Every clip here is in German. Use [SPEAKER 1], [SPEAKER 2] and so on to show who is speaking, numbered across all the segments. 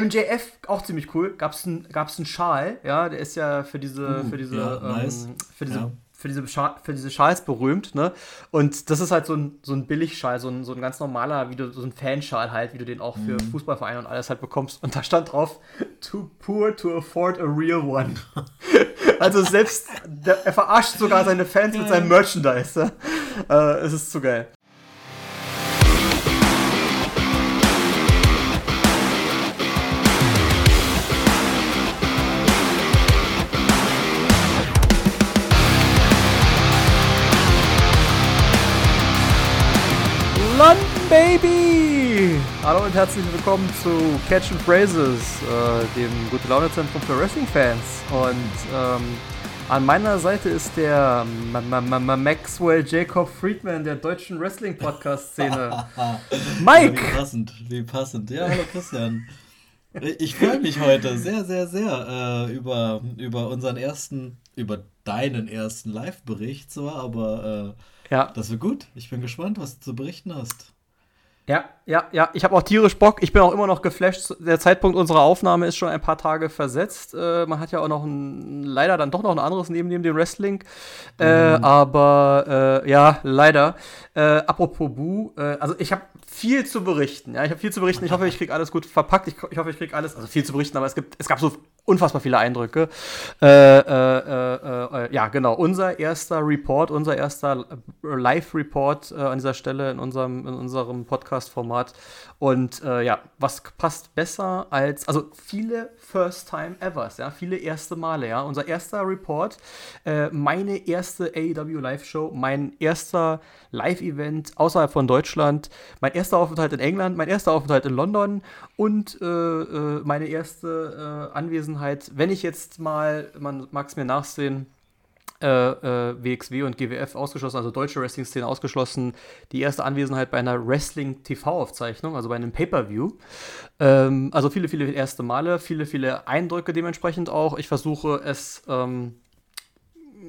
[SPEAKER 1] MJF auch ziemlich cool. Gab's einen gab's einen Schal, ja, der ist ja für diese
[SPEAKER 2] Uh,
[SPEAKER 1] für diese
[SPEAKER 2] ja,
[SPEAKER 1] ähm,
[SPEAKER 2] nice.
[SPEAKER 1] für diese
[SPEAKER 2] Ja.
[SPEAKER 1] für diese, für diese Schals berühmt, ne? Und das ist halt so ein, so ein Billigschal, so ein, so ein ganz normaler, wie du, so ein Fanschal halt, wie du den auch für
[SPEAKER 2] Mhm.
[SPEAKER 1] Fußballvereine und alles halt bekommst. Und da stand drauf, too poor to afford a real one. also selbst, der, er verarscht sogar seine Fans mit seinem Merchandise. Ja? Äh, es ist zu geil. Baby! Hallo und herzlich willkommen zu Catch and Phrases, äh, dem gute Laune Zentrum für Wrestling Fans. Und ähm, an meiner Seite ist der M M M Maxwell Jacob Friedman der deutschen Wrestling Podcast Szene.
[SPEAKER 2] Wie
[SPEAKER 1] Mike!
[SPEAKER 2] passend, wie passend. Ja, hallo Christian. Ich freue mich heute sehr, sehr, sehr äh, über, über unseren ersten, über deinen ersten Live-Bericht zwar, aber äh,
[SPEAKER 1] Ja,
[SPEAKER 2] das wird gut. Ich bin gespannt, was du zu berichten hast.
[SPEAKER 1] Ja, ja, ja. Ich habe auch tierisch Bock. Ich bin auch immer noch geflasht. Der Zeitpunkt unserer Aufnahme ist schon ein paar Tage versetzt. Äh, man hat ja auch noch ein, leider dann doch noch ein anderes neben, neben dem Wrestling. Äh, aber äh, ja, leider. Äh, apropos Bu, äh, also ich habe viel zu berichten. Ja, ich habe viel zu berichten. Ich hoffe, ich kriege alles gut verpackt. Ich, ich hoffe, ich kriege alles, also viel zu berichten, aber es gibt, es gab so unfassbar viele Eindrücke. Äh, äh, äh, äh, ja, genau. Unser erster Report, unser erster Live-Report an dieser Stelle in unserem, in unserem Podcast-Format. Und äh, ja, was passt besser als, also viele First-Time-Evers, ja, viele erste Male, ja. Unser erster Report, äh, meine erste AEW Live-Show, mein erster Live-Event außerhalb von Deutschland, mein erster Aufenthalt in England, mein erster Aufenthalt in London und äh, äh, meine erste äh, Anwesenheit, wenn ich jetzt mal, man mag es mir nachsehen, äh, äh, WXW und GWF ausgeschlossen, also deutsche Wrestling-Szene ausgeschlossen, die erste Anwesenheit bei einer Wrestling-TV-Aufzeichnung, also bei einem Pay-Per-View. Ähm, also viele, viele erste Male, viele, viele Eindrücke dementsprechend auch. Ich versuche es ähm,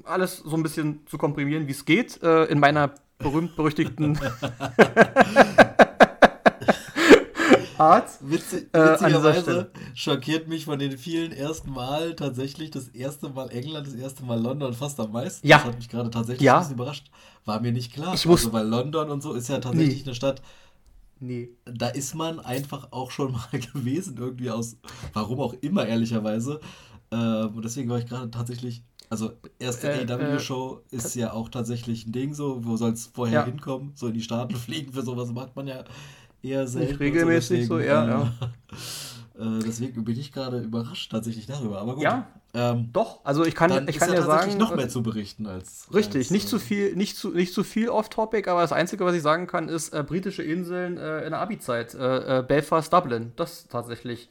[SPEAKER 1] alles so ein bisschen zu komprimieren, wie es geht, äh, in meiner berühmt-berüchtigten Art.
[SPEAKER 2] Witzig,
[SPEAKER 1] Äh,
[SPEAKER 2] witzigerweise
[SPEAKER 1] Stelle.
[SPEAKER 2] schockiert mich von den vielen ersten Mal tatsächlich das erste Mal England, das erste Mal London fast am meisten.
[SPEAKER 1] Ja.
[SPEAKER 2] Das hat mich gerade tatsächlich
[SPEAKER 1] Ja.
[SPEAKER 2] ein bisschen überrascht. War mir nicht klar.
[SPEAKER 1] Ich muss-
[SPEAKER 2] also, weil London und so ist ja tatsächlich
[SPEAKER 1] Nee.
[SPEAKER 2] eine Stadt,
[SPEAKER 1] Nee.
[SPEAKER 2] da ist man einfach auch schon mal gewesen, irgendwie aus, warum auch immer, ehrlicherweise. Ähm, und deswegen war ich gerade tatsächlich, also erste
[SPEAKER 1] Äh,
[SPEAKER 2] AEW-Show ist ja auch tatsächlich ein Ding so, wo soll es vorher
[SPEAKER 1] Ja.
[SPEAKER 2] hinkommen? So in die Staaten fliegen, für sowas macht man ja eher selten. und
[SPEAKER 1] regelmäßig so,
[SPEAKER 2] deswegen,
[SPEAKER 1] ja,
[SPEAKER 2] Äh, deswegen bin ich gerade überrascht tatsächlich darüber. Aber gut.
[SPEAKER 1] Ja,
[SPEAKER 2] ähm,
[SPEAKER 1] Doch, also ich kann, ich kann
[SPEAKER 2] ja tatsächlich
[SPEAKER 1] sagen.
[SPEAKER 2] noch mehr zu berichten als.
[SPEAKER 1] Richtig,
[SPEAKER 2] als,
[SPEAKER 1] nicht
[SPEAKER 2] äh,
[SPEAKER 1] zu viel, nicht zu, nicht zu viel off-topic, aber das Einzige, was ich sagen kann, ist äh, britische Inseln äh, in der Abi-Zeit. Äh, äh, Belfast, Dublin, das tatsächlich.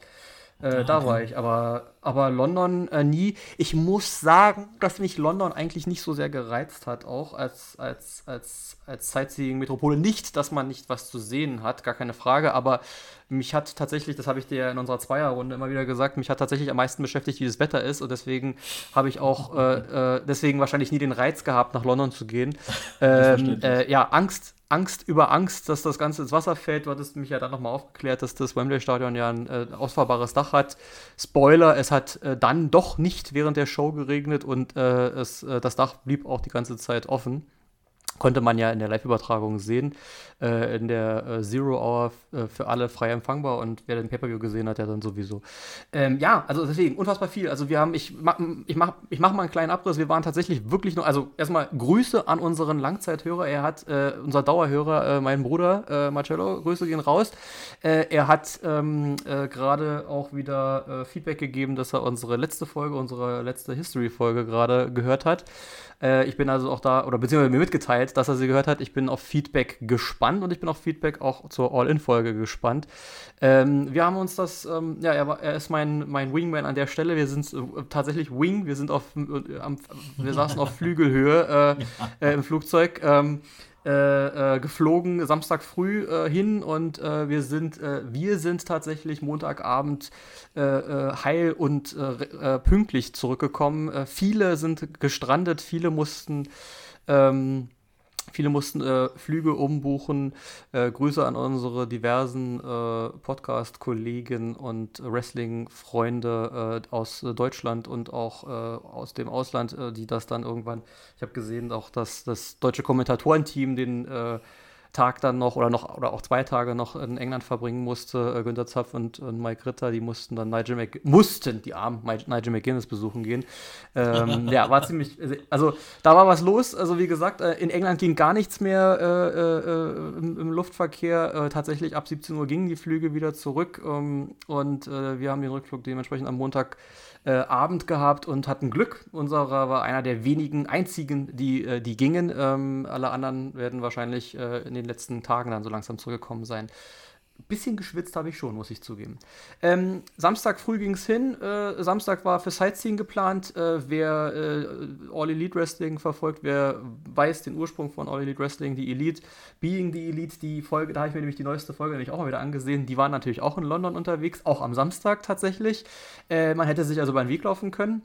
[SPEAKER 1] Äh, Da war ich, aber, aber London äh, nie. Ich muss sagen, dass mich London eigentlich nicht so sehr gereizt hat, auch als, als, als, als Sightseeing-Metropole. Nicht, dass man nicht was zu sehen hat, gar keine Frage, aber mich hat tatsächlich, das habe ich dir in unserer Zweierrunde immer wieder gesagt, mich hat tatsächlich am meisten beschäftigt, wie das Wetter ist und deswegen habe ich auch, äh, äh, deswegen wahrscheinlich nie den Reiz gehabt, nach London zu gehen. Ähm, äh, ja, Angst, Angst über Angst, dass das Ganze ins Wasser fällt. Du hattest mich ja dann nochmal aufgeklärt, dass das Wembley-Stadion ja ein äh, ausfahrbares Dach hat. Spoiler, es hat äh, dann doch nicht während der Show geregnet und äh, es, äh, das Dach blieb auch die ganze Zeit offen. Konnte man ja in der Live-Übertragung sehen, äh, in der äh, Zero Hour äh, für alle frei empfangbar und wer den Pay-Per-View gesehen hat, der dann sowieso. Ähm, ja, also deswegen, unfassbar viel. Also wir haben, ich mach, ich mach, ich mach mal einen kleinen Abriss, wir waren tatsächlich wirklich nur, also erstmal Grüße an unseren Langzeithörer, er hat, äh, unser Dauerhörer, äh, mein Bruder Marcello, Grüße gehen raus. Er hat ähm, äh, gerade auch wieder Feedback gegeben, dass er unsere letzte Folge, unsere letzte History-Folge gerade gehört hat. Ich bin also auch da, oder beziehungsweise mir mitgeteilt, dass er sie gehört hat. Ich bin auf Feedback gespannt und ich bin auf Feedback auch zur All-In-Folge gespannt. Ähm, wir haben uns das, ähm, ja, er, war, er ist mein, mein Wingman an der Stelle. Wir sind äh, tatsächlich Wing, wir sind auf, äh, am, wir saßen auf Flügelhöhe äh, äh, im Flugzeug. Ähm, äh, äh, geflogen Samstag früh hin und wir sind äh, wir sind tatsächlich Montagabend heil und pünktlich zurückgekommen. Viele sind gestrandet, viele mussten ähm, Viele mussten äh, Flüge umbuchen. Äh, Grüße an unsere diversen äh, Podcast-Kollegen und Wrestling-Freunde äh, aus äh, Deutschland und auch äh, aus dem Ausland, die das dann irgendwann, ich habe gesehen, auch dass das deutsche Kommentatorenteam den Tag dann noch oder noch oder auch zwei Tage noch in England verbringen musste. Äh, Günter Zapf und, und Mike Ritter, die mussten dann Nigel Mc mussten die armen Nigel McGuinness besuchen gehen. Ähm, ja, war ziemlich, also da war was los. Also wie gesagt, äh, in England ging gar nichts mehr äh, äh, im, im, Luftverkehr. Äh, tatsächlich ab 17 Uhr gingen die Flüge wieder zurück ähm, und äh, wir haben den Rückflug dementsprechend am Montag äh, Abend gehabt und hatten Glück. Unserer war einer der wenigen einzigen, die, äh, die gingen. Ähm, alle anderen werden wahrscheinlich äh, in den letzten Tagen dann so langsam zurückgekommen sein bisschen geschwitzt habe ich schon, muss ich zugeben. Ähm, Samstag früh ging es hin. Äh, Samstag war für Sightseeing geplant. Äh, wer äh, All Elite Wrestling verfolgt, wer weiß den Ursprung von All Elite Wrestling, die Elite, Being the Elite, die Folge, da habe ich mir nämlich die neueste Folge nämlich auch mal wieder angesehen. Die waren natürlich auch in London unterwegs, auch am Samstag tatsächlich. Äh, man hätte sich also über den Weg laufen können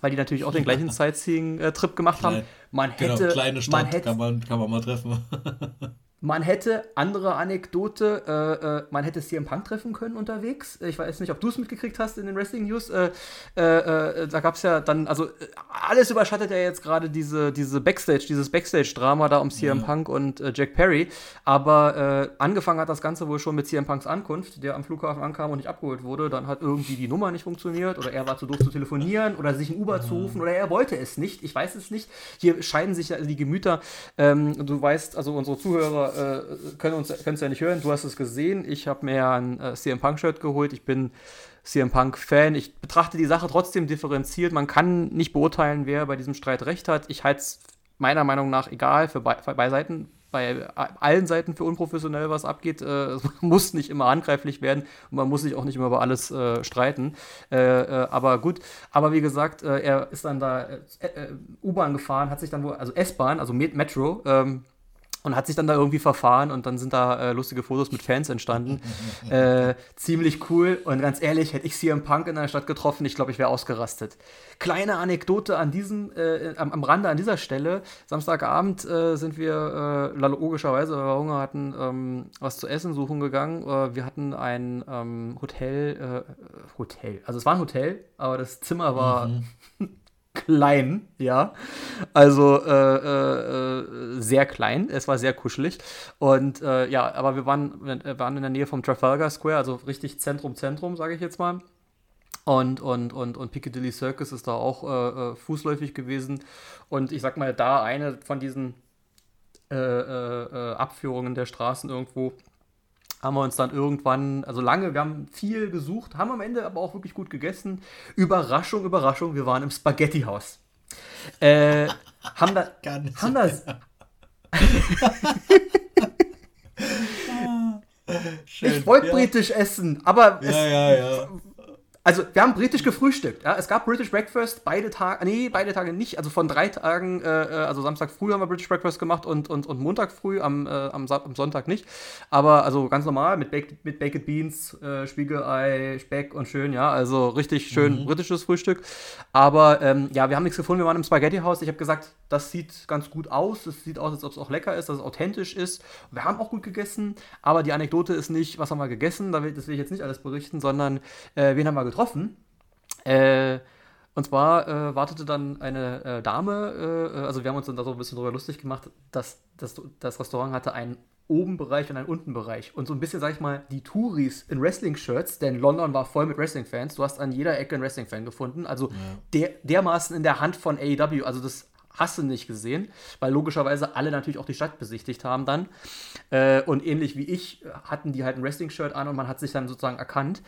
[SPEAKER 1] weil die natürlich auch den gleichen Sightseeing-Trip gemacht Klein, haben. Man
[SPEAKER 2] genau, hätte, genau, kleine Stadt man hätte, kann, man, kann man mal treffen.
[SPEAKER 1] Man hätte, andere Anekdote, äh, äh, man hätte CM Punk treffen können unterwegs. Ich weiß nicht, ob du es mitgekriegt hast in den Wrestling News. Äh, äh, äh da gab es ja dann, also alles überschattet ja jetzt gerade diese, diese Backstage, dieses Backstage-Drama da um CM ja. Punk und äh, Jack Perry. Aber angefangen hat das Ganze wohl schon mit CM Punks Ankunft, der am Flughafen ankam und nicht abgeholt wurde. Dann hat irgendwie die Nummer nicht funktioniert oder er war zu doof zu telefonieren oder sich ein Uber zu rufen oder er wollte es nicht. Ich weiß es nicht. Hier scheiden sich ja die Gemüter. Ähm, du weißt, also unsere Zuhörer äh, können uns können ja nicht hören. Du hast es gesehen. Ich habe mir ein äh, CM Punk Shirt geholt. Ich bin CM Punk Fan. Ich betrachte die Sache trotzdem differenziert. Man kann nicht beurteilen, wer bei diesem Streit recht hat. Ich halte es meiner Meinung nach egal für, be für bei Seiten bei allen Seiten für unprofessionell was abgeht. Äh, es muss nicht immer handgreiflich werden und man muss sich auch nicht immer über alles äh, streiten. Äh, äh aber gut, aber wie gesagt, äh, er ist dann da äh, U-Bahn gefahren, hat sich dann wohl, also S-Bahn, also Metro, ähm, und hat sich dann da irgendwie verfahren und dann sind da äh, lustige Fotos mit Fans entstanden. äh, ziemlich cool und ganz ehrlich, hätte ich CM Punk in der Stadt getroffen, ich glaube, ich wäre ausgerastet. Kleine Anekdote an diesem, äh, am, am, Rande an dieser Stelle. Samstagabend äh, sind wir äh, logischerweise, weil wir Hunger hatten, ähm, was zu essen suchen gegangen. Äh, wir hatten ein ähm, Hotel, Hotel, also es war ein Hotel, aber das Zimmer war mhm. klein, ja. Also äh, äh, sehr klein. Es war sehr kuschelig. Und äh, ja, aber wir waren, wir waren in der Nähe vom Trafalgar Square, also richtig Zentrum, Zentrum, sage ich jetzt mal. Und, und, und, und Piccadilly Circus ist da auch äh, äh, fußläufig gewesen. Und ich sag mal, da eine von diesen äh, Abführungen der Straßen irgendwo haben wir uns dann irgendwann, also lange, wir haben viel gesucht, haben am Ende aber auch wirklich gut gegessen. Überraschung, Überraschung, wir waren im Spaghetti-Haus. Äh, haben da, haben das. ich wollte ja. britisch essen, aber
[SPEAKER 2] ja, es, ja.
[SPEAKER 1] Also, wir haben britisch gefrühstückt. Ja? Es gab British Breakfast beide Tage, nee, beide Tage nicht. Also von drei Tagen, äh, äh, also Samstag früh haben wir British Breakfast gemacht und, und, und Montag früh, am, äh, am, am, Sonntag nicht. Aber also ganz normal mit, Baked, mit Baked Beans, äh, Spiegelei, Speck und schön, ja. Also richtig schön mhm. britisches Frühstück. Aber ähm, ja, wir haben nichts gefunden. Wir waren im Spaghetti-Haus. Ich habe gesagt, das sieht ganz gut aus. Es sieht aus, als ob es auch lecker ist, dass es authentisch ist. Wir haben auch gut gegessen. Aber die Anekdote ist nicht, was haben wir gegessen, das will ich jetzt nicht alles berichten, sondern äh, wen haben wir getroffen. Äh, und zwar äh, wartete dann eine äh, Dame, äh, also wir haben uns dann da so ein bisschen drüber lustig gemacht, dass, dass das Restaurant hatte einen Obenbereich und einen Untenbereich. Und so ein bisschen, sag ich mal, die Touris in Wrestling-Shirts, denn London war voll mit Wrestling-Fans. Du hast an jeder Ecke einen Wrestling-Fan gefunden. Also ja. der, dermaßen in der Hand von AEW. Also das hast du nicht gesehen, weil logischerweise alle natürlich auch die Stadt besichtigt haben dann. Äh, und ähnlich wie ich hatten die halt ein Wrestling-Shirt an und man hat sich dann sozusagen erkannt.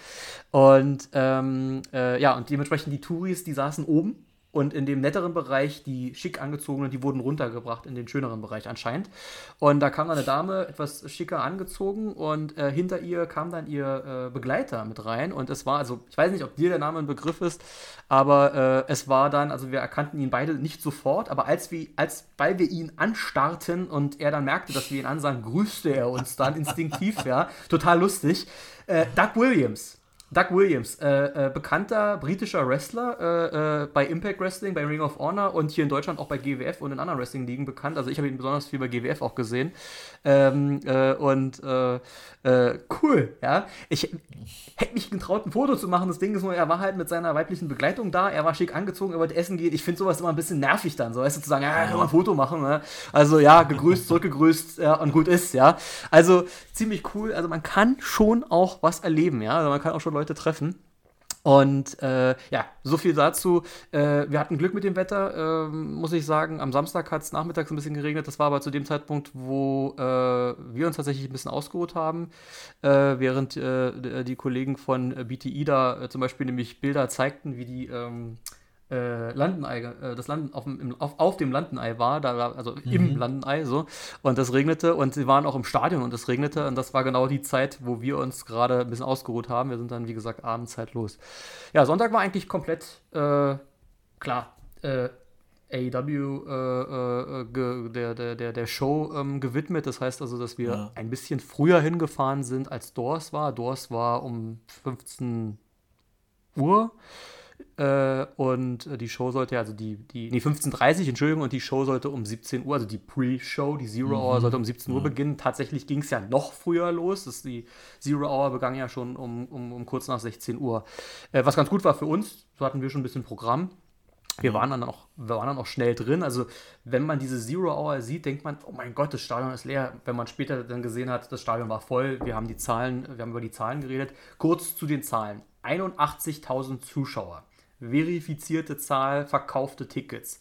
[SPEAKER 1] Und ähm, äh, ja, und dementsprechend die Touris, die saßen oben und in dem netteren Bereich, die schick angezogenen, die wurden runtergebracht in den schöneren Bereich anscheinend. Und da kam eine Dame, etwas schicker angezogen und äh, hinter ihr kam dann ihr äh, Begleiter mit rein. Und es war, also ich weiß nicht, ob dir der Name ein Begriff ist, aber äh, es war dann, also wir erkannten ihn beide nicht sofort, aber als wir, als, weil wir ihn anstarrten und er dann merkte, dass wir ihn ansahen, grüßte er uns dann instinktiv, ja, total lustig. Äh, Doug Williams Doug Williams, äh, äh, bekannter britischer Wrestler äh, äh, bei Impact Wrestling, bei Ring of Honor und hier in Deutschland auch bei GWF und in anderen Wrestling-Ligen bekannt. Also ich habe ihn besonders viel bei GWF auch gesehen. Ähm, äh, und äh, cool, ja. Ich hätte mich getraut, ein Foto zu machen. Das Ding ist nur, er war halt mit seiner weiblichen Begleitung da, er war schick angezogen, er wollte essen gehen. Ich finde sowas immer ein bisschen nervig dann, so weißt du, zu sagen, ja, kann ein Foto machen. Ne? Also ja, gegrüßt, zurückgegrüßt ja, und gut ist, ja. Also ziemlich cool. Also man kann schon auch was erleben, ja. Also man kann auch schon Leute treffen. Und äh, ja, so viel dazu. Äh, wir hatten Glück mit dem Wetter, äh, muss ich sagen. Am Samstag hat es nachmittags ein bisschen geregnet. Das war aber zu dem Zeitpunkt, wo äh, wir uns tatsächlich ein bisschen ausgeruht haben. Äh, während äh, die Kollegen von BTI da zum Beispiel nämlich Bilder zeigten, wie die ähm, äh, Landenei, äh, das Landen auf, dem, auf, auf dem Landenei war, da, also mhm. im Landenei so, und das regnete und sie waren auch im Stadion und es regnete und das war genau die Zeit, wo wir uns gerade ein bisschen ausgeruht haben. Wir sind dann, wie gesagt, abends halt los. Ja, Sonntag war eigentlich komplett, äh, klar, äh, AEW äh, äh, der, der, der, der Show ähm, gewidmet. Das heißt also, dass wir ja. ein bisschen früher hingefahren sind, als Doors war. Doors war um 15 Uhr. Äh, und die Show sollte, also die, die, nee, 15.30 Entschuldigung, und die Show sollte um 17 Uhr, also die Pre-Show, die Zero Hour, mhm. sollte um 17 Uhr ja. beginnen. Tatsächlich ging es ja noch früher los. Das die Zero Hour begann ja schon um, um, um kurz nach 16 Uhr. Äh, was ganz gut war für uns, so hatten wir schon ein bisschen Programm. Wir waren, dann auch, wir waren dann auch schnell drin. Also, wenn man diese Zero Hour sieht, denkt man, oh mein Gott, das Stadion ist leer. Wenn man später dann gesehen hat, das Stadion war voll, wir haben die Zahlen, wir haben über die Zahlen geredet. Kurz zu den Zahlen. 81.000 Zuschauer verifizierte Zahl verkaufte Tickets.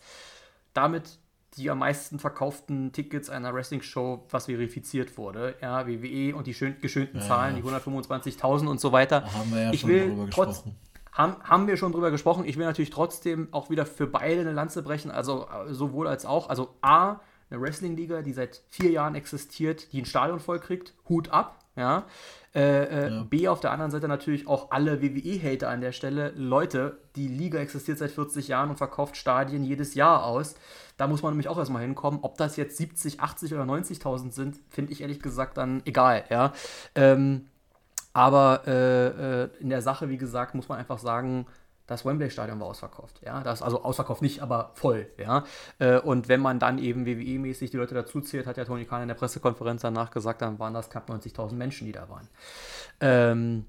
[SPEAKER 1] Damit die am meisten verkauften Tickets einer Wrestling-Show, was verifiziert wurde. Ja, WWE und die schön, geschönten ja, Zahlen, die 125.000 und so weiter. Haben wir ja ich schon will drüber trotz, gesprochen. Haben, haben wir schon drüber gesprochen. Ich will natürlich trotzdem auch wieder für beide eine Lanze brechen, also äh, sowohl als auch. Also A, eine Wrestling-Liga, die seit vier Jahren existiert, die ein Stadion voll kriegt, Hut ab. Ja. Äh, äh, ja. B auf der anderen Seite natürlich auch alle WWE-Hater an der Stelle. Leute, die Liga existiert seit 40 Jahren und verkauft Stadien jedes Jahr aus. Da muss man nämlich auch erstmal hinkommen. Ob das jetzt 70, 80 oder 90.000 sind, finde ich ehrlich gesagt dann egal. Ja. Ähm, aber äh, äh, in der Sache, wie gesagt, muss man einfach sagen, das Wembley-Stadion war ausverkauft. Ja, das, also ausverkauft nicht, aber voll. Ja, äh, und wenn man dann eben WWE-mäßig die Leute dazu zählt, hat ja Tony Khan in der Pressekonferenz danach gesagt, dann waren das knapp 90.000 Menschen, die da waren. Ähm,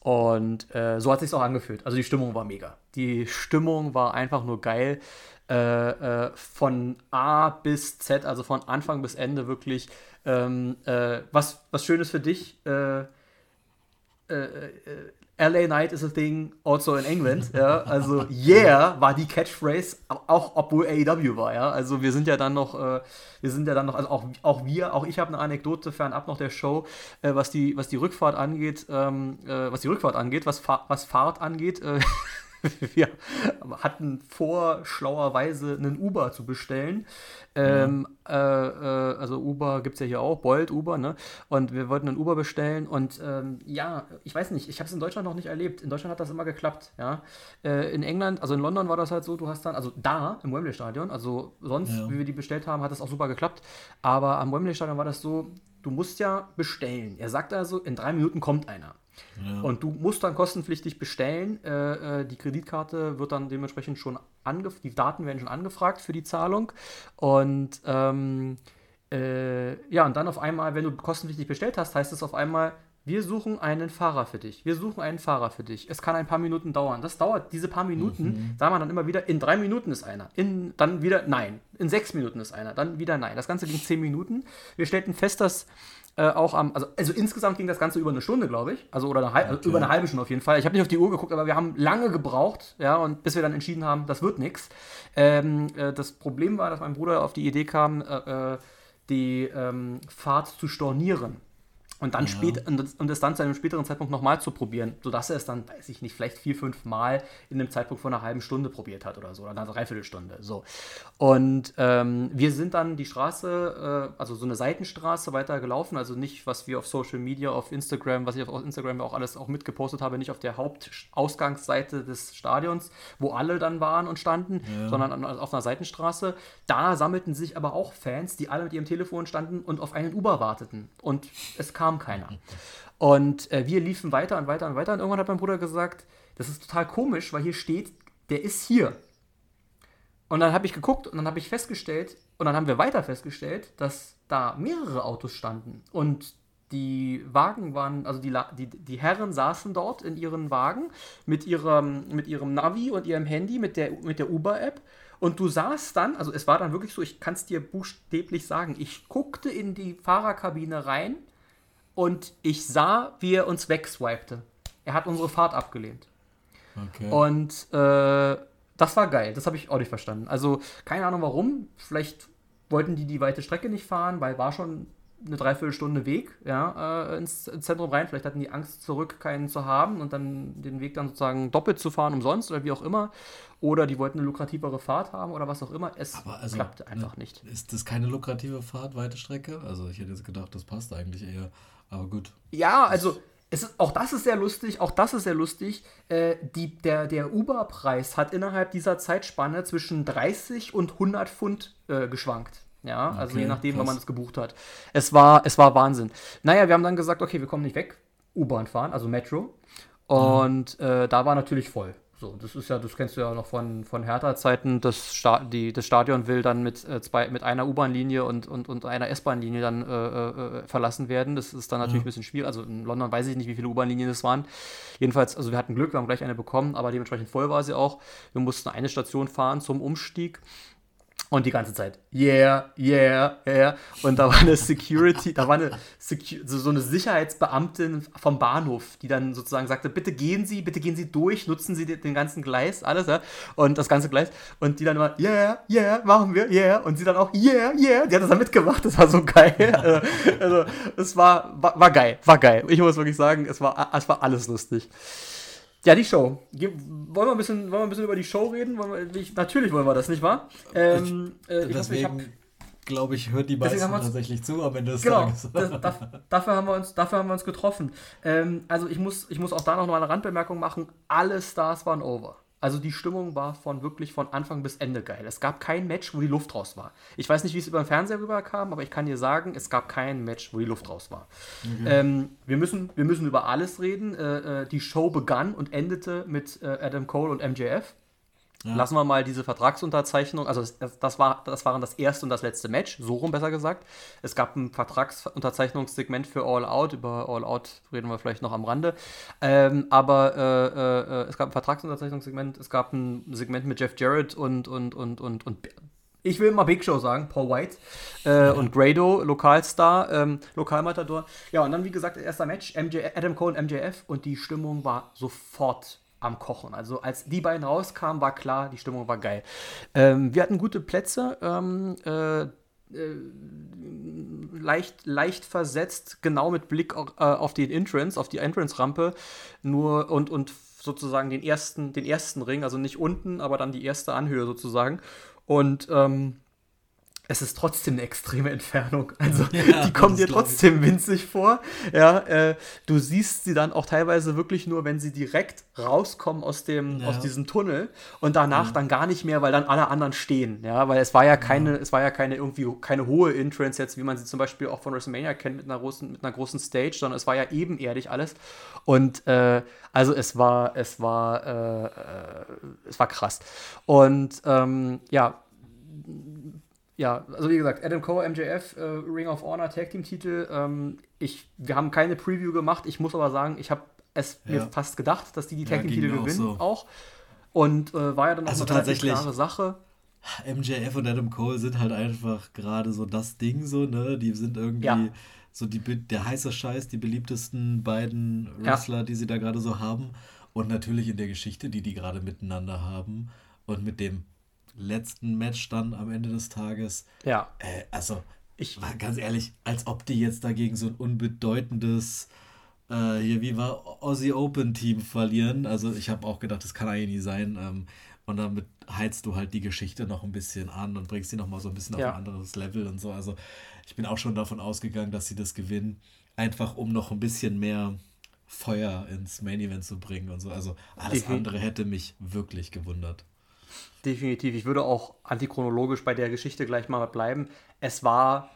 [SPEAKER 1] und äh, so hat es sich auch angefühlt. Also die Stimmung war mega. Die Stimmung war einfach nur geil. Äh, äh, von A bis Z, also von Anfang bis Ende wirklich. Ähm, äh, was, was Schönes für dich. Äh, äh, LA Night is a thing also in England. Ja, also yeah war die Catchphrase, auch obwohl AEW war. Ja, also wir sind ja dann noch, äh, wir sind ja dann noch, also auch, auch wir, auch ich habe eine Anekdote fernab noch der Show, äh, was die, was die Rückfahrt angeht, ähm, äh, was die Rückfahrt angeht, was, Fa was Fahrt angeht. Wir hatten vor, schlauerweise einen Uber zu bestellen. Ähm, ja. äh, äh, also Uber gibt es ja hier auch, Bolt, Uber, ne? Und wir wollten einen Uber bestellen und ähm, ja, ich weiß nicht, ich habe es in Deutschland noch nicht erlebt. In Deutschland hat das immer geklappt, ja. Äh, in England, also in London war das halt so, du hast dann, also da im Wembley-Stadion, also sonst, ja. wie wir die bestellt haben, hat das auch super geklappt. Aber am Wembley-Stadion war das so, du musst ja bestellen. Er sagt also, in drei Minuten kommt einer. Ja. Und du musst dann kostenpflichtig bestellen. Äh, äh, die Kreditkarte wird dann dementsprechend schon angefragt, die Daten werden schon angefragt für die Zahlung. Und ähm, äh, ja, und dann auf einmal, wenn du kostenpflichtig bestellt hast, heißt es auf einmal, wir suchen einen Fahrer für dich. Wir suchen einen Fahrer für dich. Es kann ein paar Minuten dauern. Das dauert, diese paar Minuten, mhm. sagen wir dann immer wieder, in drei Minuten ist einer. In, dann wieder nein. In sechs Minuten ist einer. Dann wieder nein. Das Ganze ging zehn Minuten. Wir stellten fest, dass äh, auch am, also, also insgesamt ging das Ganze über eine Stunde, glaube ich. Also oder eine, halbe, okay. über eine halbe Stunde auf jeden Fall. Ich habe nicht auf die Uhr geguckt, aber wir haben lange gebraucht, ja, und bis wir dann entschieden haben, das wird nichts. Ähm, äh, das Problem war, dass mein Bruder auf die Idee kam, äh, äh die ähm, Fahrt zu stornieren. Und dann ja. spät, und, und es dann zu einem späteren Zeitpunkt nochmal zu probieren, sodass er es dann, weiß ich nicht, vielleicht vier, fünf Mal in einem Zeitpunkt von einer halben Stunde probiert hat oder so, oder einer Dreiviertelstunde. So. Und ähm, wir sind dann die Straße, äh, also so eine Seitenstraße weiter gelaufen, also nicht, was wir auf Social Media, auf Instagram, was ich auf Instagram auch alles auch mitgepostet habe, nicht auf der Hauptausgangsseite des Stadions, wo alle dann waren und standen, ja. sondern auf einer Seitenstraße. Da sammelten sich aber auch Fans, die alle mit ihrem Telefon standen und auf einen Uber warteten. Und es kam kam keiner. Und äh, wir liefen weiter und weiter und weiter und irgendwann hat mein Bruder gesagt, das ist total komisch, weil hier steht, der ist hier. Und dann habe ich geguckt und dann habe ich festgestellt, und dann haben wir weiter festgestellt, dass da mehrere Autos standen. Und die Wagen waren, also die, die, die Herren saßen dort in ihren Wagen mit ihrem, mit ihrem Navi und ihrem Handy, mit der, mit der Uber-App. Und du saßt dann, also es war dann wirklich so, ich kann es dir buchstäblich sagen, ich guckte in die Fahrerkabine rein und ich sah, wie er uns wegswipte. Er hat unsere Fahrt abgelehnt. Okay. Und äh, das war geil. Das habe ich auch nicht verstanden. Also keine Ahnung warum. Vielleicht wollten die die weite Strecke nicht fahren, weil war schon eine Dreiviertelstunde Weg ja, äh, ins, ins, Zentrum rein. Vielleicht hatten die Angst, zurück keinen zu haben und dann den Weg dann sozusagen doppelt zu fahren umsonst oder wie auch immer. Oder die wollten eine lukrativere Fahrt haben oder was auch immer. Es also, klappte einfach ne, nicht.
[SPEAKER 2] Ist das keine lukrative Fahrt, weite Strecke? Also ich hätte jetzt gedacht, das passt eigentlich eher. Aber gut.
[SPEAKER 1] Ja, also ist, auch das ist sehr lustig, auch das ist sehr lustig. Äh, die, der der Uber-Preis hat innerhalb dieser Zeitspanne zwischen 30 und 100 Pfund äh, geschwankt. Ja, okay, also je nachdem, wann man es gebucht hat. Es war, es war Wahnsinn. Naja, wir haben dann gesagt, okay, wir kommen nicht weg. U-Bahn fahren, also Metro. Und mhm. äh, da war natürlich voll. So, das ist ja, das kennst du ja noch von, von Hertha-Zeiten. Das, Sta die, das Stadion will dann mit, äh, zwei, mit einer U-Bahn-Linie und, und, und einer S-Bahn-Linie dann äh, äh, verlassen werden. Das ist dann natürlich ja. ein bisschen schwierig. Also in London weiß ich nicht, wie viele U-Bahn-Linien das waren. Jedenfalls, also wir hatten Glück, wir haben gleich eine bekommen, aber dementsprechend voll war sie auch. Wir mussten eine Station fahren zum Umstieg. Und die ganze Zeit, yeah, yeah, yeah. Und da war eine Security, da war eine Secu so eine Sicherheitsbeamtin vom Bahnhof, die dann sozusagen sagte, bitte gehen Sie, bitte gehen Sie durch, nutzen Sie den ganzen Gleis, alles, ja. Und das ganze Gleis. Und die dann immer, yeah, yeah, machen wir, yeah. Und sie dann auch, yeah, yeah. Die hat das dann mitgemacht, das war so geil. also, also, es war, war, war geil, war geil. Ich muss wirklich sagen, es war, es war alles lustig. Ja, die Show. Wollen wir ein bisschen, wollen wir ein bisschen über die Show reden? Wir, ich, natürlich wollen wir das, nicht wahr? Ähm,
[SPEAKER 2] äh, deswegen, glaube ich, hört die meisten tatsächlich zu am Ende des
[SPEAKER 1] genau, Tages. Das, dafür, haben wir uns, dafür haben wir uns getroffen. Ähm, also ich muss, ich muss auch da noch mal eine Randbemerkung machen. Alle Stars waren over. Also die Stimmung war von wirklich von Anfang bis Ende geil. Es gab kein Match, wo die Luft raus war. Ich weiß nicht, wie es über den Fernseher rüberkam, aber ich kann dir sagen, es gab kein Match, wo die Luft raus war. Okay. Ähm, wir, müssen, wir müssen über alles reden. Äh, äh die Show begann und endete mit äh, Adam Cole und MJF. Ja. Lassen wir mal diese Vertragsunterzeichnung, also das, das, war, das waren das erste und das letzte Match, so rum besser gesagt. Es gab ein Vertragsunterzeichnungssegment für All Out, über All Out reden wir vielleicht noch am Rande. Ähm, aber äh, äh, es gab ein Vertragsunterzeichnungssegment, es gab ein Segment mit Jeff Jarrett und, und, und, und, und ich will mal Big Show sagen, Paul White äh, und Grado, Lokalstar, ähm, Lokalmatador. Ja, und dann, wie gesagt, erster Match, MJ, Adam Cole und MJF und die Stimmung war sofort am Kochen. Also als die beiden rauskamen, war klar, die Stimmung war geil. Ähm, wir hatten gute Plätze. Ähm, äh, äh, leicht, leicht versetzt, genau mit Blick auf, äh, auf den Entrance, auf die Entrance-Rampe, nur und, und sozusagen den ersten, den ersten Ring, also nicht unten, aber dann die erste Anhöhe sozusagen. Und ähm, es ist trotzdem eine extreme Entfernung. Also ja, die kommen dir trotzdem winzig vor. Ja, äh, du siehst sie dann auch teilweise wirklich nur, wenn sie direkt rauskommen aus dem ja. aus diesem Tunnel und danach ja. dann gar nicht mehr, weil dann alle anderen stehen. Ja, weil es war ja keine, es war ja keine irgendwie keine hohe Entrance jetzt, wie man sie zum Beispiel auch von WrestleMania kennt mit einer großen mit einer großen Stage, sondern es war ja ebenerdig alles. Und äh, also es war es war äh, äh es war krass. Und ähm, ja ja, also wie gesagt, Adam Cole, MJF, äh, Ring of Honor Tag Team Titel. Ähm, ich, wir haben keine Preview gemacht. Ich muss aber sagen, ich habe es ja. mir fast gedacht, dass die die Tag Team Titel gewinnen auch, so. auch. Und äh, war ja dann auch
[SPEAKER 2] also eine tatsächlich klare Sache. MJF und Adam Cole sind halt einfach gerade so das Ding so, ne? Die sind irgendwie ja. so die, der heiße Scheiß, die beliebtesten beiden Wrestler, ja. die sie da gerade so haben. Und natürlich in der Geschichte, die die gerade miteinander haben. Und mit dem letzten Match dann am Ende des Tages. Ja. Äh, also, ich war ganz ehrlich, als ob die jetzt dagegen so ein unbedeutendes, äh, hier, wie war Aussie Open Team verlieren. Also, ich habe auch gedacht, das kann eigentlich nie sein. Ähm, und damit heizt du halt die Geschichte noch ein bisschen an und bringst sie noch mal so ein bisschen ja. auf ein anderes Level und so. Also, ich bin auch schon davon ausgegangen, dass sie das gewinnen. Einfach um noch ein bisschen mehr Feuer ins Main Event zu bringen und so. Also, alles andere hätte mich wirklich gewundert.
[SPEAKER 1] Definitiv. Ich würde auch antichronologisch bei der Geschichte gleich mal bleiben. Es war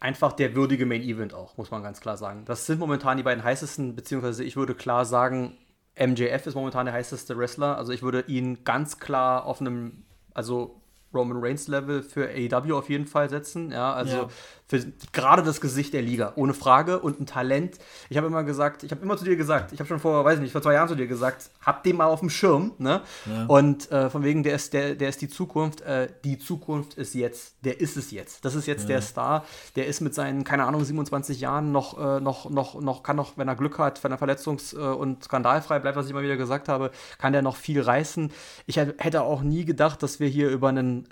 [SPEAKER 1] einfach der würdige Main Event auch, muss man ganz klar sagen. Das sind momentan die beiden heißesten, beziehungsweise ich würde klar sagen, MJF ist momentan der heißeste Wrestler. Also ich würde ihn ganz klar auf einem, also Roman Reigns Level für AEW auf jeden Fall setzen. Ja, also ja. Für gerade das Gesicht der Liga, ohne Frage und ein Talent. Ich habe immer gesagt, ich habe immer zu dir gesagt, ich habe schon vor, weiß nicht, vor zwei Jahren zu dir gesagt, hab den mal auf dem Schirm, ne? Ja. Und äh, von wegen, der ist, der, der ist die Zukunft. Äh, die Zukunft ist jetzt, der ist es jetzt. Das ist jetzt ja. der Star. Der ist mit seinen, keine Ahnung, 27 Jahren noch, äh, noch, noch, noch, kann noch, wenn er Glück hat, wenn er verletzungs- äh, und skandalfrei bleibt, was ich immer wieder gesagt habe, kann der noch viel reißen. Ich hätte auch nie gedacht, dass wir hier über einen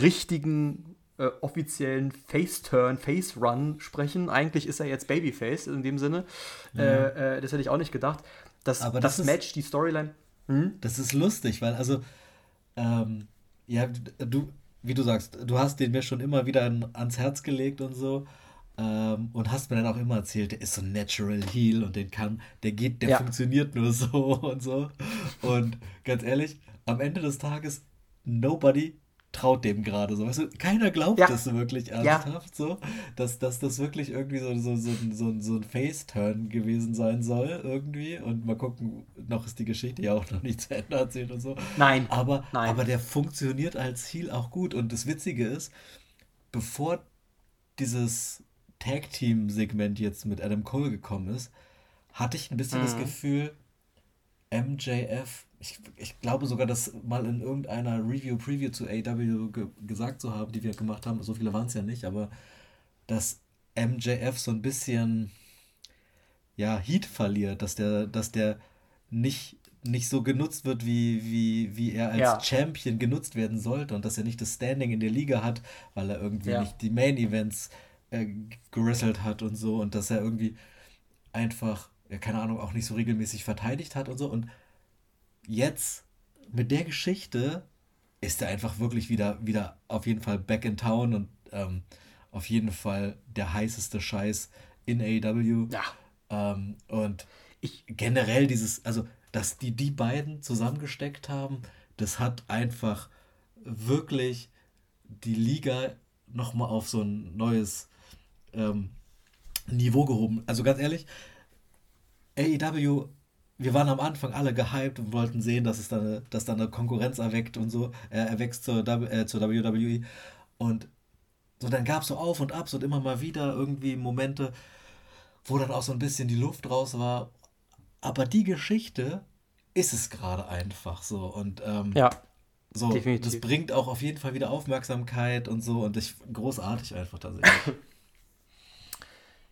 [SPEAKER 1] richtigen äh, offiziellen Face-Turn, Face-Run sprechen. Eigentlich ist er jetzt Babyface in dem Sinne. Ja. Äh, äh, das hätte ich auch nicht gedacht. Das,
[SPEAKER 2] Aber
[SPEAKER 1] das,
[SPEAKER 2] das
[SPEAKER 1] Match, die Storyline.
[SPEAKER 2] Hm? Das ist lustig, weil also, ähm, ja, du, wie du sagst, du hast den mir schon immer wieder ans Herz gelegt und so. Ähm, und hast mir dann auch immer erzählt, der ist so Natural Heal und den kann, der geht, der ja. funktioniert nur so und so. Und ganz ehrlich, am Ende des Tages, nobody traut dem gerade so. Weißt du, keiner glaubt ja. das wirklich ernsthaft ja. so, dass, dass das wirklich irgendwie so, so, so, so, so ein Face-Turn gewesen sein soll irgendwie. Und mal gucken, noch ist die Geschichte ja auch noch nicht zu Ende erzählt und so.
[SPEAKER 1] Nein.
[SPEAKER 2] Aber,
[SPEAKER 1] Nein.
[SPEAKER 2] aber der funktioniert als Ziel auch gut. Und das Witzige ist, bevor dieses Tag-Team-Segment jetzt mit Adam Cole gekommen ist, hatte ich ein bisschen mhm. das Gefühl, MJF ich, ich glaube sogar, das mal in irgendeiner Review-Preview zu AW ge gesagt zu haben, die wir gemacht haben, so viele waren es ja nicht, aber dass MJF so ein bisschen ja, Heat verliert, dass der, dass der nicht, nicht so genutzt wird, wie, wie, wie er als ja. Champion genutzt werden sollte und dass er nicht das Standing in der Liga hat, weil er irgendwie ja. nicht die Main-Events äh, gerasselt hat und so und dass er irgendwie einfach, ja, keine Ahnung, auch nicht so regelmäßig verteidigt hat und so und jetzt mit der Geschichte ist er einfach wirklich wieder, wieder auf jeden Fall back in town und ähm, auf jeden Fall der heißeste Scheiß in AEW.
[SPEAKER 1] Ja.
[SPEAKER 2] Ähm, und ich generell dieses, also dass die die beiden zusammengesteckt haben, das hat einfach wirklich die Liga nochmal auf so ein neues ähm, Niveau gehoben. Also ganz ehrlich, AEW wir waren am Anfang alle gehypt und wollten sehen, dass es dann eine, dass dann eine Konkurrenz erweckt und so, äh, erwächst zur, äh, zur WWE. Und so dann gab es so Auf und Abs und immer mal wieder irgendwie Momente, wo dann auch so ein bisschen die Luft raus war. Aber die Geschichte ist es gerade einfach so. Und ähm,
[SPEAKER 1] ja,
[SPEAKER 2] so, definitiv. das bringt auch auf jeden Fall wieder Aufmerksamkeit und so. Und ich großartig einfach tatsächlich.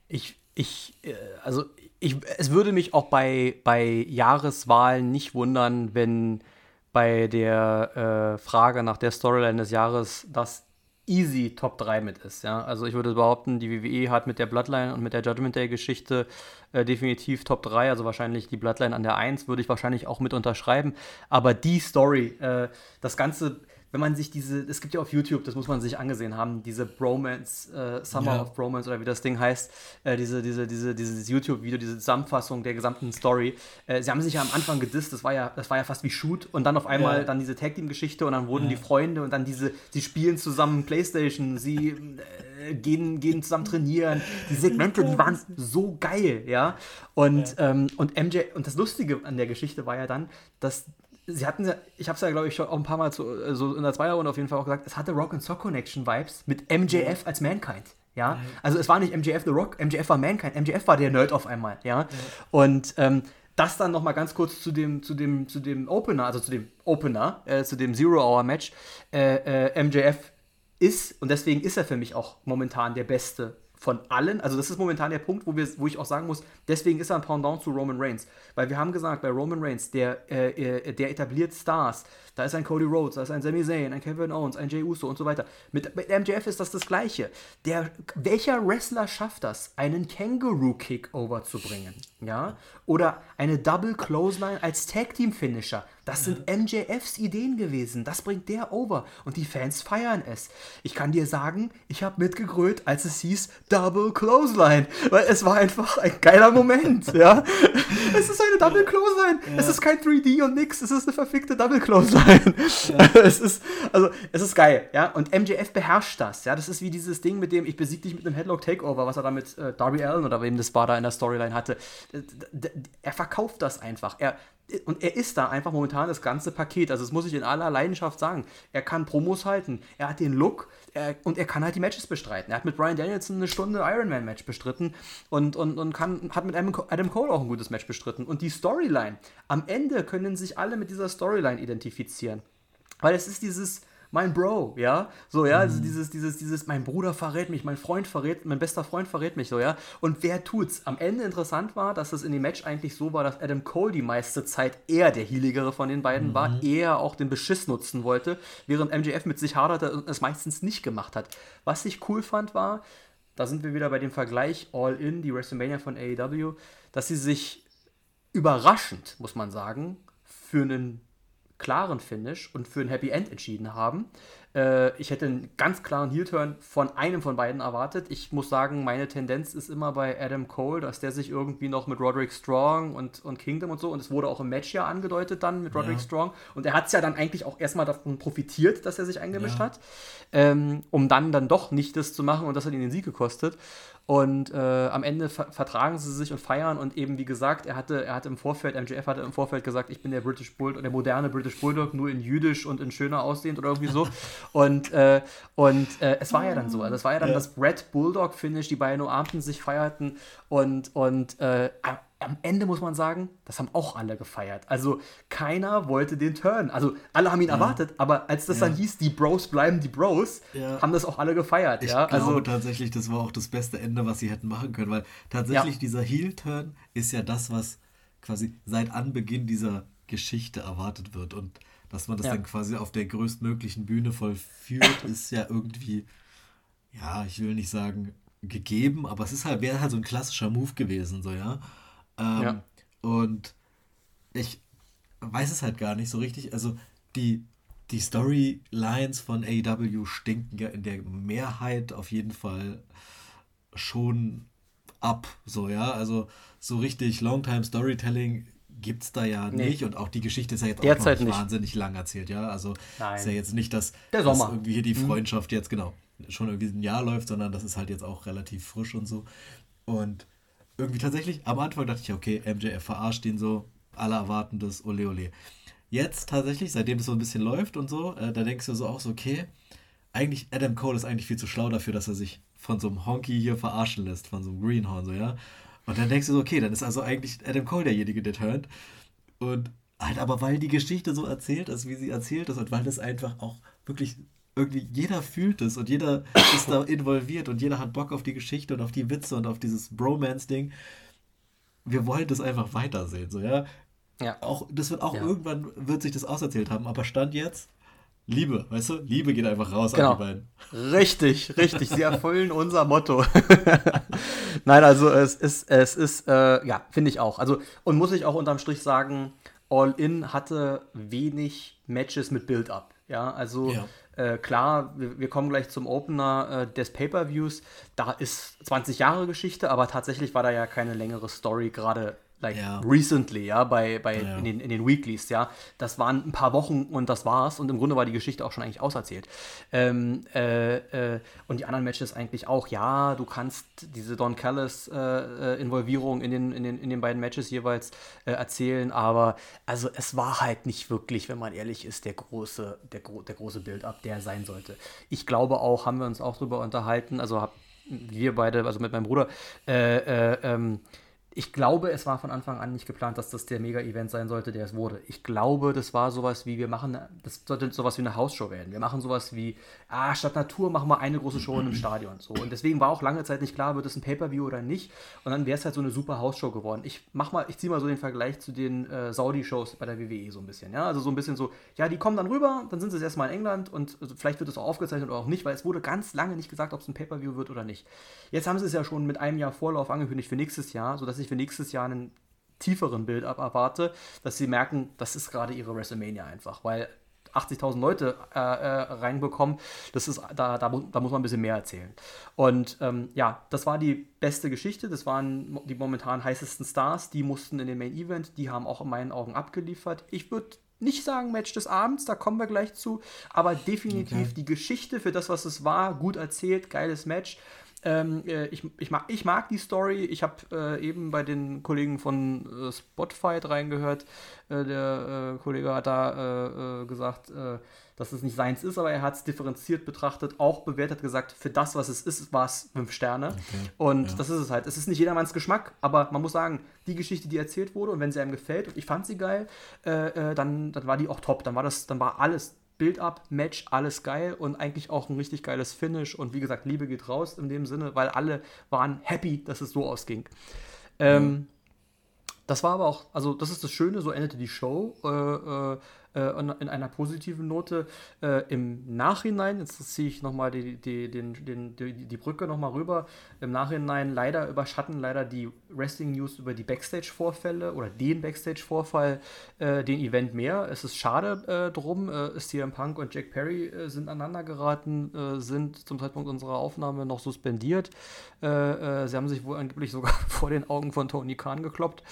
[SPEAKER 1] ich, ich, äh, also ich, es würde mich auch bei, bei Jahreswahlen nicht wundern, wenn bei der äh, Frage nach der Storyline des Jahres das easy Top 3 mit ist. Ja? Also ich würde behaupten, die WWE hat mit der Bloodline und mit der Judgment Day-Geschichte äh, definitiv Top 3, also wahrscheinlich die Bloodline an der 1 würde ich wahrscheinlich auch mit unterschreiben. Aber die Story, äh, das Ganze wenn man sich diese, es gibt ja auf YouTube, das muss man sich angesehen haben, diese Bromance, äh, Summer ja. of Bromance oder wie das Ding heißt, äh, diese, diese, diese, dieses YouTube-Video, diese Zusammenfassung der gesamten Story. Äh, sie haben sich ja am Anfang gedisst, das war ja, das war ja fast wie Shoot und dann auf einmal ja. dann diese Tag Team-Geschichte und dann wurden ja. die Freunde und dann diese, sie spielen zusammen Playstation, sie äh, gehen, gehen zusammen trainieren. Die Segmente, die waren so geil, ja. Und, ähm, und MJ, und das Lustige an der Geschichte war ja dann, dass sie hatten ja, ich habe es ja, glaube ich, schon auch ein paar Mal zu, so also in der Zweierrunde auf jeden Fall auch gesagt, es hatte Rock and Sock Connection Vibes mit MJF als Mankind. Ja, also es war nicht MJF The Rock, MJF war Mankind, MJF war der Nerd auf einmal, ja. ja. Und ähm, das dann noch mal ganz kurz zu dem, zu dem, zu dem Opener, also zu dem Opener, äh, zu dem Zero-Hour-Match. Äh, äh, MJF ist, und deswegen ist er für mich auch momentan der Beste von allen, also das ist momentan der Punkt, wo, wir, wo ich auch sagen muss, deswegen ist er ein Pendant zu Roman Reigns. Weil wir haben gesagt, bei Roman Reigns, der, äh, äh der etabliert Stars, da ist ein Cody Rhodes, da ist ein Sami Zayn, ein Kevin Owens, ein Jey Uso und so weiter. Mit, mit MJF ist das das Gleiche. Der, welcher Wrestler schafft das, einen Kangaroo-Kick overzubringen? Ja? Oder eine Double Clothesline als Tag-Team-Finisher? Das sind MJFs Ideen gewesen. Das bringt der over. Und die Fans feiern es. Ich kann dir sagen, ich habe mitgegrölt, als es hieß, Double Clothesline, weil es war einfach ein geiler Moment, ja. Es ist eine Double Clothesline. Ja. Es ist kein 3D und nix, es ist eine verfickte Double Clothesline. Ja. Es ist also es ist geil, ja. Und MJF beherrscht das, ja. Das ist wie dieses Ding mit dem ich besieg dich mit einem Headlock Takeover, was er da mit äh, Darby Allen oder wem das war da in der Storyline hatte. Er verkauft das einfach. Er und er ist da einfach momentan das ganze Paket. Also das muss ich in aller Leidenschaft sagen. Er kann Promos halten, er hat den Look er, und er kann halt die Matches bestreiten. Er hat mit Brian Danielson eine Stunde Ironman-Match bestritten und, und, und kann, hat mit Adam Cole auch ein gutes Match bestritten. Und die Storyline, am Ende können sich alle mit dieser Storyline identifizieren. Weil es ist dieses, mein Bro, ja, so, ja, also mhm. dieses, dieses, dieses, mein Bruder verrät mich, mein Freund verrät, mein bester Freund verrät mich, so, ja, und wer tut's? Am Ende interessant war, dass es in dem Match eigentlich so war, dass Adam Cole die meiste Zeit eher der Healigere von den beiden mhm. war, eher auch den Beschiss nutzen wollte, während MJF mit sich haderte und es meistens nicht gemacht hat. Was ich cool fand, war, da sind wir wieder bei dem Vergleich All In, die WrestleMania von AEW, dass sie sich überraschend, muss man sagen, für einen klaren Finish und für ein Happy End entschieden haben. Äh, ich hätte einen ganz klaren Heel-Turn von einem von beiden erwartet. Ich muss sagen, meine Tendenz ist immer bei Adam Cole, dass der sich irgendwie noch mit Roderick Strong und, und Kingdom und so, und es wurde auch im Match ja angedeutet dann mit Roderick ja. Strong, und er hat es ja dann eigentlich auch erstmal davon profitiert, dass er sich eingemischt ja. hat, ähm, um dann dann doch nicht das zu machen und das hat ihn den Sieg gekostet. Und äh, am Ende ver vertragen sie sich und feiern. Und eben, wie gesagt, er hatte, er hatte im Vorfeld, MJF hatte im Vorfeld gesagt, ich bin der British Bulldog, der moderne British Bulldog, nur in jüdisch und in schöner aussehend oder irgendwie so. und äh, und äh, es war ja dann so. Also es war ja dann ja. das Red Bulldog-Finish, die beiden umarmten sich, feierten und, und äh, am Ende muss man sagen, das haben auch alle gefeiert. Also keiner wollte den Turn. Also alle haben ihn ja. erwartet, aber als das ja. dann hieß, die Bros bleiben die Bros, ja. haben das auch alle gefeiert.
[SPEAKER 2] Ich glaube also, tatsächlich, das war auch das beste Ende, was sie hätten machen können, weil tatsächlich dieser Heel-Turn ist ja das, was quasi seit Anbeginn dieser Geschichte erwartet wird. Und dass man das dann quasi auf der größtmöglichen Bühne vollführt, ist ja irgendwie, ja, ich will nicht sagen gegeben, aber es ist halt, wäre halt so ein klassischer Move gewesen, so, ja. Ähm, ja. Und ich weiß es halt gar nicht so richtig. Also die, die Storylines von AEW stinken ja in der Mehrheit auf jeden Fall schon ab. So, ja. Also so richtig Longtime Storytelling gibt es da ja nee. nicht. Und auch die Geschichte ist ja jetzt
[SPEAKER 1] Derzeit auch
[SPEAKER 2] nicht, nicht, wahnsinnig lang erzählt, ja. Also
[SPEAKER 1] Nein.
[SPEAKER 2] ist ja jetzt nicht, dass,
[SPEAKER 1] der Sommer.
[SPEAKER 2] dass irgendwie hier die mhm. Freundschaft mhm. jetzt, genau, schon irgendwie ein Jahr läuft, sondern das ist halt jetzt auch relativ frisch und so. Und irgendwie tatsächlich, am Anfang dachte ich, okay, MJF verarscht ihn so, alle erwarten das, ole ole. Jetzt tatsächlich, seitdem es so ein bisschen läuft und so, äh, da denkst du so auch so, okay, eigentlich, Adam Cole ist eigentlich viel zu schlau dafür, dass er sich von so einem Honky hier verarschen lässt, von so einem Greenhorn, so, ja. Und dann denkst du so, okay, dann ist also eigentlich Adam Cole derjenige, der turnt. Und halt aber, weil die Geschichte so erzählt ist, wie sie erzählt ist und weil das einfach auch wirklich irgendwie jeder fühlt es und jeder ist da involviert und jeder hat Bock auf die Geschichte und auf die Witze und auf dieses Bromance-Ding. Wir wollen das einfach weitersehen, so, ja.
[SPEAKER 1] Ja.
[SPEAKER 2] Auch, das wird auch ja. irgendwann wird sich das auserzählt haben, aber Stand jetzt, Liebe, weißt du? Liebe geht einfach raus
[SPEAKER 1] genau.
[SPEAKER 2] an die beiden.
[SPEAKER 1] Richtig, richtig. Sie erfüllen unser Motto. Nein, also es ist, es ist, äh, ja, finde ich auch. Also, und muss ich auch unterm Strich sagen, All In hatte wenig Matches mit Build-Up. Ja, also ja. Äh, klar, wir, wir, kommen gleich zum Opener äh, des Pay-Per-Views. Da ist 20 Jahre Geschichte, aber tatsächlich war da ja keine längere Story gerade like ja. recently, ja, bei, bei ja. In, den, in den Weeklies, ja. Das waren ein paar Wochen und das war's. Und im Grunde war die Geschichte auch schon eigentlich auserzählt. Ähm, äh, äh, und die anderen Matches eigentlich auch, ja, du kannst diese Don Callis äh, äh, Involvierung in den, in, den, in den beiden Matches jeweils äh, erzählen, aber also es war halt nicht wirklich, wenn man ehrlich ist, der große, der, der große Build-up, der sein sollte. Ich glaube auch, haben wir uns auch drüber unterhalten, also hab, wir beide, also mit meinem Bruder, äh, ähm, ich glaube, es war von Anfang an nicht geplant, dass das der Mega-Event sein sollte, der es wurde. Ich glaube, das war sowas wie, wir machen, das sollte sowas wie eine Hausshow werden. Wir machen sowas wie, ah, statt Natur machen wir eine große Show in einem Stadion. So. Und deswegen war auch lange Zeit nicht klar, wird es ein Pay-Per-View oder nicht. Und dann wäre es halt so eine super Hausshow geworden. Ich mach mal, ich ziehe mal so den Vergleich zu den äh, Saudi-Shows bei der WWE so ein bisschen. Ja? Also so ein bisschen so, ja, die kommen dann rüber, dann sind sie erstmal in England und also vielleicht wird es auch aufgezeichnet oder auch nicht, weil es wurde ganz lange nicht gesagt, ob es ein Pay-Per-View wird oder nicht. Jetzt haben sie es ja schon mit einem Jahr Vorlauf angekündigt für nächstes Jahr, sodass ich für nächstes Jahr einen tieferen Build-up erwarte, dass sie merken, das ist gerade ihre WrestleMania einfach, weil 80.000 Leute äh, äh, reinbekommen. Das ist, da, da, da muss man ein bisschen mehr erzählen. Und ähm, ja, das war die beste Geschichte. Das waren die momentan heißesten Stars. Die mussten in den Main Event. Die haben auch in meinen Augen abgeliefert. Ich würde nicht sagen Match des Abends, da kommen wir gleich zu, aber definitiv okay. die Geschichte für das, was es war, gut erzählt, geiles Match. Ähm, äh, ich, ich, mag, ich mag die Story. Ich habe äh, eben bei den Kollegen von äh, Spotify reingehört. Äh, der äh, Kollege hat da äh, gesagt, dass es nicht seins ist, aber er hat es differenziert betrachtet, auch bewertet, gesagt, für das, was es ist, war es fünf Sterne. Okay. Und ja. das ist es halt. Es ist nicht jedermanns Geschmack, aber man muss sagen, die Geschichte, die erzählt wurde, und wenn sie einem gefällt, und ich fand sie geil, dann, dann war die auch top. Dann war das, dann war alles Build-up, Match, alles geil und eigentlich auch ein richtig geiles Finish. Und wie gesagt, Liebe geht raus in dem Sinne, weil alle waren happy, dass es so ausging. Ähm, das war aber auch, also das ist das Schöne, so endete die Show. Äh, äh, äh, in einer positiven Note. Äh, Im Nachhinein, jetzt ziehe ich nochmal die, die, den, den, die, die Brücke nochmal rüber, im Nachhinein leider überschatten leider die Wrestling-News über die Backstage-Vorfälle oder den Backstage-Vorfall äh, den Event mehr. Es ist schade äh, drum. Äh, CM Punk und Jack Perry äh, sind aneinander geraten, äh, sind zum Zeitpunkt unserer Aufnahme noch suspendiert. sie haben sich wohl angeblich sogar vor den Augen von Tony Khan gekloppt.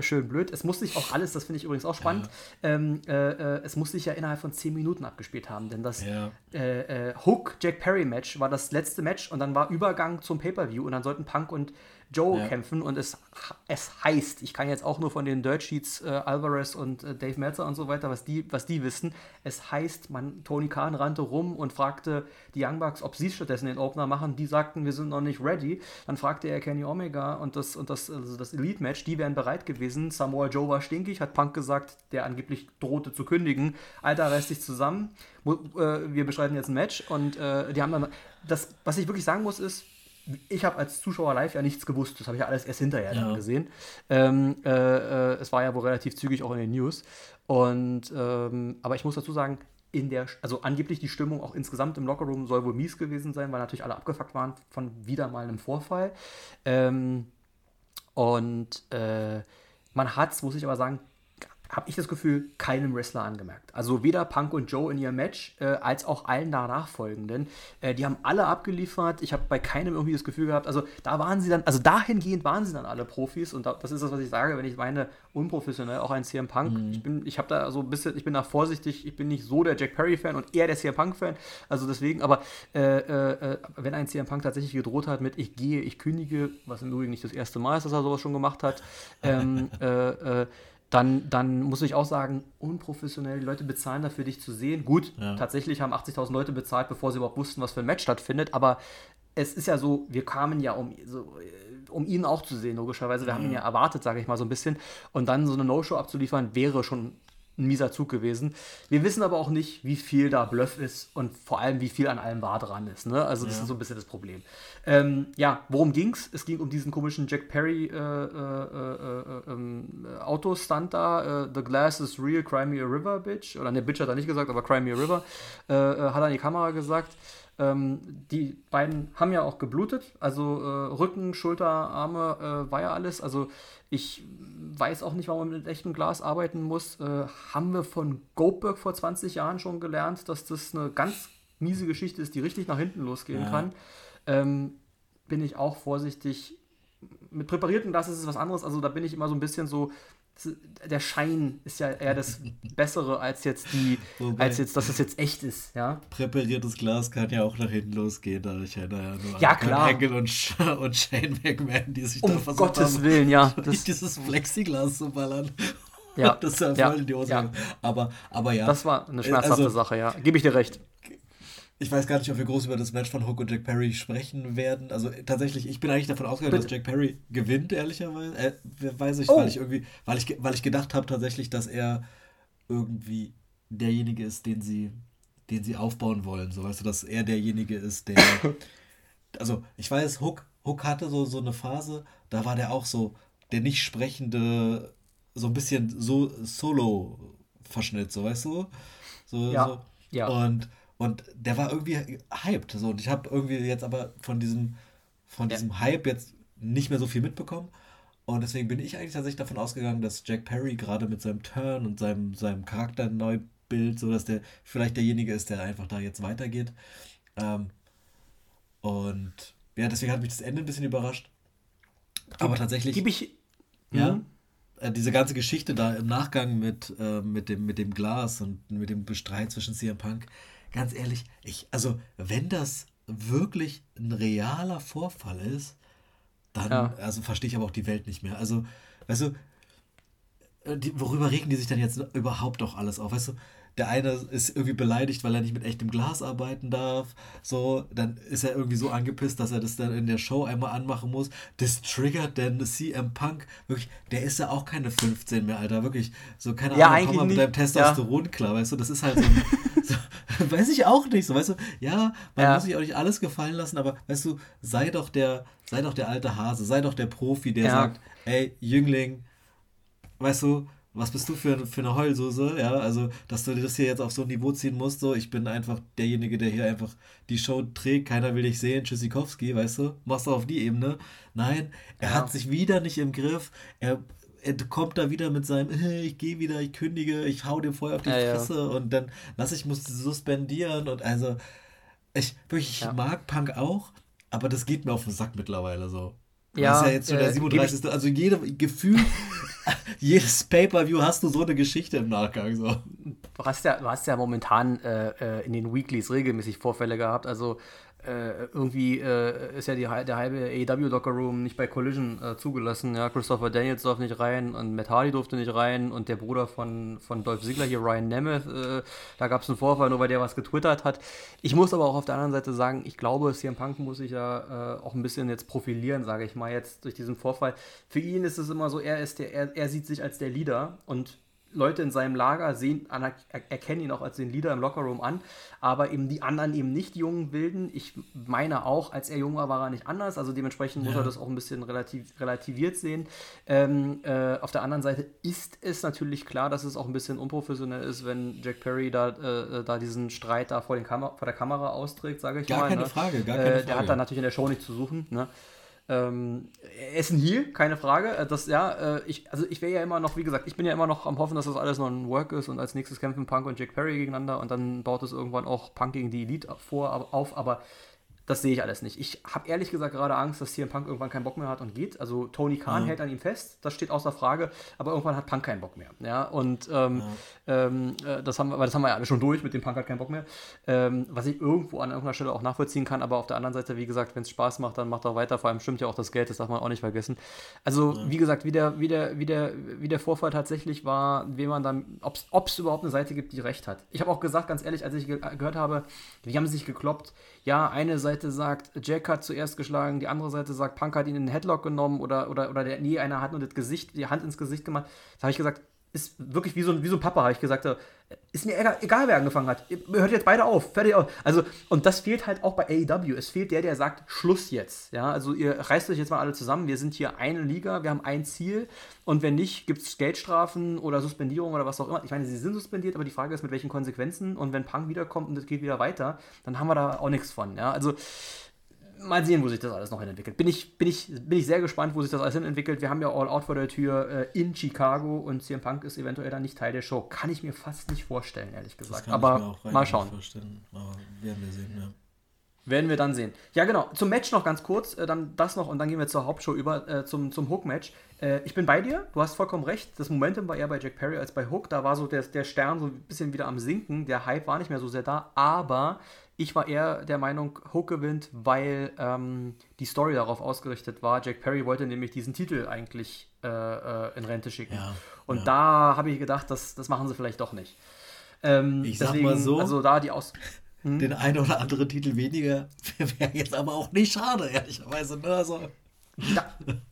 [SPEAKER 1] schön blöd. Es muss sich auch alles, das finde ich übrigens auch spannend, ja. ähm, äh, es muss sich ja innerhalb von 10 Minuten abgespielt haben, denn das ja. äh, äh, Hook-Jack Perry-Match war das letzte Match und dann war Übergang zum Pay-Per-View und dann sollten Punk und Joe ja. kämpfen und es, es heißt, ich kann jetzt auch nur von den Dirt Sheets äh, Alvarez und äh, Dave Meltzer und so weiter, was die, was die wissen. Es heißt, man, Tony Khan rannte rum und fragte die Young Bucks, ob sie stattdessen den Opener machen. Die sagten, wir sind noch nicht ready. Dann fragte er Kenny Omega und das, und das, also das Elite Match, die wären bereit gewesen. Samoa Joe war stinkig, hat Punk gesagt, der angeblich drohte zu kündigen. Alter, reiß dich zusammen. Äh, wir beschreiben jetzt ein Match und äh, die haben dann, das, was ich wirklich sagen muss, ist, ich habe als Zuschauer live ja nichts gewusst. Das habe ich ja alles erst hinterher ja. dann gesehen. Ähm, äh, äh, es war ja wohl relativ zügig auch in den News. Und ähm, aber ich muss dazu sagen, in der, also angeblich die Stimmung auch insgesamt im Lockerroom soll wohl mies gewesen sein, weil natürlich alle abgefuckt waren von wieder mal einem Vorfall. Ähm, und äh, man hat es, muss ich aber sagen, habe ich das Gefühl, keinem Wrestler angemerkt. Also weder Punk und Joe in ihrem Match, äh, als auch allen danach folgenden. Äh, die haben alle abgeliefert. Ich habe bei keinem irgendwie das Gefühl gehabt, also da waren sie dann, also dahingehend waren sie dann alle Profis und da, das ist das, was ich sage, wenn ich meine, unprofessionell, auch ein CM Punk. Mhm. Ich bin, ich habe da so ein bisschen, ich bin da vorsichtig, ich bin nicht so der Jack Perry-Fan und eher der CM Punk-Fan. Also deswegen, aber äh, äh, äh, wenn ein CM Punk tatsächlich gedroht hat mit ich gehe, ich kündige, was im Übrigen nicht das erste Mal ist, dass er sowas schon gemacht hat, ähm, äh, äh dann, dann muss ich auch sagen, unprofessionell, die Leute bezahlen dafür, dich zu sehen. Gut, ja. tatsächlich haben 80.000 Leute bezahlt, bevor sie überhaupt wussten, was für ein Match stattfindet, aber es ist ja so, wir kamen ja, um, so, um ihn auch zu sehen, logischerweise. Wir mhm. haben ihn ja erwartet, sage ich mal so ein bisschen. Und dann so eine No-Show abzuliefern, wäre schon ein mieser Zug gewesen. Wir wissen aber auch nicht, wie viel da Bluff ist und vor allem, wie viel an allem wahr dran ist. Ne? Also, das ja. ist so ein bisschen das Problem. Ähm, ja, worum ging's? Es ging um diesen komischen Jack Perry äh, äh, äh, äh ähm, Autostunt da. Äh, The Glass is real, cry me a river, bitch. Oder ne, bitch hat er nicht gesagt, aber cry me a river. Äh, hat er an die Kamera gesagt. Ähm, die beiden haben ja auch geblutet, also äh, Rücken, Schulter, Arme, äh, war ja alles. Also ich weiß auch nicht, warum man mit echtem Glas arbeiten muss. Äh, haben wir von Goldberg vor 20 Jahren schon gelernt, dass das eine ganz miese Geschichte ist, die richtig nach hinten losgehen ja. kann. Ähm, bin ich auch vorsichtig. Mit präpariertem Glas ist es was anderes. Also da bin ich immer so ein bisschen so, der Schein ist ja eher das Bessere als jetzt die, Wobei, als jetzt, dass es jetzt echt ist, ja.
[SPEAKER 2] Präpariertes Glas kann ja auch nach hinten losgehen, da ich ja
[SPEAKER 1] ja nur ja, klar.
[SPEAKER 2] Angle und, Sch und Shane McMahon, die sich
[SPEAKER 1] um da versucht Gottes haben, Willen, ja.
[SPEAKER 2] Das, dieses Plexiglas zu ballern. Ja. das ist ja voll ja, in die Hose. Ja. Aber, aber ja.
[SPEAKER 1] Das war eine schmerzhafte also, Sache, ja. Gebe ich dir recht
[SPEAKER 2] ich weiß gar nicht, ob wir groß über das Match von Hook und Jack Perry sprechen werden. Also tatsächlich, ich bin eigentlich davon ausgegangen, dass Jack Perry gewinnt, ehrlicherweise. Äh, weiß ich, oh. weil ich irgendwie, weil ich, weil ich gedacht habe tatsächlich, dass er irgendwie derjenige ist, den sie, den sie aufbauen wollen. So weißt du, dass er derjenige ist, der. also ich weiß, Hook, Hook hatte so, so eine Phase, da war der auch so der nicht sprechende, so ein bisschen so Solo-Verschnitt, so weißt du? So, ja. So. ja. Und und der war irgendwie hyped. So. Und ich habe irgendwie jetzt aber von diesem, von diesem ja. Hype jetzt nicht mehr so viel mitbekommen. Und deswegen bin ich eigentlich tatsächlich davon ausgegangen, dass Jack Perry gerade mit seinem Turn und seinem, seinem Charakter neu Bild, so dass der vielleicht derjenige ist, der einfach da jetzt weitergeht. Ähm, und ja, deswegen hat mich das Ende ein bisschen überrascht. Aber tatsächlich. Gib ich. Ja. Mhm. Äh, diese ganze Geschichte da im Nachgang mit, äh, mit, dem, mit dem Glas und mit dem Bestreit zwischen CM Punk, ganz ehrlich, ich, also wenn das wirklich ein realer Vorfall ist, dann, ja. also verstehe ich aber auch die Welt nicht mehr. Also, weißt du, äh, die, worüber regen die sich dann jetzt überhaupt doch alles auf? Weißt du, der eine ist irgendwie beleidigt, weil er nicht mit echtem Glas arbeiten darf. So, dann ist er irgendwie so angepisst, dass er das dann in der Show einmal anmachen muss. Das triggert denn CM Punk. Wirklich, der ist ja auch keine 15 mehr, Alter. Wirklich, so keine Ahnung, ja, komm mal mit deinem Testosteron ja. klar, weißt du, das ist halt so, so, weiß ich auch nicht, so, weißt du, ja, man ja. muss sich auch nicht alles gefallen lassen, aber weißt du, sei doch der, sei doch der alte Hase, sei doch der Profi, der sagt, ey, Jüngling, weißt du, was bist du für, für eine Heulsoße, ja, also, dass du das hier jetzt auf so ein Niveau ziehen musst, so, ich bin einfach derjenige, der hier einfach die Show trägt, keiner will dich sehen, Tschüssikowski, weißt du, machst du auf die Ebene. Nein, er ja. hat sich wieder nicht im Griff, er, er kommt da wieder mit seinem, ich gehe wieder, ich kündige, ich hau dir vorher auf die ja, Fresse ja. und dann lass ich muss suspendieren und also, ich, wirklich, ich mag Punk auch, aber das geht mir auf den Sack mittlerweile so. Ja, das ist ja jetzt schon der 37. Äh, also jede Gefühl, jedes Pay-Per-View hast du so eine Geschichte im Nachgang. So.
[SPEAKER 1] Du hast ja, du hast ja momentan äh, äh in den Weeklies regelmäßig Vorfälle gehabt. Also äh, irgendwie äh, ist ja die, der halbe AEW Locker Room nicht bei Collision äh, zugelassen. Ja, Christopher Daniels darf nicht rein und Matt Hardy durfte nicht rein und der Bruder von, von Dolph Ziggler hier, Ryan Nemeth, äh, da gab es einen Vorfall, nur weil der was getwittert hat. Ich muss aber auch auf der anderen Seite sagen, ich glaube, CM Punk muss sich ja äh, auch ein bisschen jetzt profilieren, sage ich mal, jetzt durch diesen Vorfall. Für ihn ist es immer so, er ist der, er, er sieht sich als der Leader und Leute in seinem Lager sehen, erkennen ihn auch als den Leader im Lockerroom an, aber eben die anderen eben nicht, die jungen Wilden. Ich meine auch, als er jung war, war er nicht anders, also dementsprechend ja. muss er das auch ein bisschen relativ, relativiert sehen. Ähm, äh, auf der anderen Seite ist es natürlich klar, dass es auch ein bisschen unprofessionell ist, wenn Jack Perry da, äh, da diesen Streit da vor, vor der Kamera austrägt, sage ich gar mal. Keine ne? Frage, gar keine äh, Frage. Der hat da natürlich in der Show nichts zu suchen. Ne? Ähm, er ein Heal, keine Frage. Äh, das, ja, äh, ich, also ich wäre ja immer noch, wie gesagt, ich bin ja immer noch am Hoffen, dass das alles noch ein Work ist und als nächstes kämpfen Punk und Jack Perry gegeneinander und dann baut es irgendwann auch Punk gegen die Elite vor, auf, aber das sehe ich alles nicht. Ich habe ehrlich gesagt gerade Angst, dass CM Punk irgendwann keinen Bock mehr hat und geht. Also Tony Khan mhm. hält an ihm fest, das steht außer Frage, aber irgendwann hat Punk keinen Bock mehr. Ja, und ähm, ja. ähm, äh, das, haben, das haben wir ja alle schon durch, mit dem Punk hat keinen Bock mehr. Ähm, was ich irgendwo an irgendeiner Stelle auch nachvollziehen kann, aber auf der anderen Seite, wie gesagt, wenn es Spaß macht, dann macht er weiter. Vor allem stimmt ja auch das Geld, das darf man auch nicht vergessen. Also, ja. wie gesagt, wie der, wie, der, wie, der, wie der Vorfall tatsächlich war, wie man dann, ob es überhaupt eine Seite gibt, die recht hat. Ich habe auch gesagt, ganz ehrlich, als ich ge gehört habe, die haben sich gekloppt, ja, eine Seite sagt, Jack hat zuerst geschlagen, die andere Seite sagt, Punk hat ihn in den Headlock genommen oder, oder, oder der, nee, einer hat nur das Gesicht, die Hand ins Gesicht gemacht. Da habe ich gesagt, ist wirklich wie so, ein, wie so ein Papa, habe ich gesagt, ist mir egal, egal, wer angefangen hat. Hört jetzt beide auf, fertig auf. Also, und das fehlt halt auch bei AEW. Es fehlt der, der sagt, Schluss jetzt. Ja, also ihr reißt euch jetzt mal alle zusammen. Wir sind hier eine Liga, wir haben ein Ziel. Und wenn nicht, gibt es Geldstrafen oder Suspendierung oder was auch immer. Ich meine, sie sind suspendiert, aber die Frage ist, mit welchen Konsequenzen. Und wenn Punk wiederkommt und es geht wieder weiter, dann haben wir da auch nichts von. Ja, also mal sehen, wo sich das alles noch hin entwickelt. Bin ich, bin, ich, bin ich sehr gespannt, wo sich das alles hin entwickelt. Wir haben ja All Out vor der Tür äh, in Chicago und CM Punk ist eventuell dann nicht Teil der Show. Kann ich mir fast nicht vorstellen, ehrlich gesagt. Aber mal schauen. Aber werden wir sehen, ja. Werden wir dann sehen. Ja, genau. Zum Match noch ganz kurz, äh, dann das noch und dann gehen wir zur Hauptshow über, äh, zum, zum Hook-Match. Äh, ich bin bei dir, du hast vollkommen recht. Das Momentum war eher bei Jack Perry als bei Hook. Da war so der, der Stern so ein bisschen wieder am Sinken. Der Hype war nicht mehr so sehr da, aber ich war eher der Meinung, Hook gewinnt, weil ähm, die Story darauf ausgerichtet war. Jack Perry wollte nämlich diesen Titel eigentlich äh, äh, in Rente schicken. Ja, und ja. da habe ich gedacht, das, das machen sie vielleicht doch nicht. Ähm, ich deswegen, sag mal so.
[SPEAKER 2] Also da die Aus. Hm? Den einen oder anderen Titel weniger wäre jetzt aber auch nicht schade, ehrlicherweise. Ne? Also.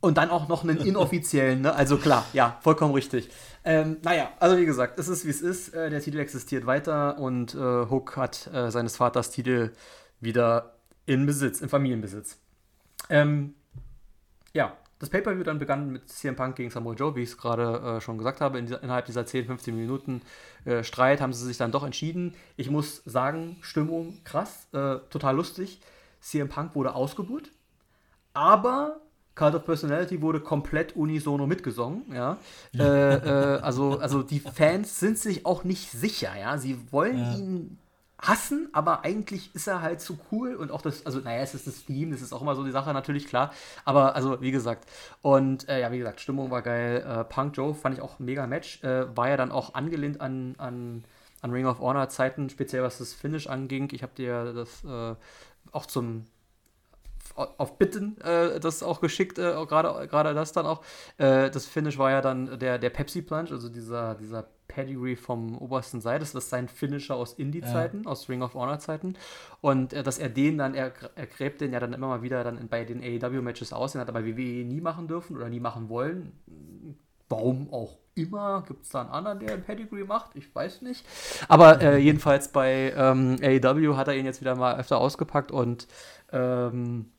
[SPEAKER 1] Und dann auch noch einen inoffiziellen, ne? Also klar, ja, vollkommen richtig. Ähm, naja, also wie gesagt, es ist wie es ist. Äh, der Titel existiert weiter und äh, Hook hat äh, seines Vaters Titel wieder in Besitz, in Familienbesitz. Ähm, ja, das Pay-Per-View dann begann mit CM Punk gegen Samoa Joe, wie ich es gerade äh, schon gesagt habe. In dieser, innerhalb dieser 10, 15 Minuten äh, Streit haben sie sich dann doch entschieden. Ich muss sagen, Stimmung krass, äh, total lustig. CM Punk wurde ausgebucht, aber Cult of Personality wurde komplett unisono mitgesungen, ja. äh, äh, also, also die Fans sind sich auch nicht sicher, ja. Sie wollen ja. ihn hassen, aber eigentlich ist er halt zu cool und auch das, also naja, es ist das Theme, das ist auch immer so die Sache, natürlich, klar. Aber also, wie gesagt, und äh, ja, wie gesagt, Stimmung war geil. Äh, Punk Joe fand ich auch ein mega Match. Äh, war ja dann auch angelehnt an, an, an Ring of Honor Zeiten, speziell was das Finish anging. Ich habe dir das äh, auch zum auf Bitten äh, das auch geschickt, äh, gerade das dann auch. Äh, das Finish war ja dann der, der Pepsi Plunge, also dieser, dieser Pedigree vom obersten Seite. Das ist sein Finisher aus Indie-Zeiten, ja. aus Ring of Honor-Zeiten. Und äh, dass er den dann, er, er gräbt den ja dann immer mal wieder dann bei den AEW-Matches aus. Den hat er bei WWE nie machen dürfen oder nie machen wollen. Warum auch immer. Gibt es da einen anderen, der ein Pedigree macht? Ich weiß nicht. Aber äh, jedenfalls bei ähm, AEW hat er ihn jetzt wieder mal öfter ausgepackt und ähm,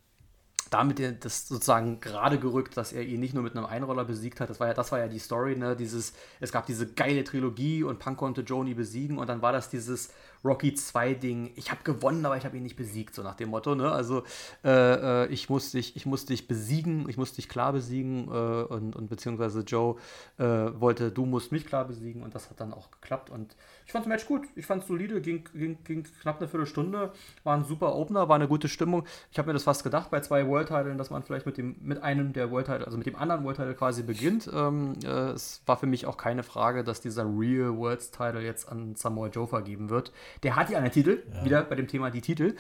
[SPEAKER 1] damit das sozusagen gerade gerückt, dass er ihn nicht nur mit einem Einroller besiegt hat. Das war ja, das war ja die Story, ne? Dieses, es gab diese geile Trilogie und Punk konnte Joni besiegen und dann war das dieses Rocky 2 Ding. Ich habe gewonnen, aber ich habe ihn nicht besiegt, so nach dem Motto, ne? Also äh, äh, ich muss dich, ich muss dich besiegen, ich muss dich klar besiegen äh, und, und beziehungsweise Joe äh, wollte, du musst mich klar besiegen und das hat dann auch geklappt und ich fand das Match gut. Ich fand es solide, ging, ging, ging knapp eine Viertelstunde, war ein super Opener, war eine gute Stimmung. Ich habe mir das fast gedacht bei zwei World Titeln, dass man vielleicht mit dem mit einem der World Title, also mit dem anderen World Title quasi beginnt. Ähm, äh, es war für mich auch keine Frage, dass dieser Real World Title jetzt an Samoa Joe vergeben wird. Der hat ja einen Titel, ja. wieder bei dem Thema die Titel.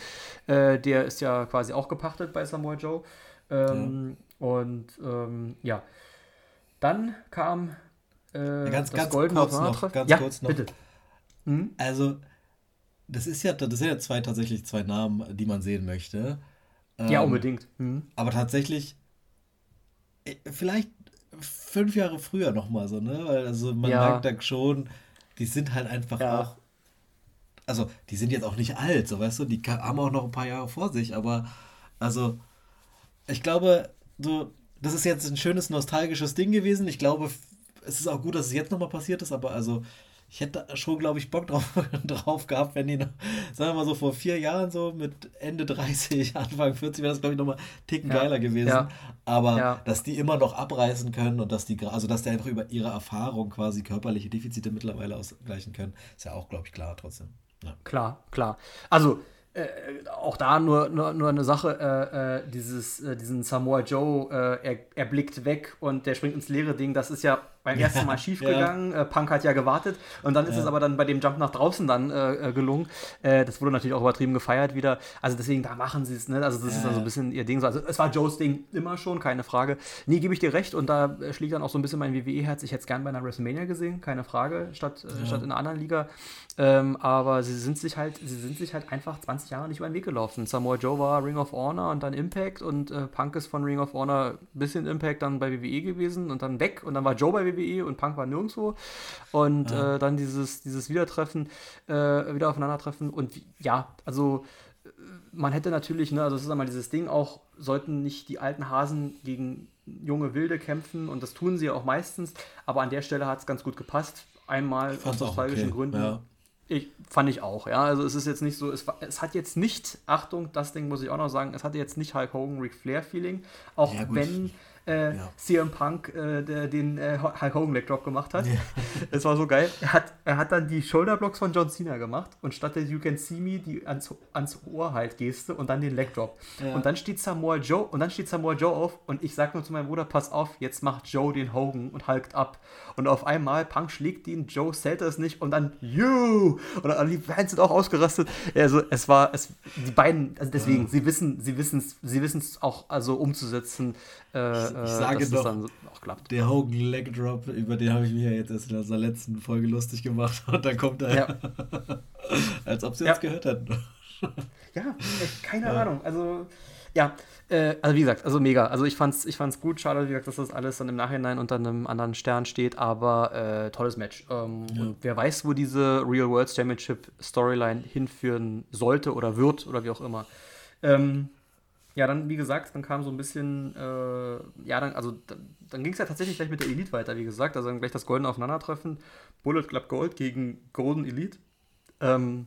[SPEAKER 1] Äh, der ist ja quasi auch gepachtet bei Samoa Joe. Ähm, ja. Und ähm, ja, dann kam
[SPEAKER 2] äh, ganz, das ganz Goldene kurz noch, ganz ja, kurz noch. Bitte. Mhm. Also, das ist ja, das sind ja zwei tatsächlich zwei Namen, die man sehen möchte.
[SPEAKER 1] ja, ähm, unbedingt. Mhm.
[SPEAKER 2] Aber tatsächlich, äh, vielleicht fünf Jahre früher nochmal so, ne? Weil also man ja. merkt da schon, die sind halt einfach ja. auch. Also, die sind jetzt auch nicht alt, so weißt du, die haben auch noch ein paar Jahre vor sich, aber also, ich glaube, so, das ist jetzt ein schönes nostalgisches Ding gewesen. Ich glaube, es ist auch gut, dass es jetzt nochmal passiert ist, aber also ich hätte schon, glaube ich, Bock drauf, drauf gehabt, wenn die, noch, sagen wir mal so, vor vier Jahren so mit Ende 30, Anfang 40 wäre das, glaube ich, nochmal ticken ja. geiler gewesen. Ja. Aber ja. dass die immer noch abreißen können und dass die, also dass die einfach über ihre Erfahrung quasi körperliche Defizite mittlerweile ausgleichen können, ist ja auch, glaube ich, klar trotzdem.
[SPEAKER 1] Klar, klar. Also, äh, auch da nur, nur, nur eine Sache, äh, äh dieses, äh, diesen Samoa Joe, äh, er, er blickt weg und der springt ins leere Ding, das ist ja beim ersten Mal schief gegangen. Ja. Punk hat ja gewartet und dann ist ja. es aber dann bei dem Jump nach draußen dann gelungen. Das wurde natürlich auch übertrieben gefeiert wieder. Also deswegen, da machen sie es, ne? Also das ja. ist dann so ein bisschen ihr Ding. Also es war Joes Ding immer schon, keine Frage. Nee, gebe ich dir recht und da schlägt dann auch so ein bisschen mein WWE-Herz. Ich hätte es gern bei einer WrestleMania gesehen, keine Frage, statt, statt in einer anderen Liga. Ähm, aber sie sind sich halt, sie sind sich halt einfach 20 Jahre nicht über den Weg gelaufen. Samoa Joe war Ring of Honor und dann Impact und äh, Punk ist von Ring of Honor ein bisschen Impact dann bei WWE gewesen und dann weg und dann war Joe bei WWE und Punk war nirgendwo. Und ja. äh, dann dieses, dieses Wiedertreffen, äh, wieder aufeinandertreffen. Und ja, also äh, man hätte natürlich, ne, also es ist einmal dieses Ding auch, sollten nicht die alten Hasen gegen junge Wilde kämpfen und das tun sie auch meistens, aber an der Stelle hat es ganz gut gepasst. Einmal aus nostalgischen okay. Gründen. Ja. Ich, fand ich auch, ja. Also es ist jetzt nicht so, es, es, hat jetzt nicht, Achtung, das Ding muss ich auch noch sagen, es hatte jetzt nicht Hulk Hogan Ric Flair Feeling, auch ja, wenn äh, ja. CM Punk äh, der, den äh, Hulk Hogan Leg Drop gemacht hat. Ja. Das war so geil. Er hat, er hat dann die Shoulderblocks von John Cena gemacht und statt der You Can See Me die ans, ans Ohr halt Geste und dann den Leg Drop. Ja. Und dann steht Samoa Joe und dann steht Samoa Joe auf und ich sag nur zu meinem Bruder, pass auf, jetzt macht Joe den Hogan und hulkt ab. Und auf einmal Punk schlägt ihn, Joe zählt das nicht und dann You! Und dann, die Fans sind auch ausgerastet. Also es war, es, die beiden, also deswegen, sie wissen, sie wissen es, sie wissen es auch also umzusetzen. Äh,
[SPEAKER 2] ich äh, sage doch, auch klappt. der Hogan Leg Drop, über den habe ich mich ja jetzt erst in unserer letzten Folge lustig gemacht und dann kommt er, ja. als ob sie ja. uns gehört hätten.
[SPEAKER 1] ja, keine ja. Ahnung. Also, ja, äh, also wie gesagt, also mega. Also ich fand's, ich fand's gut. Schade, wie gesagt, dass das alles dann im Nachhinein unter einem anderen Stern steht, aber äh, tolles Match. Ähm, ja. Und wer weiß, wo diese Real World Championship Storyline hinführen sollte oder wird oder wie auch immer. Ähm, ja, dann, wie gesagt, dann kam so ein bisschen, äh, ja, dann, also dann, dann ging es ja tatsächlich gleich mit der Elite weiter, wie gesagt. Also dann gleich das goldene Aufeinandertreffen. Bullet Club Gold gegen Golden Elite. Ähm,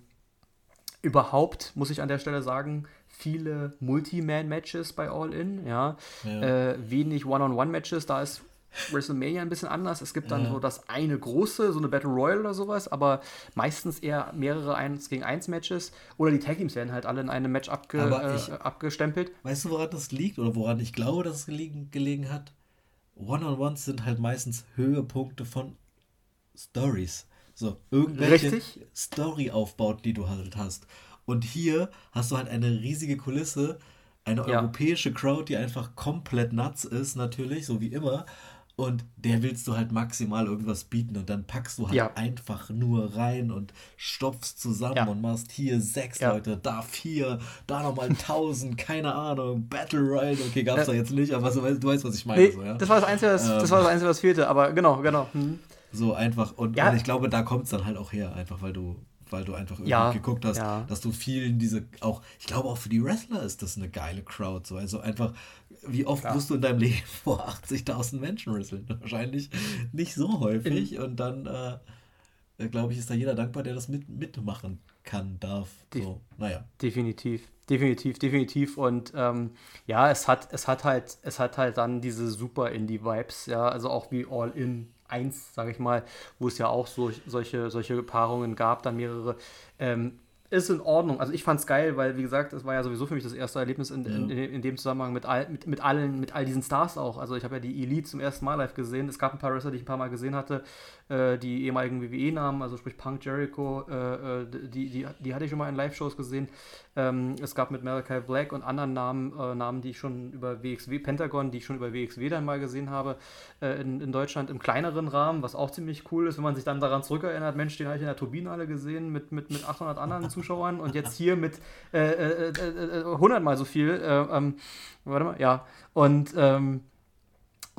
[SPEAKER 1] überhaupt, muss ich an der Stelle sagen, viele Multi-Man-Matches bei All In, ja. ja. Äh, wenig One-on-One-Matches, da ist WrestleMania ein bisschen anders. Es gibt dann ja. so das eine große, so eine Battle Royale oder sowas, aber meistens eher mehrere 1 gegen 1 Matches. Oder die Tag Teams werden halt alle in einem Match abge, ich, äh, abgestempelt.
[SPEAKER 2] Weißt du, woran das liegt oder woran ich glaube, dass es gelegen, gelegen hat? One-on-Ones sind halt meistens Höhepunkte von Stories. So, irgendwelche Story-Aufbauten, die du halt hast. Und hier hast du halt eine riesige Kulisse, eine ja. europäische Crowd, die einfach komplett nuts ist, natürlich, so wie immer. Und der willst du halt maximal irgendwas bieten und dann packst du halt ja. einfach nur rein und stopfst zusammen ja. und machst hier sechs ja. Leute, da vier, da nochmal tausend, keine Ahnung, Battle Royale, okay, gab's da jetzt nicht, aber so, du weißt, was ich meine. Nee, so,
[SPEAKER 1] ja? das, war das, Einzige, was, ähm, das war das Einzige, was fehlte, aber genau, genau. Hm.
[SPEAKER 2] So einfach und, und ich glaube, da kommt es dann halt auch her, einfach weil du weil du einfach irgendwie ja, geguckt hast, ja. dass du vielen diese auch, ich glaube auch für die Wrestler ist das eine geile Crowd. So. Also einfach, wie oft Klar. musst du in deinem Leben vor 80.000 Menschen wresteln? Wahrscheinlich nicht so häufig. In, und dann, äh, glaube ich, ist da jeder dankbar, der das mit, mitmachen kann, darf. So, naja.
[SPEAKER 1] Definitiv. Definitiv, definitiv. Und ähm, ja, es hat, es hat halt, es hat halt dann diese super Indie-Vibes, ja, also auch wie All In 1, sage ich mal, wo es ja auch so, solche, solche Paarungen gab, dann mehrere. Ähm, ist in Ordnung. Also ich fand es geil, weil, wie gesagt, es war ja sowieso für mich das erste Erlebnis in, in, in, in dem Zusammenhang mit, all, mit, mit, allen, mit all diesen Stars auch. Also ich habe ja die Elite zum ersten Mal live gesehen. Es gab ein paar Wrestler, die ich ein paar Mal gesehen hatte, äh, die ehemaligen WWE-Namen, also sprich Punk Jericho, äh, äh, die, die, die hatte ich schon mal in Live-Shows gesehen. Ähm, es gab mit Malachi Black und anderen Namen, äh, Namen, die ich schon über WXW, Pentagon, die ich schon über WXW dann mal gesehen habe, äh, in, in Deutschland im kleineren Rahmen, was auch ziemlich cool ist, wenn man sich dann daran zurückerinnert, Mensch, den habe ich in der Turbinenhalle gesehen mit, mit, mit 800 anderen Zuschauern und jetzt hier mit äh, 100 äh, mal so viel. Ähm, warte mal, ja. Und ähm,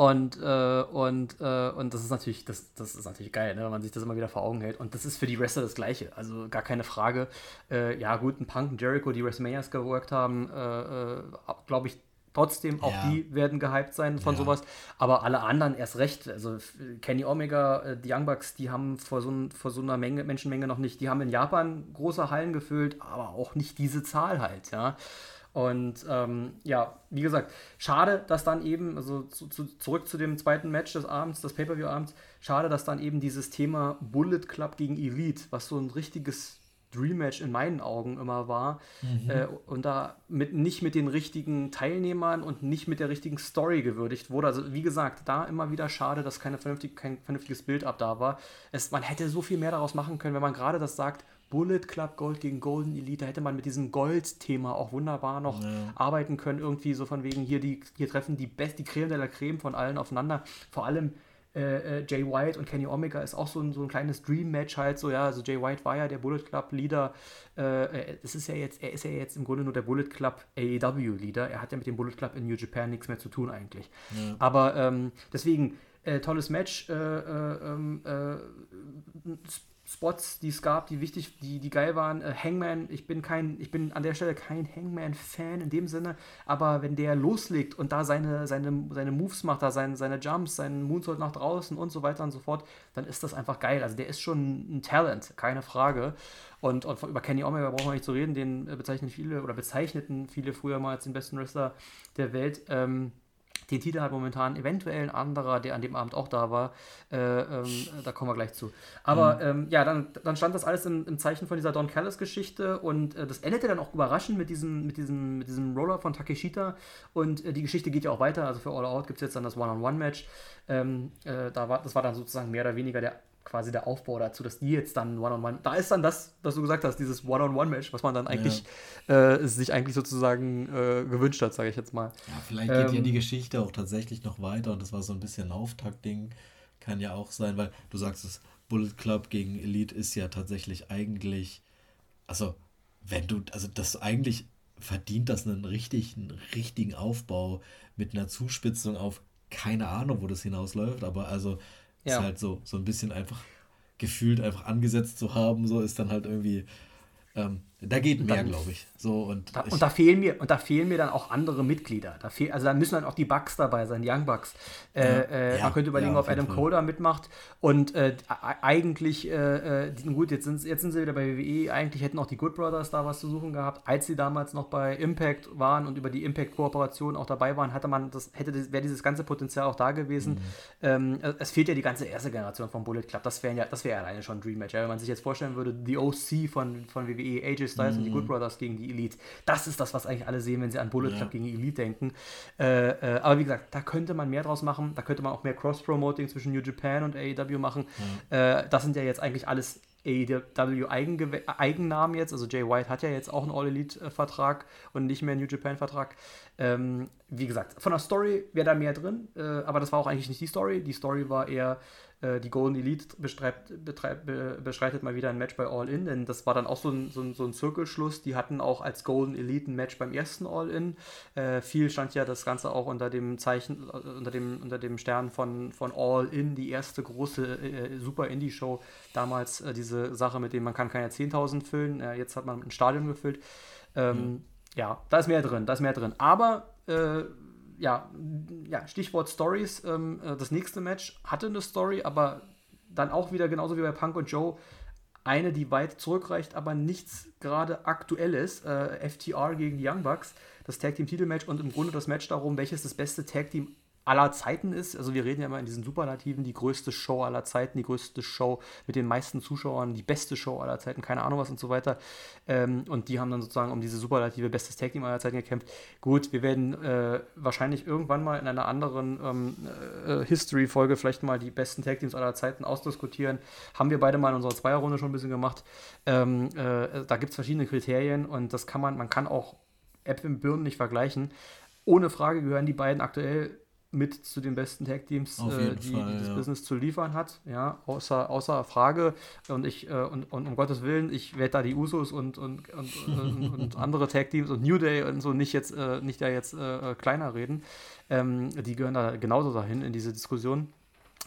[SPEAKER 1] und, äh, und, äh, und das ist natürlich, das, das ist natürlich geil, ne, wenn man sich das immer wieder vor Augen hält. Und das ist für die Wrestler das Gleiche. Also gar keine Frage. Äh, ja, gut, ein Punk und Jericho, die WrestleManias geworkt haben, äh, äh, glaube ich, trotzdem, auch ja. die werden gehypt sein von ja. sowas. Aber alle anderen erst recht. Also Kenny Omega, äh, die Young Bucks, die haben vor so, vor so einer Menge, Menschenmenge noch nicht, die haben in Japan große Hallen gefüllt, aber auch nicht diese Zahl halt, ja. Und ähm, ja, wie gesagt, schade, dass dann eben, also zu, zu, zurück zu dem zweiten Match des Abends, des Pay-Per-View-Abends, schade, dass dann eben dieses Thema Bullet Club gegen Elite, was so ein richtiges Dream-Match in meinen Augen immer war, mhm. äh, und da mit, nicht mit den richtigen Teilnehmern und nicht mit der richtigen Story gewürdigt wurde. Also wie gesagt, da immer wieder schade, dass keine vernünftig, kein vernünftiges Bild ab da war. Es, man hätte so viel mehr daraus machen können, wenn man gerade das sagt, Bullet Club Gold gegen Golden Elite, da hätte man mit diesem Gold-Thema auch wunderbar noch ja. arbeiten können. Irgendwie so von wegen hier, die, hier treffen die Best, die Creme de la Creme von allen aufeinander. Vor allem äh, äh, Jay White und Kenny Omega ist auch so ein, so ein kleines Dream-Match halt so, ja, also Jay White war ja der Bullet Club-Leader, äh, das ist ja jetzt, er ist ja jetzt im Grunde nur der Bullet Club AEW-Leader, er hat ja mit dem Bullet Club in New Japan nichts mehr zu tun eigentlich. Ja. Aber ähm, deswegen, äh, tolles Match, äh, äh, ähm, Spots, die es gab, die wichtig, die, die geil waren. Äh, Hangman, ich bin kein, ich bin an der Stelle kein Hangman-Fan in dem Sinne, aber wenn der loslegt und da seine, seine, seine Moves macht, da seine, seine Jumps, seinen Moonsault nach draußen und so weiter und so fort, dann ist das einfach geil. Also der ist schon ein Talent, keine Frage. Und, und über Kenny Omega brauchen wir nicht zu reden, den äh, bezeichnen viele oder bezeichneten viele früher mal als den besten Wrestler der Welt. Ähm, den Titel hat momentan eventuell ein anderer, der an dem Abend auch da war. Äh, ähm, da kommen wir gleich zu. Aber mhm. ähm, ja, dann, dann stand das alles im, im Zeichen von dieser Don Callis-Geschichte und äh, das endete dann auch überraschend mit diesem, mit diesem, mit diesem Roller von Takeshita. Und äh, die Geschichte geht ja auch weiter. Also für All Out gibt es jetzt dann das One-on-One-Match. Ähm, äh, da war, das war dann sozusagen mehr oder weniger der quasi der Aufbau dazu, dass die jetzt dann One-on-One, da ist dann das, was du gesagt hast, dieses One-on-One-Match, was man dann eigentlich ja. äh, sich eigentlich sozusagen äh, gewünscht hat, sage ich jetzt mal.
[SPEAKER 2] Ja, vielleicht geht ähm, ja die Geschichte auch tatsächlich noch weiter und das war so ein bisschen ein Auftakt-Ding, kann ja auch sein, weil du sagst es, Bullet Club gegen Elite ist ja tatsächlich eigentlich, also wenn du, also das eigentlich verdient das einen richtigen, richtigen Aufbau mit einer Zuspitzung auf keine Ahnung, wo das hinausläuft, aber also ja. Ist halt so, so ein bisschen einfach gefühlt einfach angesetzt zu haben, so ist dann halt irgendwie, ähm, Da geht mehr, glaube ich. So, und,
[SPEAKER 1] da,
[SPEAKER 2] ich,
[SPEAKER 1] und da fehlen mir, und da fehlen mir dann auch andere Mitglieder. Da fehl, also da müssen dann auch die Bugs dabei sein, die Young Bucks. Äh, äh, ja, man könnte überlegen, ja, ob Adam Cole da mitmacht. Und äh, eigentlich, äh, äh, gut, jetzt sind, jetzt sind sie wieder bei WWE, eigentlich hätten auch die Good Brothers da was zu suchen gehabt. Als sie damals noch bei Impact waren und über die Impact-Kooperation auch dabei waren, hatte man das, hätte wäre dieses ganze Potenzial auch da gewesen. Mhm. Ähm, es fehlt ja die ganze erste Generation von Bullet Club. Das wäre ja, das wäre alleine schon ein Dream Match. Ja, wenn man sich jetzt vorstellen würde, die OC von, von WWE, AJ Styles mm. und die Good mhm. Brothers gegen die Elite. Das ist das, was eigentlich alle sehen, wenn sie an Bullet ja. Club gegen die Elite denken. Äh, äh, aber wie gesagt, da könnte man mehr draus machen. Da könnte man auch mehr Cross-Promoting zwischen New Japan und AEW machen. Ja. Äh, das sind ja jetzt eigentlich alles AEW Eigennamen jetzt. Also Jay White hat ja jetzt auch einen All-Elite-Vertrag und nicht mehr einen New Japan-Vertrag. Ähm, wie gesagt, von der Story wäre da mehr drin, äh, aber das war auch eigentlich nicht die Story. Die Story war eher, äh, die Golden Elite bestreibt, betreibt, be, beschreitet mal wieder ein Match bei All In, denn das war dann auch so ein, so ein, so ein Zirkelschluss. Die hatten auch als Golden Elite ein Match beim ersten All In. Äh, viel stand ja das Ganze auch unter dem Zeichen, äh, unter dem, unter dem Stern von, von All In, die erste große äh, Super Indie-Show. Damals äh, diese Sache, mit dem man kann keine 10.000 füllen. Jetzt hat man ein Stadion gefüllt. Ähm, mhm. Ja, da ist mehr drin, da ist mehr drin. Aber ja, ja, Stichwort Stories. Ähm, äh, das nächste Match hatte eine Story, aber dann auch wieder genauso wie bei Punk und Joe eine, die weit zurückreicht, aber nichts gerade aktuelles. Äh, FTR gegen die Young Bucks, das Tag Team Titelmatch und im Grunde das Match darum, welches das beste Tag Team aller Zeiten ist. Also wir reden ja immer in diesen Superlativen, die größte Show aller Zeiten, die größte Show mit den meisten Zuschauern, die beste Show aller Zeiten, keine Ahnung was und so weiter. Ähm, und die haben dann sozusagen um diese Superlative bestes Tag Team aller Zeiten gekämpft. Gut, wir werden äh, wahrscheinlich irgendwann mal in einer anderen ähm, äh, History-Folge vielleicht mal die besten Tag Teams aller Zeiten ausdiskutieren. Haben wir beide mal in unserer Zweierrunde schon ein bisschen gemacht. Ähm, äh, da gibt es verschiedene Kriterien und das kann man, man kann auch Äpfel und Birnen nicht vergleichen. Ohne Frage gehören die beiden aktuell mit zu den besten Tag Teams, äh, die, Fall, die, das ja. Business zu liefern hat, ja, außer, außer Frage. Und ich, äh, und, und um Gottes Willen, ich werde da die Usos und, und, und, und, und andere Tag Teams und New Day und so nicht jetzt, äh, nicht da jetzt äh, kleiner reden. Ähm, die gehören da genauso dahin in diese Diskussion.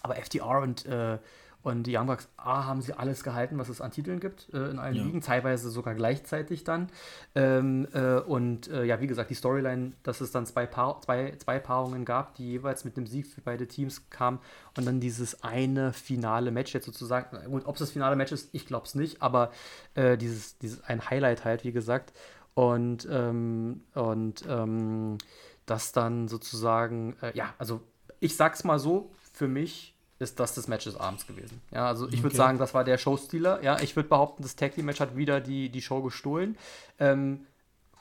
[SPEAKER 1] Aber FDR und äh, und die Young Bucks, A, haben sie alles gehalten, was es an Titeln gibt, äh, in allen ja. Ligen, teilweise sogar gleichzeitig dann. Ähm, äh, und äh, ja, wie gesagt, die Storyline, dass es dann zwei, Paar, zwei, zwei Paarungen gab, die jeweils mit einem Sieg für beide Teams kamen und dann dieses eine finale Match jetzt sozusagen, gut, ob es das finale Match ist, ich glaube es nicht, aber äh, dieses, dieses ein Highlight halt, wie gesagt. Und, ähm, und ähm, das dann sozusagen, äh, ja, also ich sag's mal so, für mich ist das das Match des Abends gewesen. Ja, also ich okay. würde sagen, das war der Showstealer. Ja, ich würde behaupten, das Tag Team Match hat wieder die, die Show gestohlen. Ähm,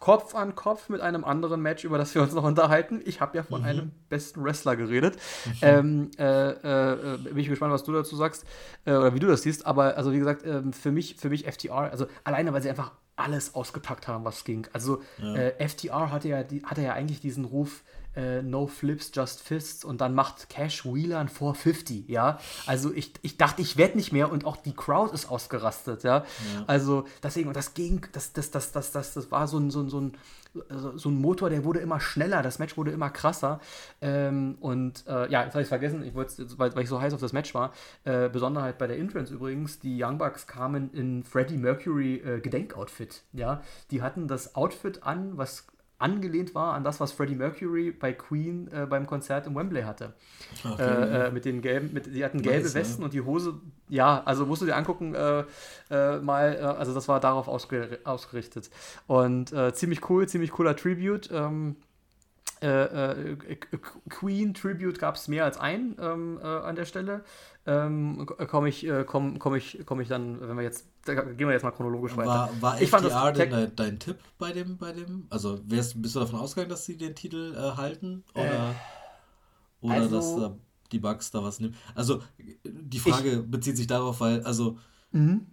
[SPEAKER 1] Kopf an Kopf mit einem anderen Match, über das wir uns noch unterhalten. Ich habe ja von mhm. einem besten Wrestler geredet. Mhm. Ähm, äh, äh, bin ich gespannt, was du dazu sagst äh, oder wie du das siehst. Aber also wie gesagt, ähm, für mich, für mich FTR, also alleine, weil sie einfach alles ausgepackt haben, was ging. Also ja. Äh, FTR hatte ja, die, hatte ja eigentlich diesen Ruf, äh, No Flips, Just Fists und dann macht Cash Wheeler ein 450, ja. Also ich, ich dachte, ich werde nicht mehr und auch die Crowd ist ausgerastet, ja. ja. Also deswegen, und das ging, das, das, das, das, das, das war so ein, so ein, so ein so ein Motor, der wurde immer schneller, das Match wurde immer krasser. Ähm, und äh, ja, jetzt habe ich es vergessen, ich weil, weil ich so heiß auf das Match war. Äh, Besonderheit bei der Entrance übrigens, die Young Bucks kamen in Freddie Mercury äh, Gedenkoutfit. Ja, die hatten das Outfit an, was angelehnt war an das, was Freddie Mercury bei Queen äh, beim Konzert im Wembley hatte. Okay. Äh, äh, mit den gelben, mit, die hatten gelbe nice, Westen ne? und die Hose, ja, also musst du dir angucken, äh, äh, mal, äh, also das war darauf ausger ausgerichtet. Und ziemlich cool, ziemlich cooler Tribute. Ähm, Queen Tribute gab es mehr als ein ähm, an der Stelle ähm, komme ich, äh, komm, komm ich, komm ich dann, wenn wir jetzt, gehen wir jetzt mal chronologisch weiter.
[SPEAKER 2] War, war ich fand das denn dein, Tipp bei dem, bei dem? Also wärst, bist du davon ausgegangen, dass sie den Titel äh, halten? Oder, äh, oder also, dass da die Bugs da was nehmen? Also die Frage ich, bezieht sich darauf, weil, also mhm.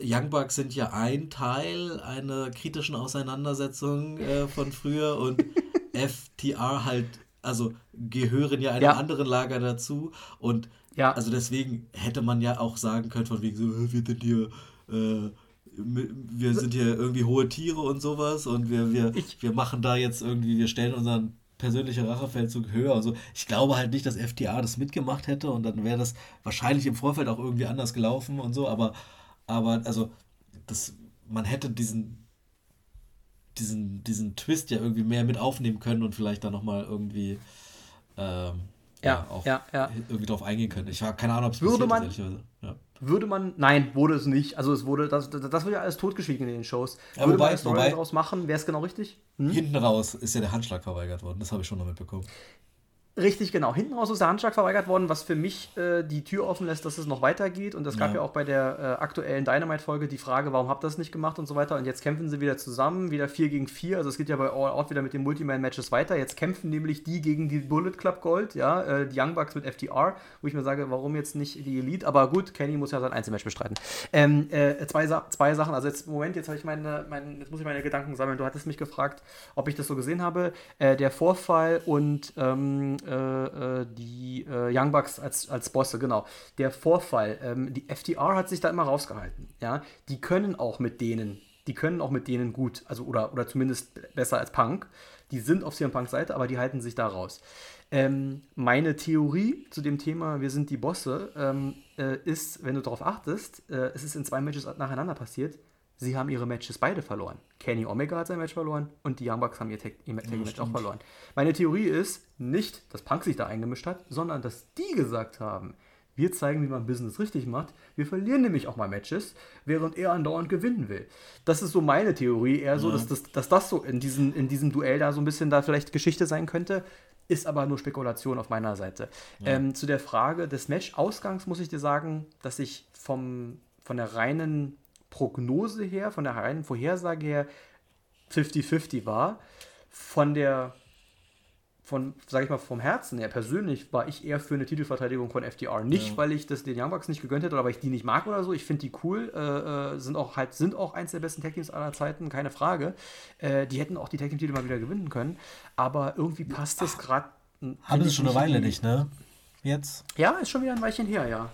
[SPEAKER 2] Young Bucks sind ja ein Teil einer kritischen Auseinandersetzung äh, von früher und FTR halt, also gehören ja einem ja. anderen Lager dazu und ja. Also deswegen hätte man ja auch sagen können, von wegen so, wir sind hier, äh, wir sind hier irgendwie hohe Tiere und sowas und wir, wir, ich, wir machen da jetzt irgendwie, wir stellen unseren persönlichen Rachefeldzug höher und so. Ich glaube halt nicht, dass FTA das mitgemacht hätte und dann wäre das wahrscheinlich im Vorfeld auch irgendwie anders gelaufen und so, aber, aber also das man hätte diesen, diesen, diesen Twist ja irgendwie mehr mit aufnehmen können und vielleicht dann nochmal irgendwie ähm, ja, auch
[SPEAKER 1] ja, ja.
[SPEAKER 2] irgendwie drauf eingehen können. Ich habe keine Ahnung, ob es
[SPEAKER 1] würde man, ja. Würde man, nein, wurde es nicht. Also es wurde, das, das, das wird ja alles totgeschwiegen in den Shows.
[SPEAKER 2] Ja, würde wobei, man
[SPEAKER 1] wobei, daraus machen, wäre es genau richtig?
[SPEAKER 2] Hm? Hinten raus ist ja der Handschlag verweigert worden, das habe ich schon noch mitbekommen.
[SPEAKER 1] Richtig, genau. Hinten raus ist der Handschlag verweigert worden, was für mich äh, die Tür offen lässt, dass es noch weitergeht. Und es gab ja, ja auch bei der äh, aktuellen Dynamite-Folge die Frage, warum habt ihr das nicht gemacht und so weiter. Und jetzt kämpfen sie wieder zusammen, wieder 4 gegen 4. Also es geht ja bei All Out wieder mit den Multiman-Matches weiter. Jetzt kämpfen nämlich die gegen die Bullet Club Gold, ja, äh, die Young Bucks mit FTR, wo ich mir sage, warum jetzt nicht die Elite? Aber gut, Kenny muss ja sein Einzelmatch bestreiten. Ähm, äh, zwei, Sa zwei Sachen. Also jetzt, Moment, jetzt habe ich meine, mein, jetzt muss ich meine Gedanken sammeln. Du hattest mich gefragt, ob ich das so gesehen habe. Äh, der Vorfall und ähm, äh, die äh, Young Bucks als, als Bosse, genau. Der Vorfall, ähm, die FTR hat sich da immer rausgehalten. Ja? Die können auch mit denen, die können auch mit denen gut, also oder, oder zumindest besser als Punk. Die sind auf CM Punk Seite, aber die halten sich da raus. Ähm, meine Theorie zu dem Thema, wir sind die Bosse, ähm, äh, ist, wenn du darauf achtest, äh, es ist in zwei Matches nacheinander passiert, sie haben ihre Matches beide verloren. Kenny Omega hat sein Match verloren und die Young Bucks haben ihr Tag-Match ja, auch verloren. Meine Theorie ist nicht, dass Punk sich da eingemischt hat, sondern dass die gesagt haben, wir zeigen, wie man Business richtig macht. Wir verlieren nämlich auch mal Matches, während er andauernd gewinnen will. Das ist so meine Theorie, eher so, ja. dass, das, dass das so in, diesen, in diesem Duell da so ein bisschen da vielleicht Geschichte sein könnte. Ist aber nur Spekulation auf meiner Seite. Ja. Ähm, zu der Frage des Match-Ausgangs muss ich dir sagen, dass ich vom, von der reinen Prognose her, von der reinen Vorhersage her 50-50 war. Von der, von, sag ich mal, vom Herzen her persönlich war ich eher für eine Titelverteidigung von FDR. Nicht, ja. weil ich das den Young Bucks nicht gegönnt hätte oder weil ich die nicht mag oder so. Ich finde die cool. Äh, äh, sind auch halt, sind auch eins der besten Tag Teams aller Zeiten, keine Frage. Äh, die hätten auch die Tag Team Titel mal wieder gewinnen können. Aber irgendwie passt das gerade.
[SPEAKER 2] Haben sie schon eine Weile nicht, ne? Jetzt?
[SPEAKER 1] Ja, ist schon wieder ein Weilchen her, ja.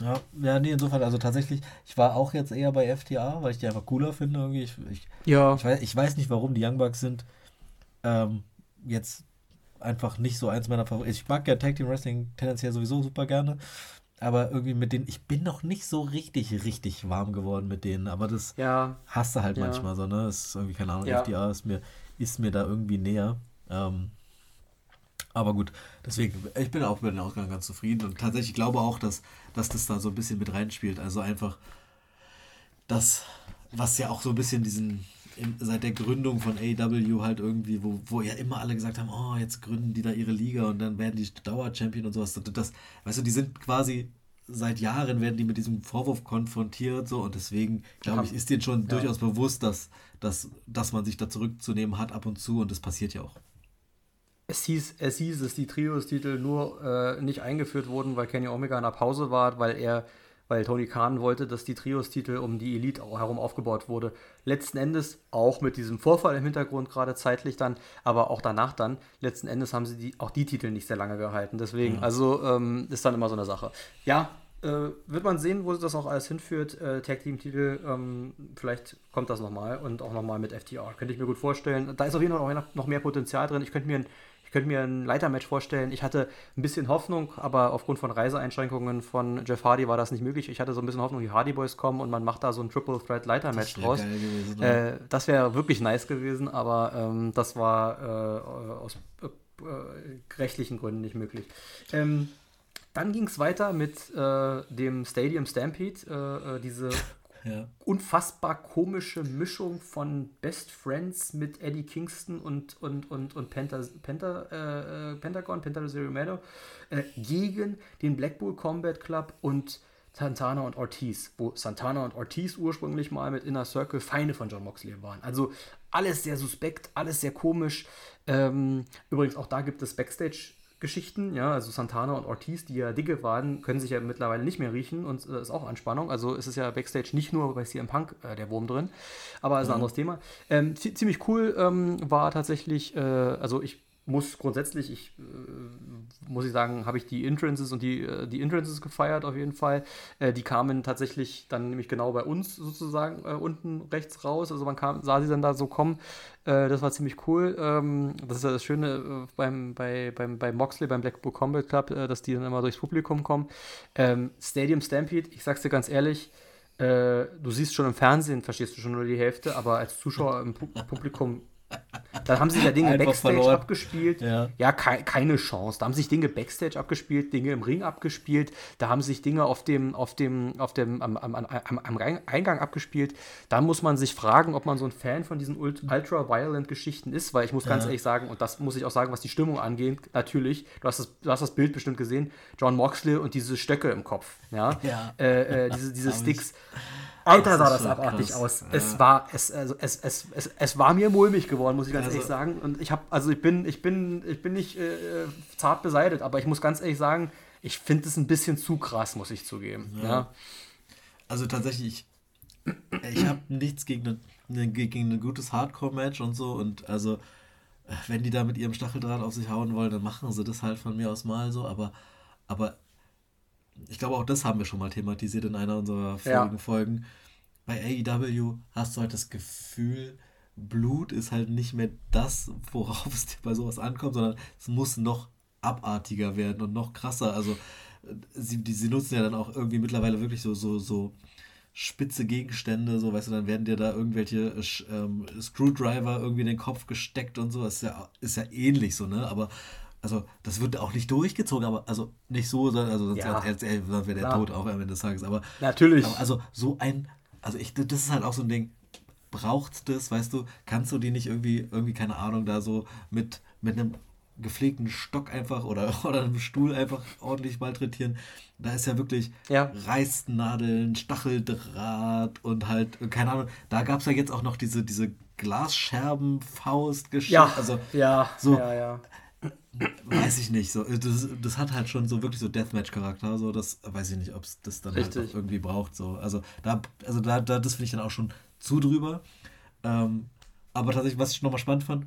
[SPEAKER 2] Ja, ja, nee, insofern, also tatsächlich, ich war auch jetzt eher bei FTA, weil ich die einfach cooler finde irgendwie. Ich, ich, ja. ich, weiß, ich weiß nicht, warum die Young Bucks sind ähm, jetzt einfach nicht so eins meiner Favoriten. Ich mag ja Tag Team Wrestling tendenziell sowieso super gerne, aber irgendwie mit denen, ich bin noch nicht so richtig, richtig warm geworden mit denen, aber das
[SPEAKER 1] ja.
[SPEAKER 2] hast du halt ja. manchmal so, ne? Das ist irgendwie, keine Ahnung, ja. FTA ist mir, ist mir da irgendwie näher. Ähm, aber gut, deswegen, ich bin auch mit dem Ausgang ganz zufrieden und tatsächlich glaube auch, dass, dass das da so ein bisschen mit reinspielt. Also einfach das, was ja auch so ein bisschen diesen, seit der Gründung von AEW halt irgendwie, wo, wo ja immer alle gesagt haben, oh, jetzt gründen die da ihre Liga und dann werden die Dauer-Champion und sowas. Das, weißt du, die sind quasi seit Jahren werden die mit diesem Vorwurf konfrontiert so und deswegen glaube ich ist denen schon ja. durchaus bewusst, dass, dass, dass man sich da zurückzunehmen hat ab und zu und das passiert ja auch
[SPEAKER 1] es hieß, es hieß, dass die Trios-Titel nur äh, nicht eingeführt wurden, weil Kenny Omega in der Pause war, weil er, weil Tony Khan wollte, dass die Trios-Titel um die Elite herum aufgebaut wurde. Letzten Endes, auch mit diesem Vorfall im Hintergrund gerade zeitlich dann, aber auch danach dann, letzten Endes haben sie die, auch die Titel nicht sehr lange gehalten. Deswegen, mhm. also ähm, ist dann immer so eine Sache. Ja, äh, wird man sehen, wo das auch alles hinführt. Äh, Tag Team Titel, ähm, vielleicht kommt das nochmal und auch nochmal mit FTR. Könnte ich mir gut vorstellen. Da ist auf jeden Fall auch noch mehr Potenzial drin. Ich könnte mir ein könnte mir ein Leitermatch vorstellen. Ich hatte ein bisschen Hoffnung, aber aufgrund von Reiseeinschränkungen von Jeff Hardy war das nicht möglich. Ich hatte so ein bisschen Hoffnung, die Hardy Boys kommen und man macht da so ein Triple Threat Leitermatch draus. Gewesen, ne? äh, das wäre wirklich nice gewesen, aber ähm, das war äh, aus äh, rechtlichen Gründen nicht möglich. Ähm, dann ging es weiter mit äh, dem Stadium Stampede, äh, äh, diese ja. unfassbar komische Mischung von Best Friends mit Eddie Kingston und, und, und, und Penta, Penta, äh, Pentagon, Penta Zero äh, gegen den Blackpool Combat Club und Santana und Ortiz, wo Santana und Ortiz ursprünglich mal mit Inner Circle Feinde von John Moxley waren. Also alles sehr suspekt, alles sehr komisch. Ähm, übrigens, auch da gibt es Backstage Geschichten, ja, also Santana und Ortiz, die ja dicke waren, können sich ja mittlerweile nicht mehr riechen und äh, ist auch Anspannung. Also ist es ja Backstage nicht nur bei CM Punk äh, der Wurm drin, aber ist ein mhm. anderes Thema. Ähm, ziemlich cool ähm, war tatsächlich, äh, also ich muss grundsätzlich, ich äh, muss ich sagen, habe ich die Entrances und die, äh, die Entrances gefeiert auf jeden Fall. Äh, die kamen tatsächlich dann nämlich genau bei uns sozusagen äh, unten rechts raus. Also man kam, sah sie dann da so kommen. Äh, das war ziemlich cool. Ähm, das ist ja das Schöne äh, beim, bei, beim, bei Moxley, beim Blackpool Combat Club, dass die dann immer durchs Publikum kommen. Ähm, Stadium Stampede, ich sag's dir ganz ehrlich, du siehst schon im Fernsehen, verstehst du schon nur die Hälfte, aber als Zuschauer im Publikum dann haben sich ja Dinge Einfach Backstage verloren. abgespielt. Ja, ja ke keine Chance. Da haben sich Dinge Backstage abgespielt, Dinge im Ring abgespielt. Da haben sich Dinge auf dem, auf dem, auf dem, am, am, am, am Eingang abgespielt. Da muss man sich fragen, ob man so ein Fan von diesen Ultra-Violent-Geschichten ist, weil ich muss ganz ja. ehrlich sagen, und das muss ich auch sagen, was die Stimmung angeht, natürlich, du hast das, du hast das Bild bestimmt gesehen, John Moxley und diese Stöcke im Kopf. Ja. ja. Äh, äh, diese, diese Sticks. Alter, sah das abartig aus. Es war, es, also, es, es, es, es war mir mulmig geworden, muss ich ganz also, ehrlich sagen. Und ich habe, also ich bin, ich bin, ich bin nicht äh, zart beseitigt, aber ich muss ganz ehrlich sagen, ich finde es ein bisschen zu krass, muss ich zugeben. Ja.
[SPEAKER 2] Also tatsächlich, ich, ich habe nichts gegen, eine, gegen ein gutes Hardcore-Match und so. Und also, wenn die da mit ihrem Stacheldraht auf sich hauen wollen, dann machen sie das halt von mir aus mal so. Aber, aber ich glaube, auch das haben wir schon mal thematisiert in einer unserer vorigen ja. Folgen. Bei AEW hast du halt das Gefühl, Blut ist halt nicht mehr das, worauf es bei sowas ankommt, sondern es muss noch abartiger werden und noch krasser. Also sie, die, sie nutzen ja dann auch irgendwie mittlerweile wirklich so, so, so spitze Gegenstände, so, weißt du, dann werden dir da irgendwelche ähm, Screwdriver irgendwie in den Kopf gesteckt und so. Das ist ja, ist ja ähnlich so, ne? Aber also das wird auch nicht durchgezogen, aber also nicht so, also sonst ja. wäre der Tod auch am Ende des Tages. Aber
[SPEAKER 1] natürlich.
[SPEAKER 2] Aber also so ein, also ich, das ist halt auch so ein Ding. Braucht das, weißt du, kannst du die nicht irgendwie, irgendwie, keine Ahnung, da so mit, mit einem gepflegten Stock einfach oder, oder einem Stuhl einfach ordentlich malträtieren. Da ist ja wirklich ja. Reißnadeln, Stacheldraht und halt, keine Ahnung, da gab es ja jetzt auch noch diese, diese Glasscherben-Faust-Geschichte.
[SPEAKER 1] Ja,
[SPEAKER 2] also,
[SPEAKER 1] ja,
[SPEAKER 2] so,
[SPEAKER 1] ja, ja
[SPEAKER 2] weiß ich nicht. So, das, das hat halt schon so wirklich so Deathmatch-Charakter. So, das weiß ich nicht, ob es das dann halt irgendwie braucht. So. Also da, also da, da das finde ich dann auch schon zu drüber. Ähm, aber tatsächlich, was ich nochmal spannend fand,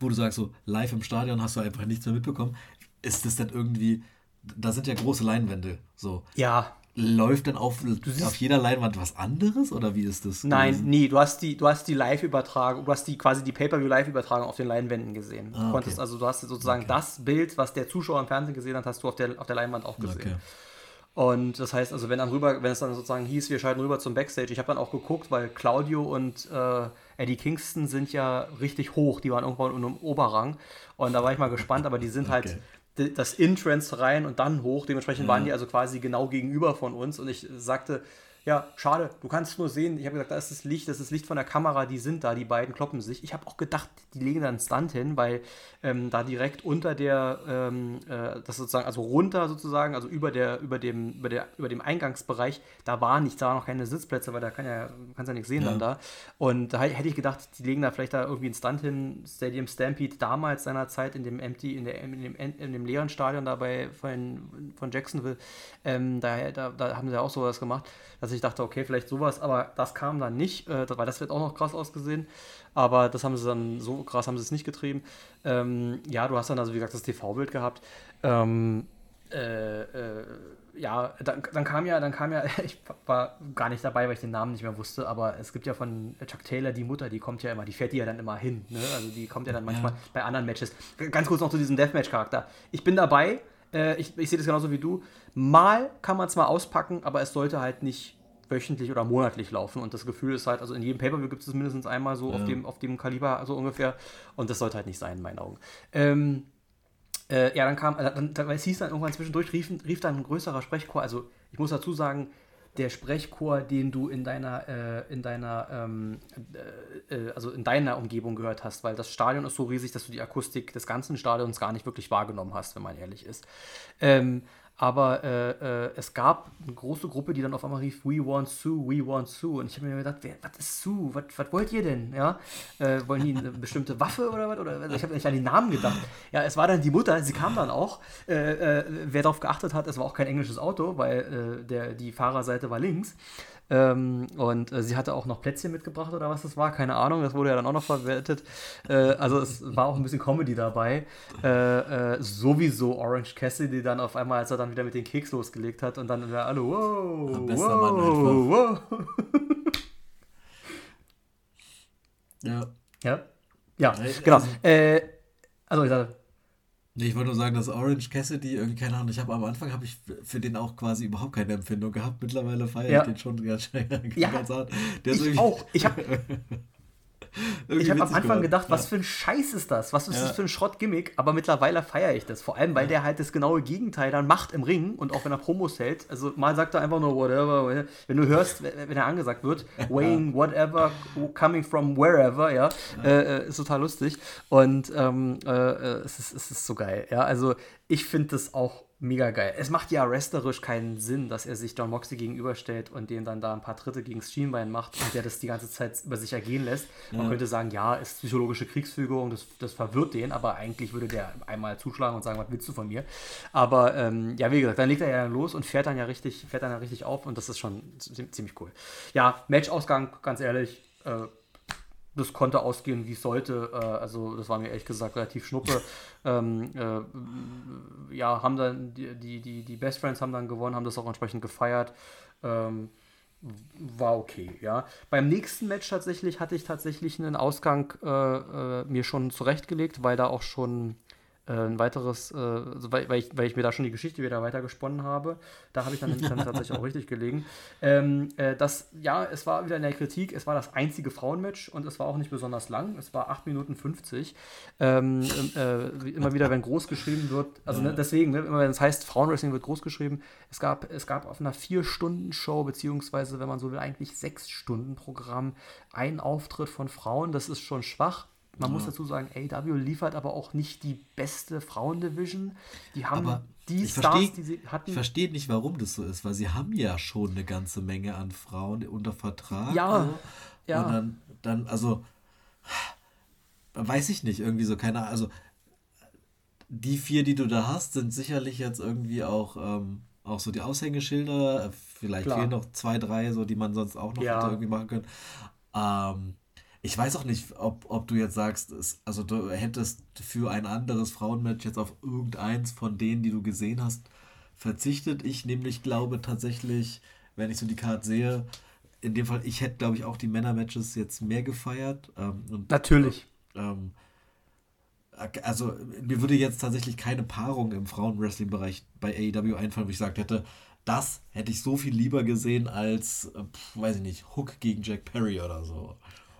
[SPEAKER 2] wo du sagst, so live im Stadion hast du einfach nichts mehr mitbekommen, ist das dann irgendwie, da sind ja große Leinwände. So.
[SPEAKER 1] Ja
[SPEAKER 2] läuft dann auf, auf jeder Leinwand was anderes oder wie ist das?
[SPEAKER 1] Nein, gewesen? nee, du hast die, du hast die Live-Übertragung, du hast die quasi die Pay-Per-View-Live-Übertragung auf den Leinwänden gesehen. Ah, okay. konntest, also du hast sozusagen okay. das Bild, was der Zuschauer im Fernsehen gesehen hat, hast du auf der, auf der Leinwand auch gesehen. Okay. Und das heißt, also wenn dann rüber, wenn es dann sozusagen hieß, wir schalten rüber zum Backstage, ich habe dann auch geguckt, weil Claudio und äh, Eddie Kingston sind ja richtig hoch, die waren irgendwann in einem Oberrang. Und da war ich mal gespannt, aber die sind halt das Entrance rein und dann hoch. Dementsprechend mhm. waren die also quasi genau gegenüber von uns. Und ich sagte, ja, schade, du kannst nur sehen, ich habe gesagt, da ist das Licht, das ist das Licht von der Kamera, die sind da, die beiden kloppen sich. Ich habe auch gedacht, die legen da einen Stunt hin, weil ähm, da direkt unter der, ähm, äh, das sozusagen, also runter sozusagen, also über der, über dem, über der, über dem Eingangsbereich, da war nichts, da waren noch keine Sitzplätze, weil da kann ja, kannst ja nichts sehen ja. dann da. Und da hätte ich gedacht, die legen da vielleicht da irgendwie einen Stunt hin, Stadium Stampede damals seiner Zeit in dem Empty, in, der, in, dem, in dem leeren Stadion dabei von, von Jacksonville, ähm, da, da, da haben sie auch sowas gemacht dass ich dachte, okay, vielleicht sowas, aber das kam dann nicht, äh, weil das wird auch noch krass ausgesehen. Aber das haben sie dann, so krass haben sie es nicht getrieben. Ähm, ja, du hast dann also, wie gesagt, das TV-Bild gehabt. Ähm, äh, äh, ja, dann, dann, kam ja, dann kam ja, ich war gar nicht dabei, weil ich den Namen nicht mehr wusste, aber es gibt ja von Chuck Taylor die Mutter, die kommt ja immer, die fährt die ja dann immer hin, ne? Also die kommt ja dann manchmal ja. bei anderen Matches. Ganz kurz noch zu diesem Deathmatch-Charakter. Ich bin dabei, äh, ich, ich sehe das genauso wie du. Mal kann man es mal auspacken, aber es sollte halt nicht wöchentlich oder monatlich laufen. Und das Gefühl ist halt, also in jedem Pay-Per-View gibt es mindestens einmal so ja. auf, dem, auf dem Kaliber, so ungefähr. Und das sollte halt nicht sein, in meinen Augen. Ähm, äh, ja, dann kam, äh, dann, dann, es hieß dann irgendwann zwischendurch, rief, rief dann ein größerer Sprechchor. Also ich muss dazu sagen, der Sprechchor, den du in deiner, äh, in deiner, ähm, äh, äh, also in deiner Umgebung gehört hast, weil das Stadion ist so riesig, dass du die Akustik des ganzen Stadions gar nicht wirklich wahrgenommen hast, wenn man ehrlich ist. Ähm, aber äh, äh, es gab eine große Gruppe, die dann auf einmal rief, We want Sue, we want Sue. Und ich habe mir gedacht, wer, was ist Sue? Was, was wollt ihr denn? Ja? Äh, wollen die eine bestimmte Waffe oder was? Oder, also ich habe nicht an die Namen gedacht. Ja, es war dann die Mutter, sie kam dann auch. Äh, äh, wer darauf geachtet hat, es war auch kein englisches Auto, weil äh, der, die Fahrerseite war links. Ähm, und äh, sie hatte auch noch Plätzchen mitgebracht oder was das war, keine Ahnung, das wurde ja dann auch noch verwertet. Äh, also es war auch ein bisschen Comedy dabei. Äh, äh sowieso Orange Cassidy dann auf einmal, als er dann wieder mit den Keks losgelegt hat und dann alle, wow, Bester wow, wow. ja. Ja? Ja, genau. Also, äh, also ich sage,
[SPEAKER 2] Nee, ich wollte nur sagen, dass Orange Cassidy irgendwie, keine Ahnung, ich habe am Anfang habe ich für den auch quasi überhaupt keine Empfindung gehabt. Mittlerweile feiere ja. ich den schon ganz,
[SPEAKER 1] ja, ganz hart. Der ich auch. Ich habe ich habe am Anfang geworden. gedacht, was für ein Scheiß ist das? Was ist ja. das für ein Schrottgimmick? Aber mittlerweile feiere ich das. Vor allem, weil ja. der halt das genaue Gegenteil dann macht im Ring und auch wenn er Promos hält. Also mal sagt er einfach nur whatever. Wenn du hörst, wenn er angesagt wird, weighing whatever, coming from wherever, ja, äh, äh, ist total lustig. Und ähm, äh, äh, es, ist, es ist so geil. Ja, also ich finde das auch mega geil. Es macht ja wrestlerisch keinen Sinn, dass er sich John Moxley gegenüberstellt und den dann da ein paar Tritte gegen das Schienbein macht und der das die ganze Zeit über sich ergehen lässt. Man ja. könnte sagen, ja, ist psychologische Kriegsführung, das, das verwirrt den, aber eigentlich würde der einmal zuschlagen und sagen, was willst du von mir? Aber ähm, ja, wie gesagt, dann legt er ja los und fährt dann ja richtig, fährt dann ja richtig auf und das ist schon ziemlich cool. Ja, Matchausgang, ganz ehrlich, äh, das konnte ausgehen, wie es sollte. Äh, also, das war mir ehrlich gesagt relativ schnuppe. ähm, äh, ja, haben dann die, die, die Best Friends haben dann gewonnen, haben das auch entsprechend gefeiert. Ähm, war okay, ja. Beim nächsten Match tatsächlich hatte ich tatsächlich einen Ausgang äh, äh mir schon zurechtgelegt, weil da auch schon ein weiteres, äh, weil, weil, ich, weil ich mir da schon die Geschichte wieder weiter gesponnen habe. Da habe ich dann, dann tatsächlich auch richtig gelegen. Ähm, äh, das, ja, es war wieder in der Kritik, es war das einzige Frauenmatch und es war auch nicht besonders lang. Es war 8 Minuten 50. Ähm, äh, immer wieder, wenn groß geschrieben wird, also ne, deswegen, ne, immer wenn es heißt, Frauenwrestling wird groß geschrieben, es gab, es gab auf einer 4-Stunden-Show, beziehungsweise, wenn man so will, eigentlich 6-Stunden-Programm, einen Auftritt von Frauen. Das ist schon schwach. Man ja. muss dazu sagen, AW liefert aber auch nicht die beste Frauendivision. Die haben aber die
[SPEAKER 2] Stars, versteh, die sie hatten. Ich verstehe nicht, warum das so ist, weil sie haben ja schon eine ganze Menge an Frauen unter Vertrag. Ja. ja. Und dann, dann, also, weiß ich nicht, irgendwie so, keine Ahnung. Also, die vier, die du da hast, sind sicherlich jetzt irgendwie auch, ähm, auch so die Aushängeschilder. Vielleicht Klar. fehlen noch zwei, drei, so die man sonst auch noch ja. hätte irgendwie machen können. Ähm, ich weiß auch nicht, ob, ob du jetzt sagst, es, also du hättest für ein anderes Frauenmatch jetzt auf irgendeins von denen, die du gesehen hast, verzichtet. Ich nämlich glaube tatsächlich, wenn ich so die Karte sehe, in dem Fall, ich hätte, glaube ich, auch die Männer-Matches jetzt mehr gefeiert. Ähm, und,
[SPEAKER 1] Natürlich.
[SPEAKER 2] Ähm, also mir würde jetzt tatsächlich keine Paarung im Frauenwrestling-Bereich bei AEW einfallen, wo ich gesagt hätte, das hätte ich so viel lieber gesehen als, äh, weiß ich nicht, Hook gegen Jack Perry oder so.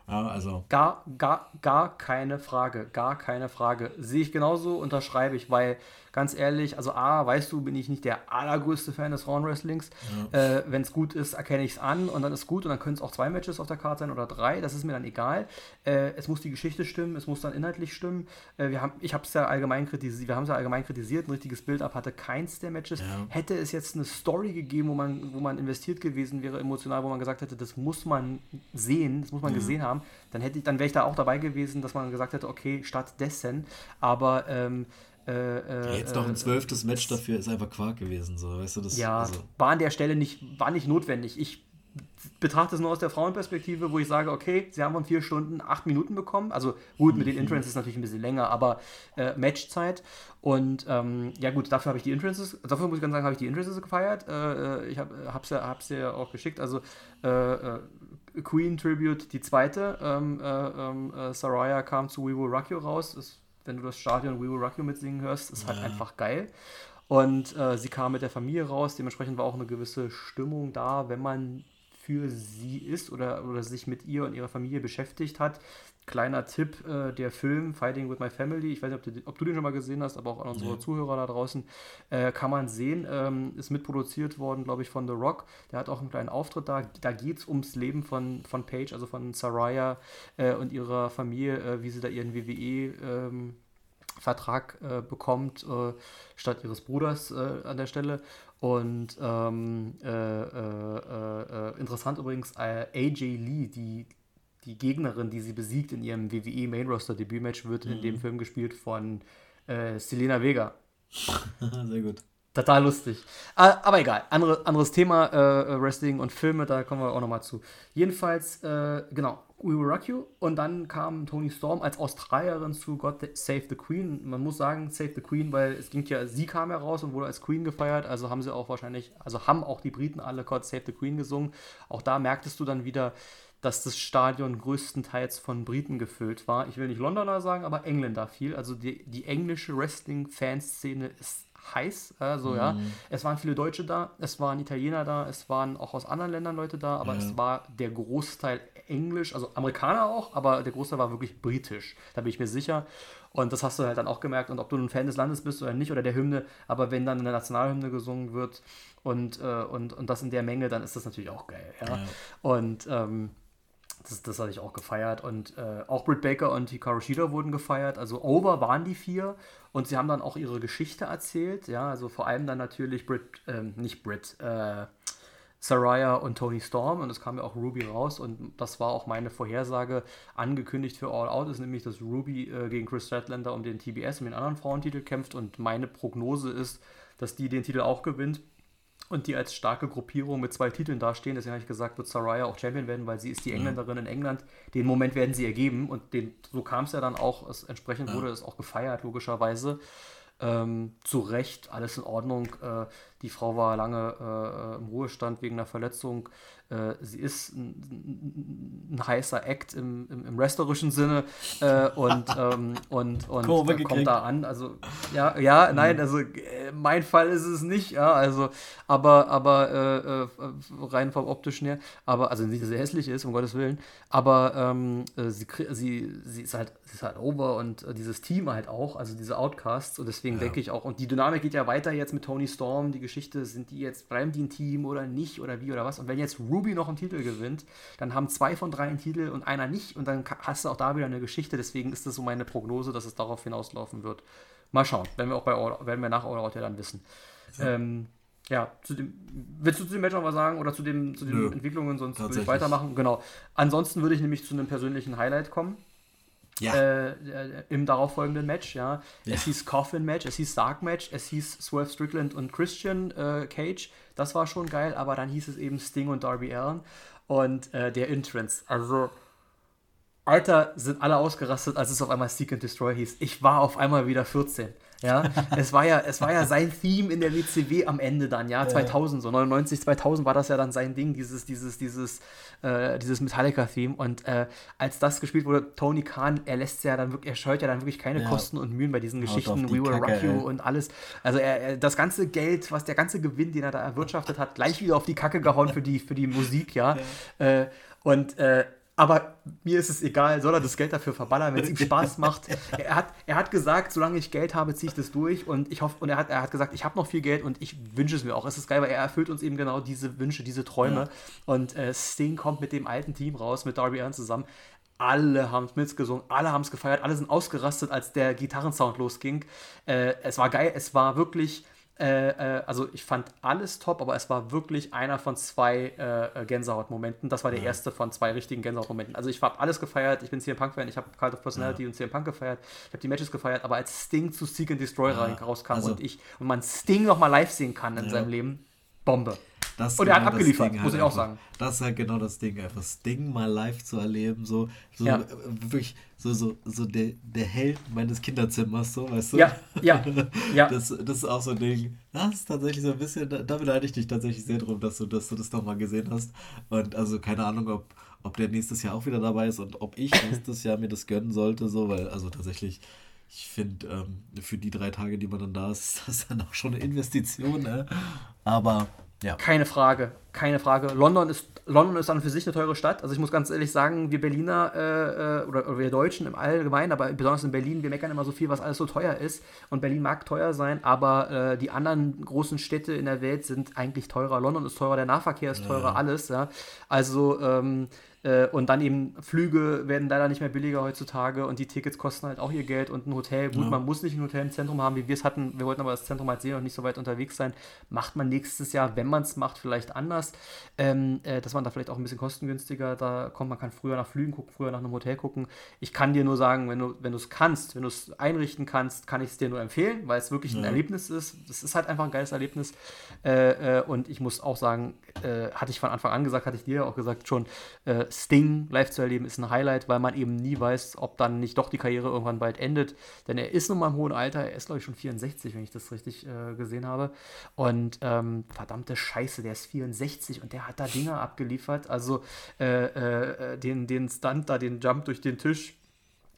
[SPEAKER 2] Ja, also.
[SPEAKER 1] Gar, gar, gar keine Frage, gar keine Frage. Sehe ich genauso, unterschreibe ich, weil ganz ehrlich, also A, weißt du, bin ich nicht der allergrößte Fan des Frauenwrestlings. Ja. Äh, Wenn es gut ist, erkenne ich es an und dann ist gut und dann können es auch zwei Matches auf der Karte sein oder drei, das ist mir dann egal. Äh, es muss die Geschichte stimmen, es muss dann inhaltlich stimmen. Äh, wir haben, ich habe es ja allgemein kritisiert, wir haben es ja allgemein kritisiert, ein richtiges Bild-up hatte keins der Matches. Ja. Hätte es jetzt eine Story gegeben, wo man, wo man investiert gewesen wäre, emotional, wo man gesagt hätte, das muss man sehen, das muss man ja. gesehen haben, dann hätte ich, dann wäre ich da auch dabei gewesen, dass man gesagt hätte, okay, stattdessen, aber ähm,
[SPEAKER 2] äh, äh, jetzt noch ein äh, zwölftes Match dafür ist einfach Quark gewesen, so, weißt du, das
[SPEAKER 1] Ja, also. war an der Stelle nicht, war nicht notwendig. Ich betrachte es nur aus der Frauenperspektive, wo ich sage, okay, sie haben von vier Stunden acht Minuten bekommen. Also gut, mit den Entrances ist natürlich ein bisschen länger, aber äh, Matchzeit. Und ähm, ja gut, dafür habe ich die Entrances, dafür muss ich ganz sagen, habe ich die Entrances gefeiert. Äh, ich habe es ja, hab's ja auch geschickt. Also äh, Queen Tribute, die zweite. Ähm, ähm, Saraya kam zu We Will Rock You raus. Das wenn du das Stadion We Will Rock You mitsingen hörst, ist halt ja. halt einfach geil. Und äh, sie kam mit der Familie raus, dementsprechend war auch eine gewisse Stimmung da, wenn man für sie ist oder, oder sich mit ihr und ihrer Familie beschäftigt hat. Kleiner Tipp, äh, der Film Fighting with My Family, ich weiß nicht, ob du, ob du, den schon mal gesehen hast, aber auch an unsere ja. Zuhörer da draußen, äh, kann man sehen, ähm, ist mitproduziert worden, glaube ich, von The Rock. Der hat auch einen kleinen Auftritt da. Da geht es ums Leben von, von Paige, also von Saraya äh, und ihrer Familie, äh, wie sie da ihren WWE ähm, Vertrag äh, bekommt, äh, statt ihres Bruders äh, an der Stelle. Und ähm, äh, äh, äh, interessant übrigens, AJ Lee, die, die Gegnerin, die sie besiegt in ihrem WWE Main Roster Debütmatch, wird mhm. in dem mhm. Film gespielt von Selena Vega.
[SPEAKER 2] Sehr gut.
[SPEAKER 1] Total lustig. Ah, aber egal, Andere, anderes Thema, äh, Wrestling und Filme, da kommen wir auch nochmal zu. Jedenfalls, äh, genau, We Will Rock You und dann kam Tony Storm als Australierin zu God Save the Queen. Man muss sagen, Save the Queen, weil es ging ja, sie kam heraus und wurde als Queen gefeiert, also haben sie auch wahrscheinlich, also haben auch die Briten alle God Save the Queen gesungen. Auch da merktest du dann wieder, dass das Stadion größtenteils von Briten gefüllt war. Ich will nicht Londoner sagen, aber Engländer viel. Also die, die englische Wrestling-Fanszene ist heiß. Also mhm. ja, es waren viele Deutsche da, es waren Italiener da, es waren auch aus anderen Ländern Leute da, aber ja. es war der Großteil Englisch, also Amerikaner auch, aber der Großteil war wirklich britisch. Da bin ich mir sicher. Und das hast du halt dann auch gemerkt. Und ob du ein Fan des Landes bist oder nicht oder der Hymne, aber wenn dann eine Nationalhymne gesungen wird und, äh, und, und das in der Menge, dann ist das natürlich auch geil. Ja? ja. Und ähm, das, das hatte ich auch gefeiert. Und äh, auch Britt Baker und Hikaru Shida wurden gefeiert. Also over waren die vier. Und sie haben dann auch ihre Geschichte erzählt. Ja, also vor allem dann natürlich Britt, ähm, nicht Britt, äh, Saraya und Tony Storm. Und es kam ja auch Ruby raus. Und das war auch meine Vorhersage angekündigt für All Out. Ist nämlich, dass Ruby äh, gegen Chris Stratlander um den TBS, um den anderen Frauentitel kämpft. Und meine Prognose ist, dass die den Titel auch gewinnt und die als starke Gruppierung mit zwei Titeln dastehen. Deswegen habe ich gesagt, wird Saraya auch Champion werden, weil sie ist die mhm. Engländerin in England. Den Moment werden sie ergeben und den, so kam es ja dann auch. Es, entsprechend ja. wurde es auch gefeiert, logischerweise. Ähm, zu Recht, alles in Ordnung. Äh, die Frau war lange äh, im Ruhestand wegen einer Verletzung. Äh, sie ist ein, ein, heißer Act im, im, im wrestlerischen Sinne äh, und, ähm, und, und kommt da an. Also, ja, ja, mhm. nein, also äh, mein Fall ist es nicht, ja, also, aber, aber äh, äh, rein vom optischen her, aber, also nicht, dass sie hässlich ist, um Gottes Willen, aber ähm, sie, sie, sie, ist halt, sie ist halt over und dieses Team halt auch, also diese Outcasts und deswegen ja. denke ich auch, und die Dynamik geht ja weiter jetzt mit Tony Storm, die Geschichte, sind die jetzt, bleiben die ein Team oder nicht oder wie oder was und wenn jetzt Ruby noch einen Titel gewinnt, dann haben zwei von drei einen Titel und einer nicht und dann hast du auch da wieder eine Geschichte. Deswegen ist das so meine Prognose, dass es darauf hinauslaufen wird. Mal schauen, werden wir auch bei All, werden wir nach All Out ja dann wissen. Ja. Ähm, ja, zu dem, willst du zu dem Match noch was sagen oder zu, dem, zu den Nö, Entwicklungen, sonst würde ich weitermachen. Genau. Ansonsten würde ich nämlich zu einem persönlichen Highlight kommen. Ja. Äh, äh, Im darauffolgenden Match, ja. ja. Es hieß Coffin Match, es hieß Dark Match, es hieß Swerve Strickland und Christian äh, Cage. Das war schon geil, aber dann hieß es eben Sting und Darby Allen und äh, der Entrance. Also, Alter, sind alle ausgerastet, als es auf einmal Seek and Destroy hieß. Ich war auf einmal wieder 14. Ja, es war ja, es war ja sein Theme in der WCW am Ende dann, ja, 2000, so 99, 2000 war das ja dann sein Ding, dieses, dieses, dieses, äh, dieses Metallica-Theme. Und äh, als das gespielt wurde, Tony Khan, er lässt ja dann wirklich, er scheut ja dann wirklich keine ja. Kosten und Mühen bei diesen Geschichten, We Will Rock You und alles. Also er, er, das ganze Geld, was der ganze Gewinn, den er da erwirtschaftet hat, gleich wieder auf die Kacke gehauen für die, für die Musik, ja. ja. Äh, und äh, aber mir ist es egal, soll er das Geld dafür verballern, wenn es ihm Spaß macht. Er hat, er hat gesagt, solange ich Geld habe, ziehe ich das durch. Und ich hoffe, und er hat, er hat gesagt, ich habe noch viel Geld und ich wünsche es mir auch. Es ist geil, weil er erfüllt uns eben genau diese Wünsche, diese Träume. Ja. Und äh, Sting kommt mit dem alten Team raus, mit Darby Allen zusammen. Alle haben es mitgesungen, alle haben es gefeiert, alle sind ausgerastet, als der Gitarrensound losging. Äh, es war geil, es war wirklich äh, äh, also ich fand alles top, aber es war wirklich einer von zwei äh, äh Gänsehautmomenten. Das war der ja. erste von zwei richtigen Gänsehautmomenten. Also ich habe alles gefeiert. Ich bin CM Punk Fan. Ich habe Cult of Personality ja. und CM Punk gefeiert. Ich habe die Matches gefeiert. Aber als Sting zu Seek and Destroy ja. rauskam also, und ich und man Sting noch mal live sehen kann in seinem Leben, Bombe.
[SPEAKER 2] Das und er genau hat abgeliefert, muss halt ich auch sagen. Das ist halt genau das Ding, einfach Sting mal live zu erleben, so, so ja. wirklich so, so, so der, der Held meines Kinderzimmers, so, weißt du? Ja, ja, ja. Das, das ist auch so ein Ding. Das ist tatsächlich so ein bisschen, da, da beneide ich dich tatsächlich sehr drum, dass du, dass du das nochmal gesehen hast. Und also keine Ahnung, ob, ob der nächstes Jahr auch wieder dabei ist und ob ich nächstes Jahr mir das gönnen sollte, so, weil also tatsächlich ich finde, ähm, für die drei Tage, die man dann da ist, ist das dann auch schon eine Investition. Ne? Aber ja.
[SPEAKER 1] Keine Frage, keine Frage. London ist, London ist dann für sich eine teure Stadt. Also ich muss ganz ehrlich sagen, wir Berliner äh, äh, oder, oder, wir Deutschen im Allgemeinen, aber besonders in Berlin, wir meckern immer so viel, was alles so teuer ist. Und Berlin mag teuer sein, aber äh, die anderen großen Städte in der Welt sind eigentlich teurer. London ist teurer, der Nahverkehr ist teurer, ja. alles. Ja. Also ähm, Äh, und dann eben Flüge werden leider nicht mehr billiger heutzutage und die Tickets kosten halt auch ihr Geld und ein Hotel, gut, ja. man muss nicht ein Hotel im Zentrum haben, wie wir es hatten, wir wollten aber das Zentrum halt sehen und nicht so weit unterwegs sein, macht man nächstes Jahr, wenn man es macht, vielleicht anders, ähm, äh, dass man da vielleicht auch ein bisschen kostengünstiger da kommt, man kann früher nach Flügen gucken, früher nach einem Hotel gucken. Ich kann dir nur sagen, wenn du wenn es kannst, wenn du es einrichten kannst, kann ich es dir nur empfehlen, weil es wirklich ja. ein Erlebnis ist. Das ist halt einfach ein geiles Erlebnis äh, äh, und ich muss auch sagen, äh, hatte ich von Anfang an gesagt, hatte ich dir auch gesagt schon, äh, Sting live zu erleben ist ein Highlight, weil man eben nie weiß, ob dann nicht doch die Karriere irgendwann bald endet. Denn er ist nun mal im hohen Alter, er ist glaube ich schon 64, wenn ich das richtig äh, gesehen habe. Und ähm, verdammte Scheiße, der ist 64 und der hat da Dinger abgeliefert. Also äh, äh, den, den Stunt da, den Jump durch den Tisch,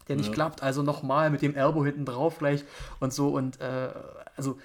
[SPEAKER 1] der nicht ja. klappt. Also nochmal mit dem Elbow hinten drauf gleich und so. Und äh, also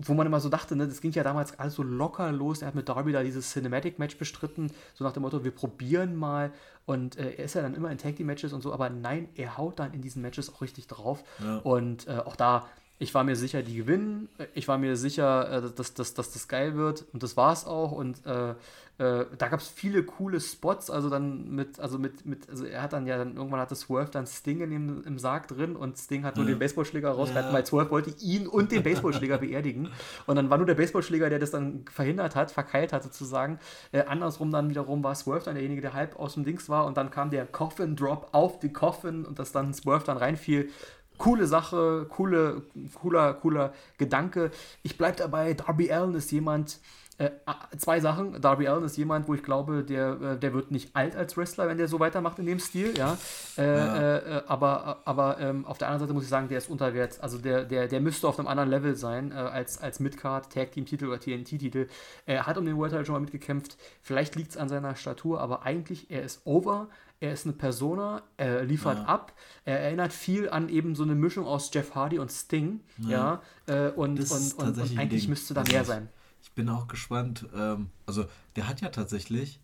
[SPEAKER 1] wo man immer so dachte, ne, das ging ja damals alles so locker los. Er hat mit Darby da dieses Cinematic-Match bestritten, so nach dem Motto, wir probieren mal. Und äh, er ist ja dann immer in Tag Team-Matches und so, aber nein, er haut dann in diesen Matches auch richtig drauf. Ja. Und äh, auch da ich war mir sicher, die gewinnen. Ich war mir sicher, äh, dass, dass, dass das geil wird. Und das war es auch. Und äh, äh, da gab es viele coole Spots. Also dann mit, also mit, mit, also er hat dann ja dann irgendwann hatte Swerve dann Sting in dem, im Sarg drin und Sting hat nur ja. den Baseballschläger rausgehalten, ja. weil Swerve wollte ihn und den Baseballschläger beerdigen. Und dann war nur der Baseballschläger, der das dann verhindert hat, verkeilt hat sozusagen. Äh, andersrum dann wiederum war Swerve dann derjenige, der halb aus dem Dings war. Und dann kam der Coffin Drop auf die Coffin und das dann Swerve dann reinfiel coole Sache, coole, cooler, cooler Gedanke. Ich bleibe dabei, Darby Allen ist jemand, äh, zwei Sachen. Darby Allen ist jemand, wo ich glaube, der, äh, der wird nicht alt als Wrestler, wenn der so weitermacht in dem Stil, ja. Äh, ja. Äh, aber aber ähm, auf der anderen Seite muss ich sagen, der ist unterwärts. Also der, der, der müsste auf einem anderen Level sein äh, als, als Midcard, Tag Team Titel oder TNT-Titel. Er hat um den World Title schon mal mitgekämpft. Vielleicht liegt es an seiner Statur, aber eigentlich, er ist over er ist eine Persona, er liefert ja. ab, er erinnert viel an eben so eine Mischung aus Jeff Hardy und Sting, ja, ja äh, und, und, und, und, eigentlich müsste da mehr sein.
[SPEAKER 2] Ich bin auch gespannt, ähm, also der hat ja tatsächlich,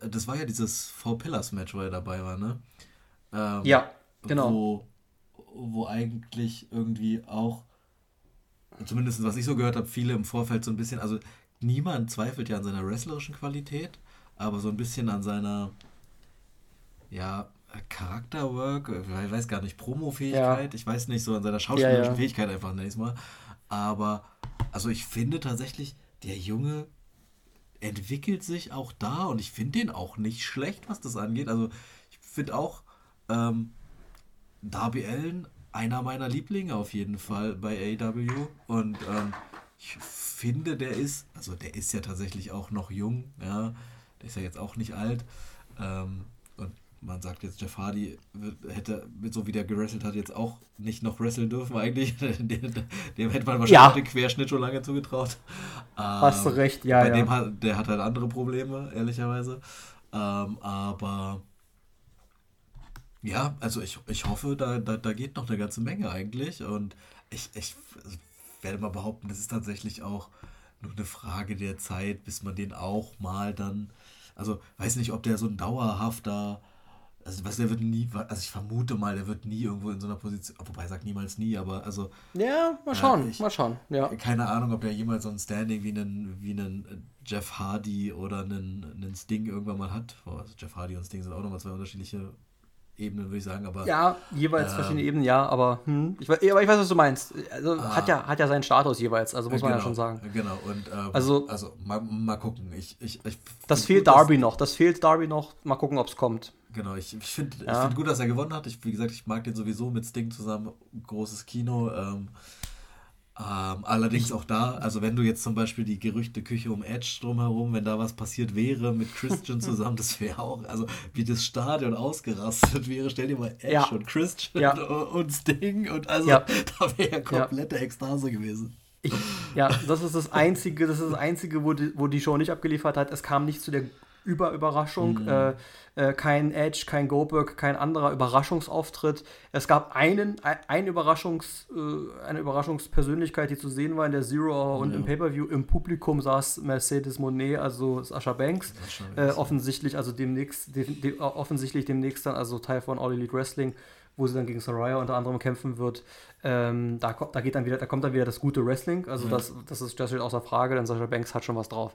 [SPEAKER 2] das war ja dieses Four Pillars Match, wo er dabei war, ne? Ähm, ja, genau. Wo, wo eigentlich irgendwie auch, zumindest was ich so gehört habe, viele im Vorfeld so ein bisschen, also niemand zweifelt ja an seiner wrestlerischen Qualität, aber so ein bisschen an seiner ja, Charakterwork, ich weiß gar nicht, Promo-Fähigkeit, ja. ich weiß nicht, so an seiner schauspielerischen ja, ja. Fähigkeit einfach nächstes Aber, also ich finde tatsächlich, der Junge entwickelt sich auch da und ich finde den auch nicht schlecht, was das angeht. Also ich finde auch ähm, Darby Allen einer meiner Lieblinge auf jeden Fall bei AW und ähm, ich finde, der ist, also der ist ja tatsächlich auch noch jung, ja, der ist ja jetzt auch nicht alt. Ähm, man sagt jetzt, Jeff Hardy hätte, so wie der gerestelt hat, jetzt auch nicht noch wresteln dürfen eigentlich. dem, dem hätte man wahrscheinlich ja. den Querschnitt schon lange zugetraut. Hast du ähm, recht, ja. Bei ja. dem hat, der hat halt andere Probleme, ehrlicherweise. Ähm, aber ja, also ich, ich hoffe, da, da, da geht noch eine ganze Menge eigentlich. Und ich, ich werde mal behaupten, das ist tatsächlich auch nur eine Frage der Zeit, bis man den auch mal dann. Also weiß nicht, ob der so ein dauerhafter also was, der wird nie, also ich vermute mal, der wird nie irgendwo in so einer Position, wobei sagt niemals nie, aber also.
[SPEAKER 1] Ja, mal schauen, äh, ich, mal schauen, ja.
[SPEAKER 2] Keine Ahnung, ob der jemals so ein Standing wie einen, wie einen Jeff Hardy oder einen, einen Sting irgendwann mal hat. Also Jeff Hardy und Sting sind auch nochmal zwei unterschiedliche Ebenen, würde ich sagen, aber.
[SPEAKER 1] Ja, jeweils ähm, verschiedene Ebenen, ja, aber, hm, ich, aber ich weiß, was du meinst. Also ah, hat, ja, hat ja seinen Status jeweils, also muss man ja
[SPEAKER 2] genau,
[SPEAKER 1] schon sagen.
[SPEAKER 2] Genau, und ähm, also, also mal, mal gucken. Ich, ich, ich
[SPEAKER 1] das fehlt Darby noch, das fehlt Darby noch. Mal gucken, ob es kommt.
[SPEAKER 2] Genau, ich, ich finde ja. find gut, dass er gewonnen hat. Ich, wie gesagt, ich mag den sowieso mit Sting zusammen. Großes Kino. Ähm, ähm, allerdings auch da, also wenn du jetzt zum Beispiel die Gerüchteküche um Edge drumherum, wenn da was passiert wäre mit Christian zusammen, das wäre auch, also wie das Stadion ausgerastet wäre, stell dir mal Edge ja. und Christian ja. und Sting und also ja. da wäre ja komplette Ekstase gewesen.
[SPEAKER 1] Ich, ja, das ist das Einzige, das ist das Einzige, wo die, wo die Show nicht abgeliefert hat. Es kam nicht zu der Überüberraschung. Mhm. Äh, äh, kein Edge, kein Goldberg, kein anderer Überraschungsauftritt. Es gab einen, ein Überraschungs, äh, eine Überraschungspersönlichkeit, die zu sehen war in der Zero Hour und ja. im Pay-Per-View. Im Publikum saß Mercedes Monet, also Sascha Banks. Äh, offensichtlich, also demnächst, de, de, offensichtlich demnächst dann, also Teil von All Elite Wrestling. Wo sie dann gegen Soraya unter anderem kämpfen wird. Ähm, da, kommt, da, geht dann wieder, da kommt dann wieder das gute Wrestling. Also ja. das, das, ist, das steht außer Frage, denn Sasha Banks hat schon was drauf.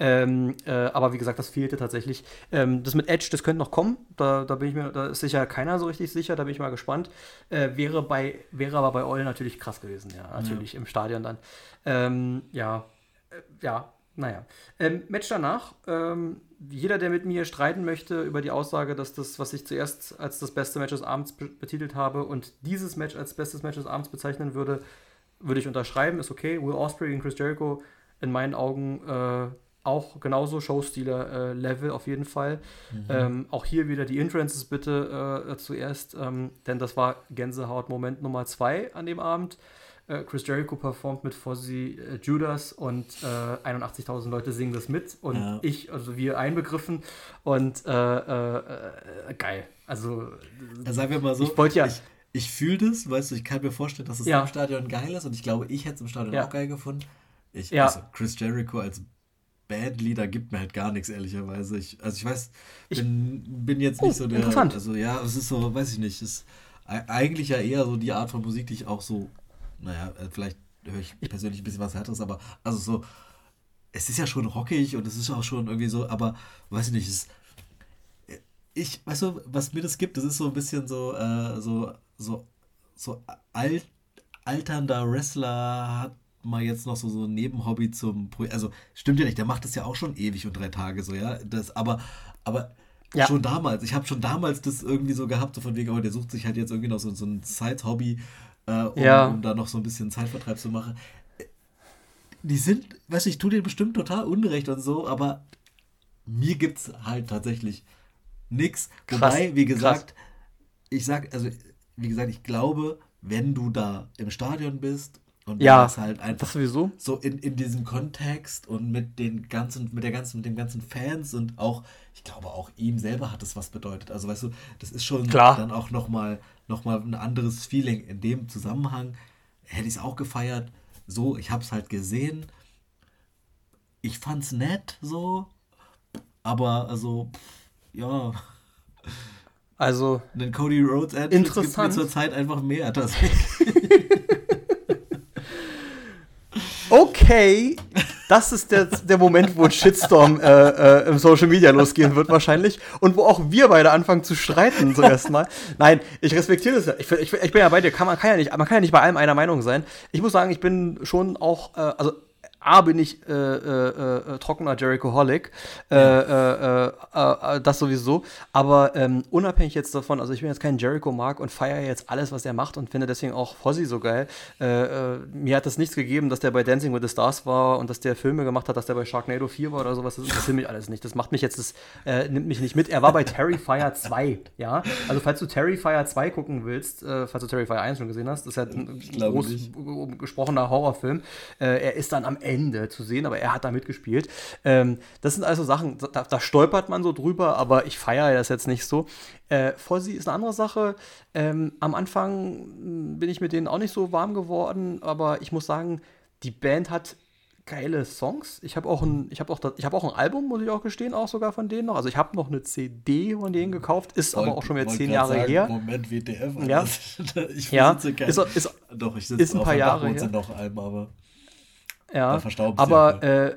[SPEAKER 1] Ähm, äh, aber wie gesagt, das fehlte tatsächlich. Ähm, das mit Edge, das könnte noch kommen. Da, da bin ich mir, da ist sicher keiner so richtig sicher, da bin ich mal gespannt. Äh, wäre, bei, wäre aber bei Oil natürlich krass gewesen, ja, natürlich ja. im Stadion dann. Ähm, ja, äh, ja, naja. Ähm, Match danach. Ähm, jeder, der mit mir streiten möchte über die Aussage, dass das, was ich zuerst als das beste Match des Abends betitelt habe und dieses Match als bestes Match des Abends bezeichnen würde, würde ich unterschreiben. Ist okay. Will Osprey und Chris Jericho in meinen Augen äh, auch genauso Showstealer-Level äh, auf jeden Fall. Mhm. Ähm, auch hier wieder die Entrances bitte äh, zuerst, ähm, denn das war Gänsehaut-Moment Nummer zwei an dem Abend. Äh, Chris Jericho performt mit Fozzy äh, Judas und äh, 81.000 Leute singen das mit und ja. ich, also wir einbegriffen und äh, äh, äh, geil. Also,
[SPEAKER 2] sagen wir mal so, ich wollte ja. Ich, ich fühle das, weißt du, ich kann mir vorstellen, dass es ja. im Stadion geil ist und ich glaube, ich hätte es im Stadion ja. auch geil gefunden. Ich, ja. also Chris Jericho als Bandleader gibt mir halt gar nichts, ehrlicherweise. Ich, also ich weiß, bin, bin jetzt nicht oh, so der. Interessant. Also ja, es ist so, weiß ich nicht, ist eigentlich ja eher so die Art von Musik, die ich auch so naja, äh, vielleicht höre ich persönlich ein bisschen was härteres, aber also so, es ist ja schon rockig und es ist auch schon irgendwie so, aber weiß ich nicht, es, ich, weißt du, was mir das gibt, das ist so ein bisschen so, äh, so, so, so alt, alternder Wrestler hat mal jetzt noch so, so ein Nebenhobby zum Projekt. Also stimmt ja nicht, der macht das ja auch schon ewig und drei Tage so, ja. Das, aber, aber ja. schon damals, ich habe schon damals das irgendwie so gehabt, so von wegen, oh, der sucht sich halt jetzt irgendwie noch so, so ein Side-Hobby, äh, um, ja. um da noch so ein bisschen Zeitvertreib zu machen. Die sind, weißt du, ich tue denen bestimmt total Unrecht und so, aber mir gibt es halt tatsächlich nichts. Wobei, wie gesagt, krass. ich sag, also, wie gesagt, ich glaube, wenn du da im Stadion bist und ja, das halt einfach sowieso. so in, in diesem Kontext und mit den ganzen, mit der ganzen, mit den ganzen Fans und auch, ich glaube auch ihm selber hat es was bedeutet. Also weißt du, das ist schon Klar. dann auch nochmal nochmal ein anderes Feeling. In dem Zusammenhang hätte ich es auch gefeiert. So, ich habe es halt gesehen. Ich fand's nett so, aber also, ja.
[SPEAKER 1] Also.
[SPEAKER 2] Den Cody Rhodes Entrance gibt mir zur Zeit einfach mehr tatsächlich.
[SPEAKER 1] okay, das ist der, der Moment, wo ein Shitstorm äh, äh, im Social Media losgehen wird wahrscheinlich und wo auch wir beide anfangen zu streiten zum ersten Mal. Nein, ich respektiere das ja. Ich, ich, ich bin ja bei dir. Kann, man, kann ja nicht, man kann ja nicht bei allem einer Meinung sein. Ich muss sagen, ich bin schon auch, äh, also A, bin ich äh, äh, äh, trockener Jericho-Holic, äh, ja. Äh, das sowieso, aber ähm, unabhängig jetzt davon, also ich bin jetzt kein Jericho-Mark und feiere jetzt alles, was er macht und finde deswegen auch Fozzy so geil. mir hat das nichts gegeben, dass der bei Dancing with the Stars war und dass der Filme gemacht hat, dass der bei Sharknado 4 war oder sowas, das interessiert mich alles nicht. Das macht mich jetzt, das nimmt mich nicht mit. Er war bei Terrifier 2, ja, also falls du Terrifier 2 gucken willst, falls du Terrifier 1 schon gesehen hast, das ist ja ein groß gesprochener Horrorfilm, er ist dann am Ende Ende zu sehen, aber er hat da mitgespielt. Ähm, das sind also Sachen, da, da, stolpert man so drüber, aber ich feiere das jetzt nicht so. Äh, Fossi ist eine andere Sache. Ähm, am Anfang bin ich mit denen auch nicht so warm geworden, aber ich muss sagen, die Band hat geile Songs. Ich habe auch ein, ich habe auch, ich habe auch ein Album, muss ich auch gestehen, auch sogar von denen noch. Also ich habe noch eine CD von denen gekauft, ist aber auch schon wieder zehn Jahre sagen, her. Moment, WTF. Ja, ich ja. Ist, ist, doch, ich sitze ist ein paar Jahre her. noch Alben, aber ja, aber äh,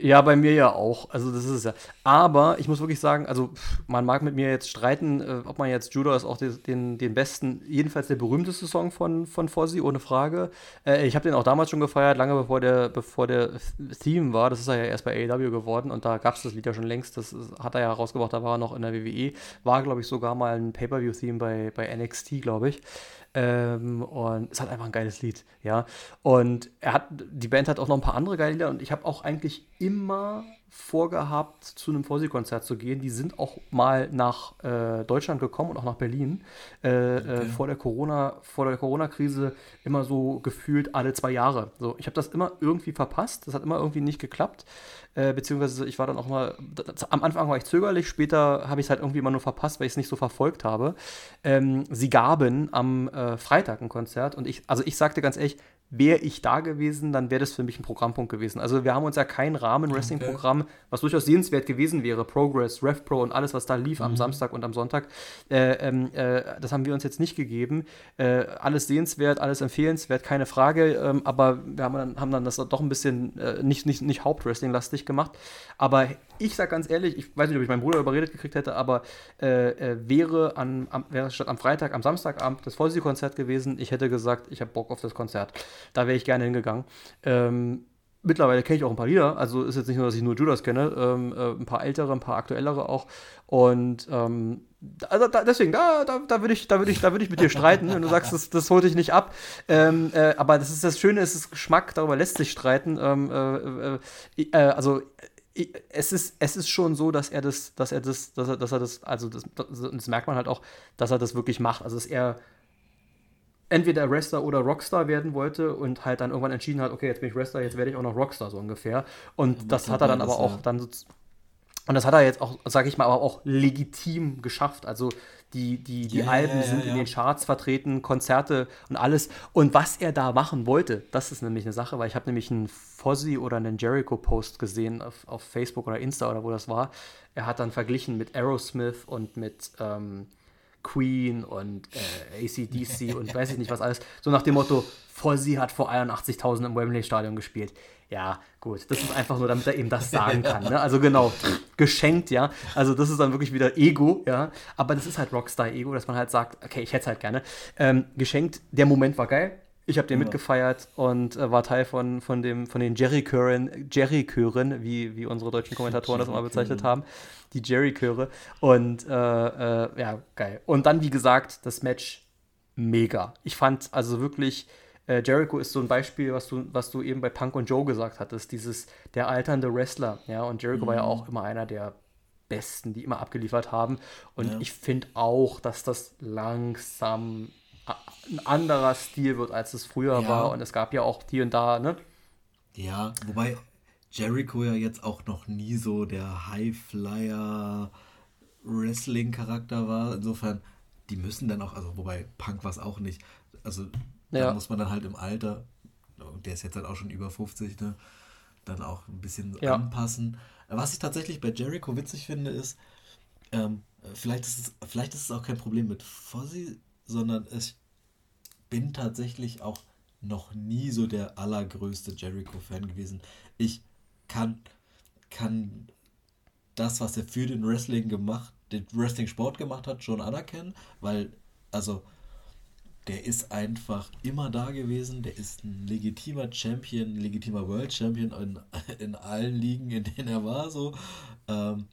[SPEAKER 1] ja, bei mir ja auch. Also das ist es ja. Aber ich muss wirklich sagen, also man mag mit mir jetzt streiten, äh, ob man jetzt Judas auch den, den, den, besten, jedenfalls der berühmteste Song von, von Fozzy, ohne Frage. Äh, ich habe den auch damals schon gefeiert, lange bevor der, bevor der Theme war. Das ist er ja erst bei AEW geworden und da gab es das Lied ja schon längst. Das hat er ja rausgebracht, da war er noch in der WWE. War, glaube ich, sogar mal ein Pay-Per-View-Theme bei, bei NXT, glaube ich. Ähm, und es hat einfach ein geiles Lied, ja. Und er hat, die Band hat auch noch ein paar andere geile Lieder und ich habe auch eigentlich immer vorgehabt, zu einem Fossi-Konzert zu gehen. Die sind auch mal nach äh, Deutschland gekommen und auch nach Berlin. Äh, äh okay. äh, vor der Corona, vor der Corona-Krise immer so gefühlt alle zwei Jahre. So, ich habe das immer irgendwie verpasst. Das hat immer irgendwie nicht geklappt. Äh, beziehungsweise ich war dann auch mal, das, am Anfang war ich zögerlich, später habe ich es halt irgendwie immer nur verpasst, weil ich es nicht so verfolgt habe. Ähm, sie gaben am äh, Freitag ein Konzert und ich, also ich sagte ganz ehrlich, wäre ich da gewesen, dann wäre das für mich ein Programmpunkt gewesen. Also wir haben uns ja kein Rahmen-Wrestling-Programm, okay. was durchaus sehenswert gewesen wäre, Progress, RevPro und alles, was da lief mhm. am Samstag und am Sonntag, äh, ähm, äh, das haben wir uns jetzt nicht gegeben. Äh, alles sehenswert, alles empfehlenswert, keine Frage, ähm, aber wir haben dann, haben dann das doch ein bisschen äh, nicht, nicht, nicht Hauptwrestling-lastig gemacht. Aber ich sag ganz ehrlich, ich weiß nicht, ob ich meinen Bruder überredet gekriegt hätte, aber äh, äh, wäre, an, am, wäre statt am Freitag, am Samstagabend das Fossi-Konzert gewesen, ich hätte gesagt, ich habe Bock auf das Konzert. Da wäre ich gerne hingegangen. Ähm, mittlerweile kenne ich auch ein paar Lieder, also ist jetzt nicht nur, dass ich nur Judas kenne, ähm, äh, ein paar ältere, ein paar aktuellere auch. Und ähm, also da, deswegen, da, da, da würde ich, da würde ich, da würde ich mit dir streiten, wenn du sagst, das, das holt dich nicht ab. Ähm, äh, aber das ist das Schöne, es ist Geschmack, darüber lässt sich streiten. Ähm, äh, äh, äh also es ist, es ist schon so, dass er das, dass er das, dass er, dass er das, also das, das merkt man halt auch, dass er das wirklich macht. Also dass er entweder Wrestler oder Rockstar werden wollte und halt dann irgendwann entschieden hat, okay, jetzt bin ich Wrestler, jetzt werde ich auch noch Rockstar so ungefähr. Und ja, das hat er dann aber auch dann und das hat er jetzt auch, sage ich mal, aber auch legitim geschafft. Also die, die, die yeah, Alben sind in den Charts vertreten, Konzerte und alles. Und was er da machen wollte, das ist nämlich eine Sache, weil ich habe nämlich einen Fozzy oder einen Jericho-Post gesehen auf, auf Facebook oder Insta oder wo das war. Er hat dann verglichen mit Aerosmith und mit ähm, Queen und äh, ACDC und weiß ich nicht was alles. So nach dem Motto, Fozzy hat vor 81.000 im Wembley-Stadion gespielt. Ja, gut, das ist einfach nur, damit er eben das sagen kann. Ne? Also genau, geschenkt, ja. Also das ist dann wirklich wieder Ego, ja. Aber das ist halt Rockstar-Ego, dass man halt sagt, okay, ich hätte es halt gerne. Ähm, geschenkt, der Moment war geil. Ich habe den ja. mitgefeiert und äh, war Teil von, von, dem, von den Jerry-Chören, Jerry-Chören, wie, wie unsere deutschen Kommentatoren das immer bezeichnet haben. Die Jerry-Chöre. Und äh, äh, ja, geil. Und dann, wie gesagt, das Match mega. Ich fand also wirklich, äh, Jericho ist so ein Beispiel, was du, was du eben bei Punk und Joe gesagt hattest, dieses der alternde Wrestler. Ja, und Jericho mhm. war ja mhm. auch immer einer der Besten, die immer abgeliefert haben. Und ja. ich finde auch, dass das langsam ein anderer Stil wird, als es früher ja. war. Und es gab ja auch hier und da, ne?
[SPEAKER 2] Ja, wobei Jericho ja jetzt auch noch nie so der Highflyer Wrestling-Charakter war. Insofern, die müssen dann auch, also wobei Punk war es auch nicht. Also ja. da muss man dann halt im Alter, der ist jetzt halt auch schon über 50, ne, dann auch ein bisschen ja. anpassen. Was ich tatsächlich bei Jericho witzig finde, ist, ähm, vielleicht, ist es, vielleicht ist es auch kein Problem mit Fozzy, sondern ich bin tatsächlich auch noch nie so der allergrößte Jericho-Fan gewesen. Ich kann, kann das, was er für den Wrestling gemacht, den Wrestling-Sport gemacht hat, schon anerkennen, weil, also, der ist einfach immer da gewesen, der ist ein legitimer Champion, legitimer World Champion in, in allen Ligen, in denen er war, so. Ähm,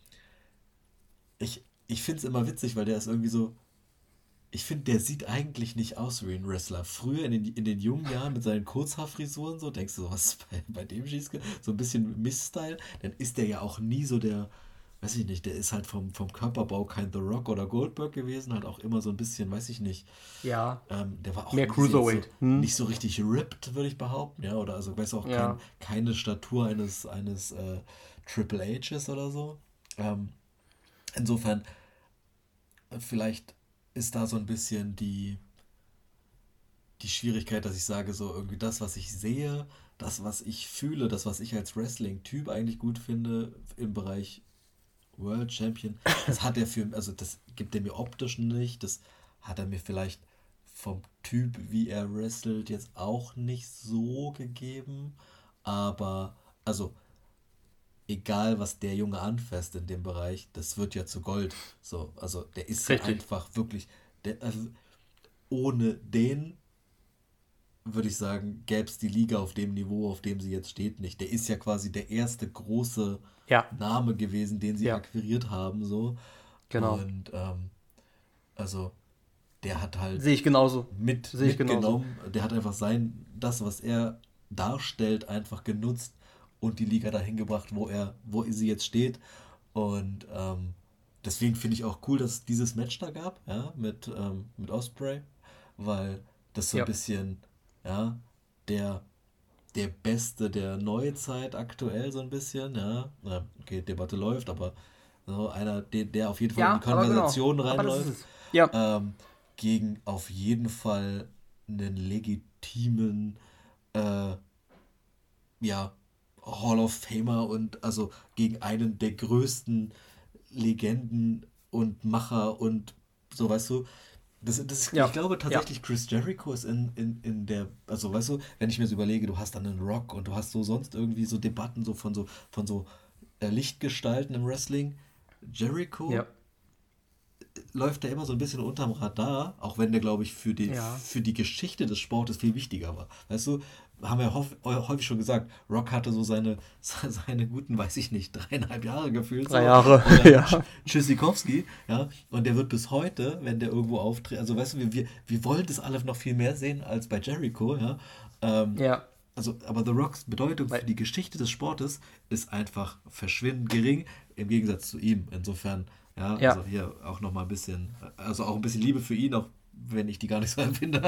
[SPEAKER 2] ich ich finde es immer witzig, weil der ist irgendwie so, ich finde, der sieht eigentlich nicht aus wie ein Wrestler. Früher in den, in den jungen Jahren mit seinen Kurzhaarfrisuren, so denkst du, was ist bei, bei dem schießt, so ein bisschen Mist-Style, dann ist der ja auch nie so der, weiß ich nicht, der ist halt vom, vom Körperbau kein The Rock oder Goldberg gewesen, halt auch immer so ein bisschen, weiß ich nicht. Ja. Ähm, der war auch mehr Cruiserweight. So, hm. Nicht so richtig ripped, würde ich behaupten, ja, oder also, weiß auch, ja. kein, keine Statur eines, eines äh, Triple Hs oder so. Ähm, insofern, vielleicht ist da so ein bisschen die, die Schwierigkeit, dass ich sage, so irgendwie das, was ich sehe, das, was ich fühle, das, was ich als Wrestling-Typ eigentlich gut finde im Bereich World Champion, das hat er für, also das gibt er mir optisch nicht, das hat er mir vielleicht vom Typ, wie er wrestelt, jetzt auch nicht so gegeben, aber also egal was der Junge anfasst in dem Bereich, das wird ja zu Gold. So, also der ist Richtig. einfach wirklich, der, also ohne den würde ich sagen, gäbe es die Liga auf dem Niveau, auf dem sie jetzt steht, nicht. Der ist ja quasi der erste große ja. Name gewesen, den sie ja. akquiriert haben, so. Genau. Und ähm, also der hat halt
[SPEAKER 1] sehe ich genauso
[SPEAKER 2] mit sehe ich genauso. Der hat einfach sein das, was er darstellt, einfach genutzt und die Liga dahin gebracht, wo er, wo sie jetzt steht. Und ähm, deswegen finde ich auch cool, dass es dieses Match da gab, ja, mit, ähm, mit Osprey, weil das so ja. ein bisschen, ja, der, der Beste der Neuzeit aktuell so ein bisschen, ja. Okay, Debatte läuft, aber so einer, der, der auf jeden Fall ja, in die genau. Konversation genau. reinläuft. Ja. Ähm, gegen auf jeden Fall einen legitimen äh, ja, Hall of Famer und also gegen einen der größten Legenden und Macher und so, weißt du. Das, das, ja. Ich glaube tatsächlich, ja. Chris Jericho ist in, in, in der, also weißt du, wenn ich mir so überlege, du hast dann einen Rock und du hast so sonst irgendwie so Debatten so von so, von so äh, Lichtgestalten im Wrestling. Jericho ja. Läuft da immer so ein bisschen unterm Radar, auch wenn der, glaube ich, für die, für die Geschichte des Sportes viel wichtiger war. Weißt du, haben wir häufig schon gesagt, Rock hatte so seine, seine guten, weiß ich nicht, dreieinhalb Jahre gefühlt. Drei so. Jahre, ja. Tschüssikowski, ja. Und der wird bis heute, wenn der irgendwo auftritt, also weißt du, wir, wir, wir wollen das alle noch viel mehr sehen als bei Jericho, ja. Ähm, ja. Also, aber The Rocks Bedeutung für die Geschichte des Sportes ist einfach verschwindend gering, im Gegensatz zu ihm. Insofern, ja, ja. also hier auch nochmal ein bisschen, also auch ein bisschen Liebe für ihn, auch wenn ich die gar nicht so empfinde.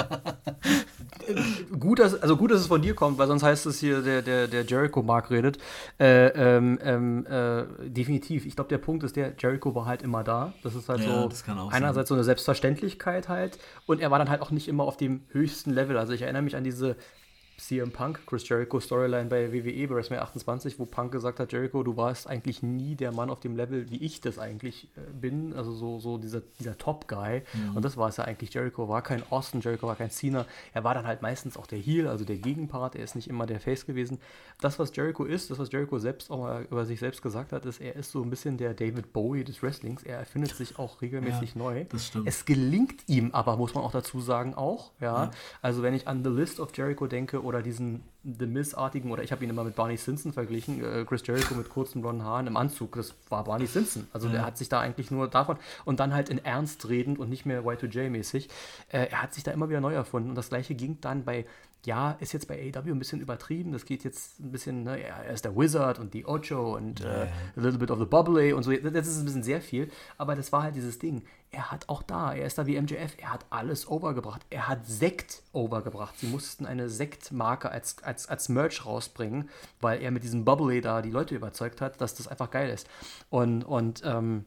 [SPEAKER 1] gut, dass, also gut, dass es von dir kommt, weil sonst heißt es hier, der, der, der Jericho-Mark redet. Äh, ähm, ähm, äh, definitiv. Ich glaube, der Punkt ist, der Jericho war halt immer da. Das ist halt ja, so einerseits sein. so eine Selbstverständlichkeit halt. Und er war dann halt auch nicht immer auf dem höchsten Level. Also ich erinnere mich an diese CM Punk, Chris Jericho Storyline bei WWE bei WrestleMania 28, wo Punk gesagt hat, Jericho, du warst eigentlich nie der Mann auf dem Level, wie ich das eigentlich äh, bin, also so, so dieser, dieser Top-Guy. Mhm. Und das war es ja eigentlich. Jericho war kein Austin, Jericho war kein Cena. Er war dann halt meistens auch der Heel, also der Gegenpart. Er ist nicht immer der Face gewesen. Das, was Jericho ist, das, was Jericho selbst auch mal über sich selbst gesagt hat, ist, er ist so ein bisschen der David Bowie des Wrestlings. Er erfindet sich auch regelmäßig ja, neu. Es gelingt ihm aber, muss man auch dazu sagen, auch. Ja? ja. Also wenn ich an The List of Jericho denke oder diesen The Miz-artigen, oder ich habe ihn immer mit Barney Simpson verglichen, äh, Chris Jericho mit kurzen blonden Haaren im Anzug, das war Barney Simpson. Also ja. der hat sich da eigentlich nur davon und dann halt in Ernst redend und nicht mehr Y2J-mäßig. Äh, er hat sich da immer wieder neu erfunden und das gleiche ging dann bei ja, ist jetzt bei AEW ein bisschen übertrieben. Das geht jetzt ein bisschen, ne, er ist der Wizard und die Ocho und äh, a little bit of the bubbly und so. Das ist ein bisschen sehr viel, aber das war halt dieses Ding. Er hat auch da, er ist da wie MJF, er hat alles overgebracht. Er hat Sekt overgebracht. Sie mussten eine Sektmarke als, als, als Merch rausbringen, weil er mit diesem Bubbly da die Leute überzeugt hat, dass das einfach geil ist. Und, und, ähm,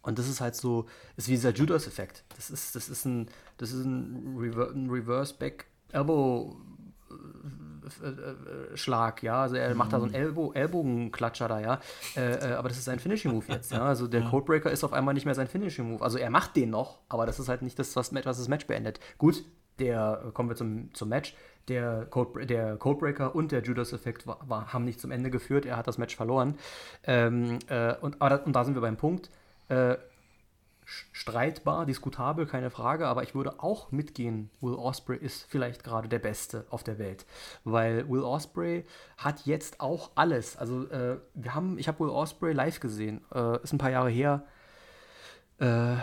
[SPEAKER 1] und das ist halt so, ist wie dieser Judas-Effekt. Das ist, das ist ein, das ist ein, Rever ein Reverse-Back Elbow äh, äh, Schlag, ja, also er macht da so einen. Ellbo Ellbogenklatscher da, ja, äh, äh, aber das ist sein Finishing Move jetzt, ja, also der ja. Codebreaker ist auf einmal nicht mehr sein Finishing Move, also er macht den noch, aber das ist halt nicht das, was, was das Match beendet. Gut, der, kommen wir zum, zum Match, der, Code, der Codebreaker und der Judas-Effekt haben nicht zum Ende geführt, er hat das Match verloren, ähm, äh, und, aber da, und da sind wir beim Punkt, äh, streitbar, diskutabel, keine Frage, aber ich würde auch mitgehen, Will Osprey ist vielleicht gerade der Beste auf der Welt, weil Will Osprey hat jetzt auch alles. Also äh, wir haben, ich habe Will Osprey live gesehen, äh, ist ein paar Jahre her äh,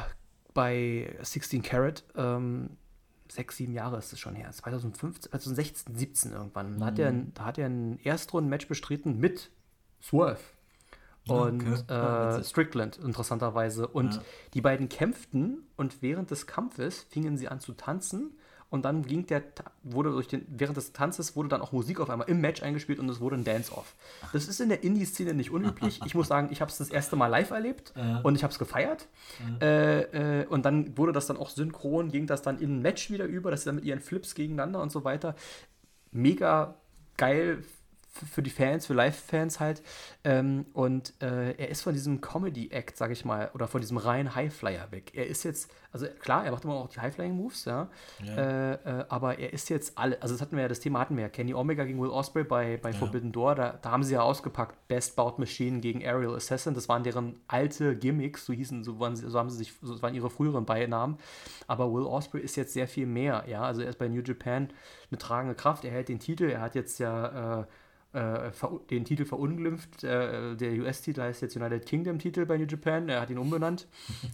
[SPEAKER 1] bei 16 Carat. Ähm, sechs, sieben Jahre ist es schon her, 2015, 2016, 17 irgendwann. Mhm. Da hat er, da hat er ein Erstrunden-Match bestritten mit Swerve und okay. äh, Strickland, interessanterweise. Und ja. die beiden kämpften und während des Kampfes fingen sie an zu tanzen. Und dann ging der, wurde durch den, während des Tanzes wurde dann auch Musik auf einmal im Match eingespielt und es wurde ein Dance-Off. Das ist in der Indie-Szene nicht unüblich. Ich muss sagen, ich habe es das erste Mal live erlebt ja. und ich habe es gefeiert. Ja. Äh, äh, und dann wurde das dann auch synchron, ging das dann in ein Match wieder über, dass sie dann mit ihren Flips gegeneinander und so weiter. Mega geil für die Fans, für Live-Fans halt. Ähm, und äh, er ist von diesem Comedy-Act, sag ich mal, oder von diesem reinen Highflyer weg. Er ist jetzt, also klar, er macht immer auch die Highflying-Moves, ja. ja. Äh, äh, aber er ist jetzt alle, also das hatten wir ja, das Thema hatten wir ja. Kenny Omega gegen Will Osprey bei, bei ja. Forbidden Door, da, da, haben sie ja ausgepackt, Best Bout Machine gegen Aerial Assassin. Das waren deren alte Gimmicks, so hießen, so, waren, so haben sie sich, so waren ihre früheren Beinamen. Aber Will Osprey ist jetzt sehr viel mehr, ja. Also er ist bei New Japan eine tragende Kraft, er hält den Titel, er hat jetzt ja äh, den Titel verunglimpft. Äh, der US-Titel heißt jetzt United Kingdom-Titel bei New Japan. Er hat ihn umbenannt.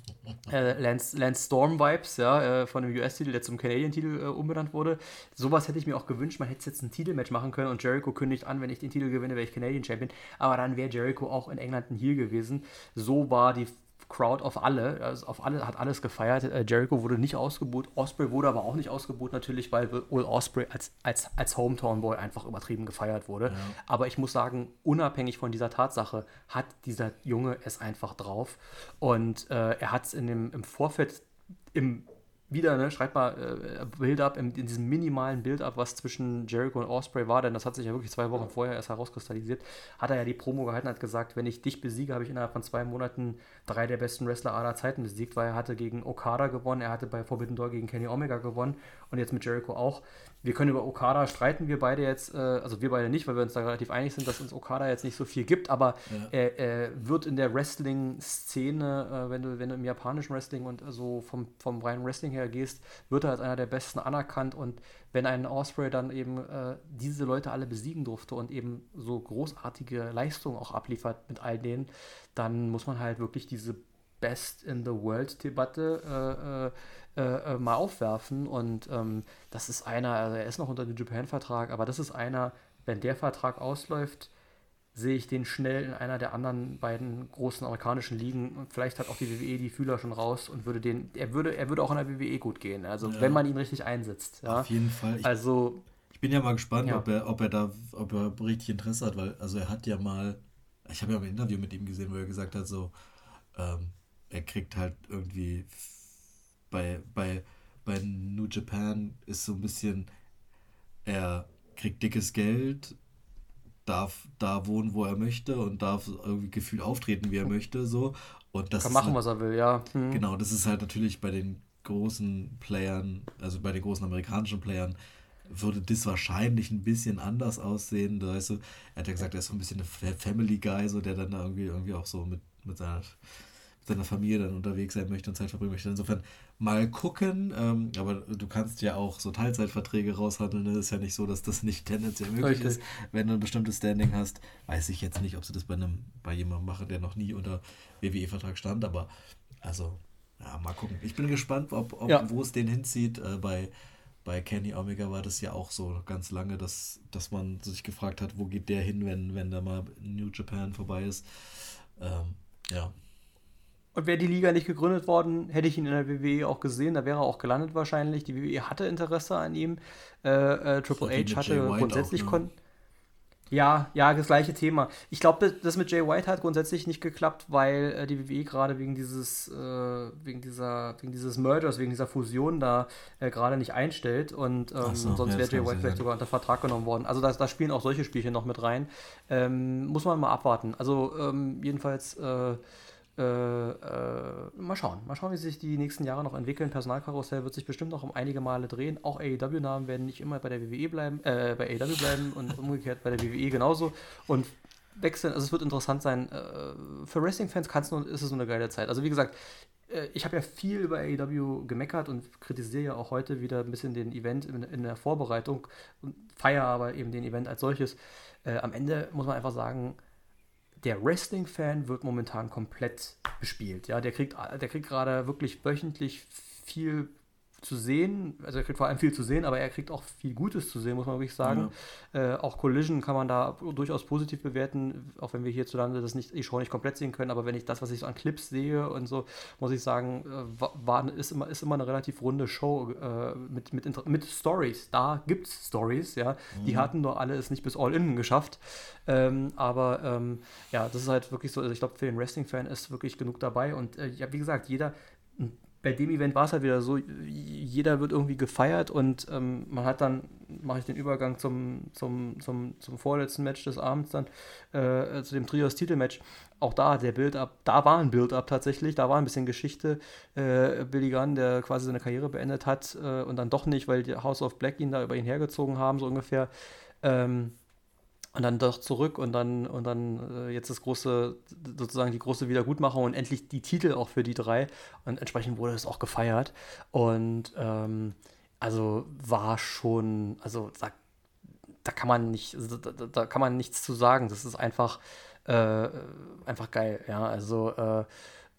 [SPEAKER 1] äh, Lance, Lance Storm-Vibes, ja, äh, von dem US-Titel, der zum Canadian-Titel äh, umbenannt wurde. Sowas hätte ich mir auch gewünscht. Man hätte jetzt ein Titelmatch machen können und Jericho kündigt an, wenn ich den Titel gewinne, wäre ich Canadian Champion. Aber dann wäre Jericho auch in England ein Heel gewesen. So war die Crowd auf alle, also auf alle, hat alles gefeiert. Äh, Jericho wurde nicht ausgebucht, Osprey wurde aber auch nicht ausgebucht, natürlich, weil Will Osprey als, als, als Hometown Boy einfach übertrieben gefeiert wurde. Ja. Aber ich muss sagen, unabhängig von dieser Tatsache hat dieser Junge es einfach drauf. Und äh, er hat es im Vorfeld im wieder, ne, schreibt mal äh, Build-up, in, in, diesem minimalen Build-up, was zwischen Jericho und Osprey war, denn das hat sich ja wirklich zwei Wochen vorher erst herauskristallisiert, hat er ja die Promo gehalten und hat gesagt, wenn ich dich besiege, habe ich innerhalb von zwei Monaten drei der besten Wrestler aller Zeiten besiegt, weil er hatte gegen Okada gewonnen, er hatte bei Forbidden Door gegen Kenny Omega gewonnen und jetzt mit Jericho auch. Wir können über Okada streiten, wir beide jetzt, äh, also wir beide nicht, weil wir uns da relativ einig sind, dass uns Okada jetzt nicht so viel gibt, aber ja. er, er, wird in der Wrestling-Szene, äh, wenn, du, wenn du im japanischen Wrestling und so vom, vom reinen Wrestling her gehst, wird er als einer der Besten anerkannt und wenn ein Osprey dann eben äh, diese Leute alle besiegen durfte und eben so großartige Leistungen auch abliefert mit all denen, dann muss man halt wirklich diese Best in the World-Debatte äh, äh, äh, mal aufwerfen. Und ähm, das ist einer, also er ist noch unter dem Japan-Vertrag, aber das ist einer, wenn der Vertrag ausläuft, sehe ich den schnell in einer der anderen beiden großen amerikanischen Ligen. Und vielleicht hat auch die WWE die Fühler schon raus und würde den, er würde, er würde auch in der WWE gut gehen. Also ja. wenn man ihn richtig einsetzt. Ja?
[SPEAKER 2] Auf jeden Fall.
[SPEAKER 1] Ich, also
[SPEAKER 2] ich bin ja mal gespannt, ja. ob er, ob er da, ob er richtig Interesse hat, weil also er hat ja mal, ich habe ja mal ein Interview mit ihm gesehen, wo er gesagt hat so, ähm, er kriegt halt irgendwie bei, bei, bei New Japan ist so ein bisschen, er kriegt dickes Geld, darf da wohnen, wo er möchte und darf irgendwie gefühlt auftreten, wie er möchte, so. Und das
[SPEAKER 1] Kann machen, halt, was er will, ja.
[SPEAKER 2] Hm. Genau, das ist halt natürlich bei den großen Playern, also bei den großen amerikanischen Playern, würde das wahrscheinlich ein bisschen anders aussehen. Da weißt du, er hat ja gesagt, er ist so ein bisschen ein Family Guy, so der dann da irgendwie, irgendwie auch so mit, mit seiner seiner Familie dann unterwegs sein möchte und Zeit verbringen möchte. Insofern mal gucken, ähm, aber du kannst ja auch so Teilzeitverträge raushandeln. Es ist ja nicht so, dass das nicht tendenziell möglich Richtig. ist. Wenn du ein bestimmtes Standing hast, weiß ich jetzt nicht, ob sie das bei einem, bei jemandem machen, der noch nie unter WWE-Vertrag stand, aber also, ja, mal gucken. Ich bin gespannt, ob, ob ja. wo es den hinzieht. Äh, bei, bei Kenny Omega war das ja auch so ganz lange, dass, dass man sich gefragt hat, wo geht der hin, wenn, wenn da mal New Japan vorbei ist. Ähm, ja.
[SPEAKER 1] Und wäre die Liga nicht gegründet worden, hätte ich ihn in der WWE auch gesehen. Da wäre er auch gelandet wahrscheinlich. Die WWE hatte Interesse an ihm. Äh, äh, Triple H hatte grundsätzlich. Auch, ne? Ja, ja, das gleiche Thema. Ich glaube, das mit Jay White hat grundsätzlich nicht geklappt, weil äh, die WWE gerade wegen dieses, äh, wegen dieser, wegen dieses Mergers, wegen dieser Fusion da äh, gerade nicht einstellt und ähm, so, sonst ja, wäre Jay White vielleicht sogar unter Vertrag genommen worden. Also da, da, spielen auch solche Spielchen noch mit rein. Ähm, muss man mal abwarten. Also ähm, jedenfalls äh, äh, mal schauen. Mal schauen, wie sich die nächsten Jahre noch entwickeln. Personalkarussell wird sich bestimmt noch um einige Male drehen. Auch AEW-Namen werden nicht immer bei der WWE bleiben, äh, bei AEW bleiben und umgekehrt bei der WWE genauso. Und wechseln, also es wird interessant sein. Äh, für Wrestling-Fans ist es so eine geile Zeit. Also wie gesagt, äh, ich habe ja viel über AEW gemeckert und kritisiere ja auch heute wieder ein bisschen den Event in, in der Vorbereitung und feiere aber eben den Event als solches. Am Ende muss man einfach sagen, der Wrestling-Fan wird momentan komplett bespielt. Ja, der kriegt, der kriegt gerade wirklich wöchentlich viel zu sehen. Also er kriegt vor allem viel zu sehen, aber er kriegt auch viel Gutes zu sehen, muss man wirklich sagen. Ja. Äh, auch Collision kann man da durchaus positiv bewerten, auch wenn wir hierzulande das nicht, die Show nicht komplett sehen können. Aber wenn ich das, was ich so an Clips sehe und so, muss ich sagen, äh, war, ist, immer, ist immer eine relativ runde Show äh, mit, mit, mit Stories. Da gibt es Stories, ja. Mhm. Die hatten nur alle es nicht bis All-In geschafft. Ähm, aber ähm, ja, das ist halt wirklich so, also ich glaube, für den Wrestling-Fan ist wirklich genug dabei. Und äh, ja, wie gesagt, jeder bei dem Event war es halt wieder so, jeder wird irgendwie gefeiert und ähm, man hat dann, mache ich den Übergang zum, zum, zum, zum vorletzten Match des Abends dann, äh, zu dem Trios-Titelmatch. Auch da der Build-Up, da war ein Build-Up tatsächlich, da war ein bisschen Geschichte. Äh, Billy Gunn, der quasi seine Karriere beendet hat äh, und dann doch nicht, weil die House of Black ihn da über ihn hergezogen haben, so ungefähr. Ähm, und dann doch zurück und dann und dann äh, jetzt das große sozusagen die große Wiedergutmachung und endlich die Titel auch für die drei. Und entsprechend wurde es auch gefeiert. Und ähm, also war schon also da, da kann man nicht also da, da, kann man nichts zu sagen. Das ist einfach äh, einfach geil ja. Also äh,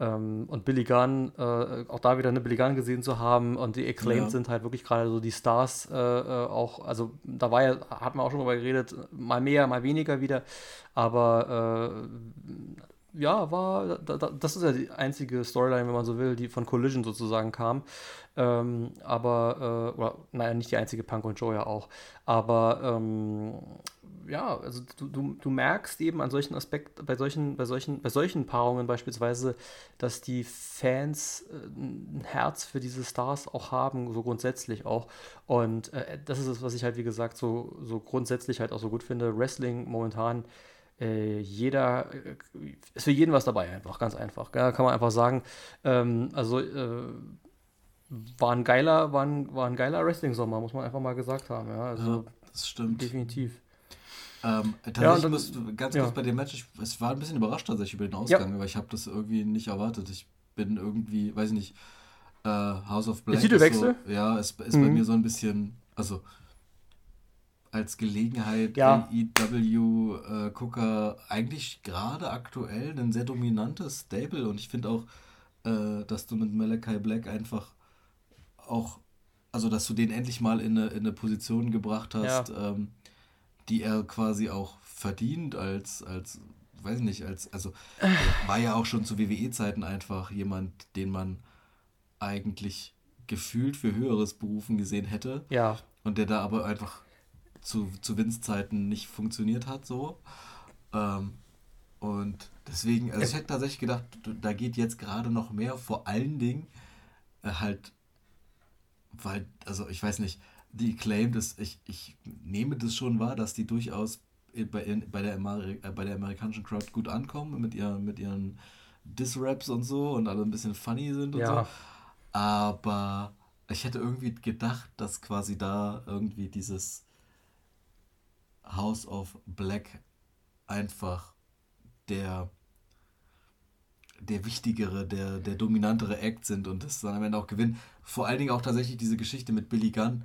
[SPEAKER 1] ähm, und Billy Gunn, äh, auch da wieder eine Billy Gunn gesehen zu haben und die Acclaimed ja. sind halt wirklich gerade so die Stars äh, äh, auch, also da war ja, hat man auch schon drüber geredet, mal mehr, mal weniger wieder, aber äh, ja, war, da, da, das ist ja die einzige Storyline, wenn man so will, die von Collision sozusagen kam. Ähm, aber, äh, oder, naja, nicht die einzige, Punk und Joe ja auch. Aber ähm, ja, also du, du, du merkst eben an solchen Aspekten, bei solchen, bei solchen, bei solchen Paarungen beispielsweise, dass die Fans äh, ein Herz für diese Stars auch haben, so grundsätzlich auch. Und äh, das ist es, was ich halt, wie gesagt, so, so grundsätzlich halt auch so gut finde. Wrestling momentan äh, jeder, äh, ist für jeden was dabei, einfach, ganz einfach. Ja, kann man einfach sagen. Ähm, also äh, war ein geiler, war ein, war ein geiler Wrestling-Sommer, muss man einfach mal gesagt haben. Ja, also
[SPEAKER 2] ja, das stimmt.
[SPEAKER 1] Definitiv.
[SPEAKER 2] Ähm, tatsächlich ja, muss ganz kurz bei dem Match, ich, es war ein bisschen überrascht tatsächlich über den Ausgang, aber ich habe das irgendwie nicht erwartet. Ich bin irgendwie, weiß ich nicht, äh, House of Black. Titelwechsel? So, ja, es ist, ist mhm. bei mir so ein bisschen, also als Gelegenheit ja. AEW-Gucker äh, eigentlich gerade aktuell ein sehr dominantes Stable und ich finde auch, äh, dass du mit Malachi Black einfach auch, also dass du den endlich mal in eine, in eine Position gebracht hast, ja. ähm, die er quasi auch verdient als, als, weiß ich nicht, als, also war ja auch schon zu WWE-Zeiten einfach jemand, den man eigentlich gefühlt für höheres Berufen gesehen hätte. Ja. Und der da aber einfach zu, zu Vince-Zeiten nicht funktioniert hat, so. Ähm, und deswegen, also ich hätte tatsächlich gedacht, da geht jetzt gerade noch mehr, vor allen Dingen äh, halt, weil, also ich weiß nicht, die Claim, dass ich, ich nehme das schon wahr, dass die durchaus bei, bei, der, Ameri äh, bei der amerikanischen Crowd gut ankommen mit, ihr, mit ihren Diss-Raps und so und alle ein bisschen funny sind und ja. so. Aber ich hätte irgendwie gedacht, dass quasi da irgendwie dieses House of Black einfach der, der wichtigere, der, der dominantere Act sind und das dann am Ende auch gewinnen. Vor allen Dingen auch tatsächlich diese Geschichte mit Billy Gunn.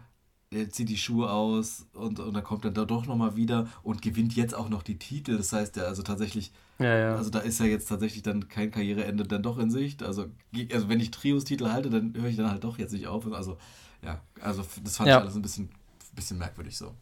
[SPEAKER 2] Er zieht die Schuhe aus und, und dann kommt er da doch nochmal wieder und gewinnt jetzt auch noch die Titel. Das heißt, er also tatsächlich, ja, ja. also da ist ja jetzt tatsächlich dann kein Karriereende dann doch in Sicht. Also, also wenn ich Trios-Titel halte, dann höre ich dann halt doch jetzt nicht auf. Also, ja, also das fand ja. ich alles ein bisschen, bisschen merkwürdig so.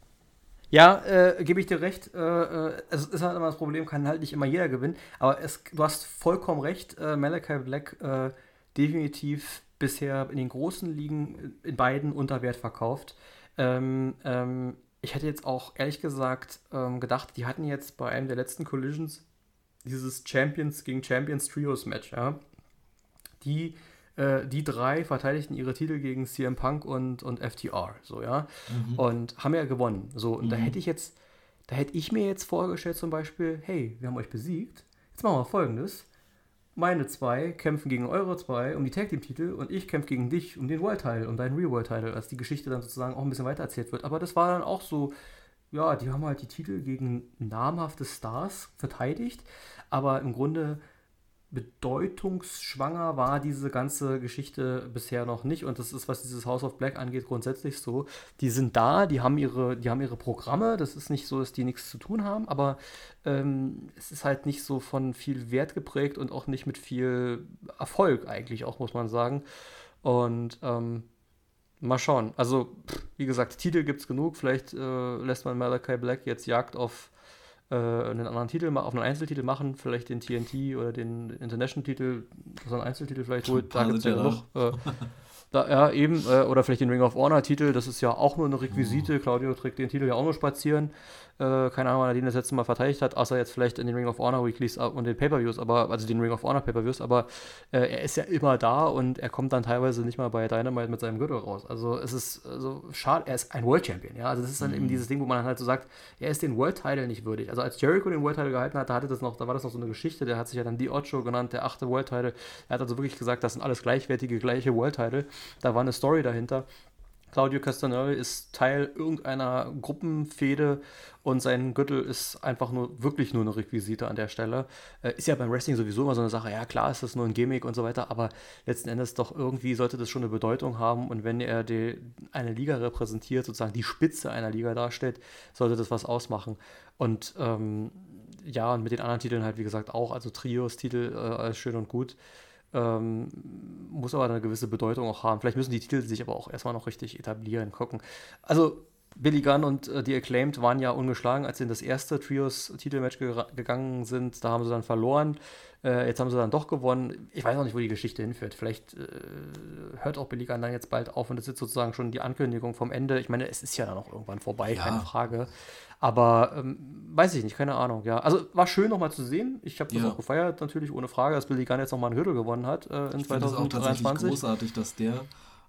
[SPEAKER 1] Ja, äh, gebe ich dir recht. Äh, äh, es ist halt immer das Problem, kann halt nicht immer jeder gewinnen. Aber es, du hast vollkommen recht. Äh, Malachi Black äh, definitiv bisher in den großen Ligen in beiden unter Wert verkauft. Ähm, ähm, ich hätte jetzt auch ehrlich gesagt ähm, gedacht, die hatten jetzt bei einem der letzten Collisions dieses Champions gegen Champions Trios Match, ja. Die äh, die drei verteidigten ihre Titel gegen CM Punk und, und FTR, so, ja. Mhm. Und haben ja gewonnen. So, und mhm. da hätte ich jetzt, da hätte ich mir jetzt vorgestellt, zum Beispiel, hey, wir haben euch besiegt. Jetzt machen wir folgendes. Meine zwei kämpfen gegen eure zwei um die Tag Team Titel und ich kämpfe gegen dich um den World Title, um deinen Real World Title, als die Geschichte dann sozusagen auch ein bisschen weiter erzählt wird. Aber das war dann auch so, ja, die haben halt die Titel gegen namhafte Stars verteidigt, aber im Grunde bedeutungsschwanger war diese ganze Geschichte bisher noch nicht. Und das ist, was dieses House of Black angeht, grundsätzlich so. Die sind da, die haben ihre, die haben ihre Programme. Das ist nicht so, dass die nichts zu tun haben, aber ähm, es ist halt nicht so von viel Wert geprägt und auch nicht mit viel Erfolg eigentlich auch, muss man sagen. Und ähm, mal schauen. Also, wie gesagt, Titel gibt es genug. Vielleicht äh, lässt man Malachi Black jetzt Jagd auf äh, einen anderen Titel, auf einen Einzeltitel machen, vielleicht den TNT oder den International-Titel, so einen Einzeltitel vielleicht holt. Da gibt es ja noch. Äh, da, ja, eben, äh, oder vielleicht den Ring of Honor-Titel, das ist ja auch nur eine Requisite. Oh. Claudio trägt den Titel ja auch nur spazieren. Äh, keine Ahnung, er den das letzte Mal verteidigt hat, außer jetzt vielleicht in den Ring of Honor Weeklies und den Pay-Per-Views, aber, also den Ring of Honor Pay-Per-Views, aber äh, er ist ja immer da und er kommt dann teilweise nicht mal bei Dynamite mit seinem Gürtel raus. Also es ist also schade, er ist ein World Champion, ja. Also das ist dann mhm. eben dieses Ding, wo man halt so sagt, er ist den World Title nicht würdig. Also als Jericho den World Title gehalten hat, da hatte das noch, da war das noch so eine Geschichte, der hat sich ja dann die Ocho genannt, der achte World Title. Er hat also wirklich gesagt, das sind alles gleichwertige, gleiche World Title. Da war eine Story dahinter. Claudio Castagnoli ist Teil irgendeiner Gruppenfehde und sein Gürtel ist einfach nur, wirklich nur eine Requisite an der Stelle. Äh, ist ja beim Wrestling sowieso immer so eine Sache, ja klar ist das nur ein Gimmick und so weiter, aber letzten Endes doch irgendwie sollte das schon eine Bedeutung haben und wenn er die, eine Liga repräsentiert, sozusagen die Spitze einer Liga darstellt, sollte das was ausmachen. Und ähm, ja, und mit den anderen Titeln halt, wie gesagt, auch, also Trios-Titel, äh, alles schön und gut. Ähm, muss aber eine gewisse Bedeutung auch haben. Vielleicht müssen die Titel sich aber auch erstmal noch richtig etablieren, gucken. Also Billy Gunn und äh, die Acclaimed waren ja ungeschlagen, als sie in das erste Trios-Titelmatch ge gegangen sind. Da haben sie dann verloren. Äh, jetzt haben sie dann doch gewonnen. Ich weiß auch nicht, wo die Geschichte hinführt. Vielleicht äh, hört auch Billy Gunn dann jetzt bald auf und das ist sozusagen schon die Ankündigung vom Ende. Ich meine, es ist ja dann auch irgendwann vorbei, ja. keine Frage. Aber ähm, weiß ich nicht, keine Ahnung. Ja, also war schön nochmal zu sehen. Ich habe das ja. auch gefeiert, natürlich ohne Frage, dass Billy Gunn jetzt nochmal einen Hürde gewonnen hat äh, in ich 2023. Es auch tatsächlich
[SPEAKER 2] großartig, dass der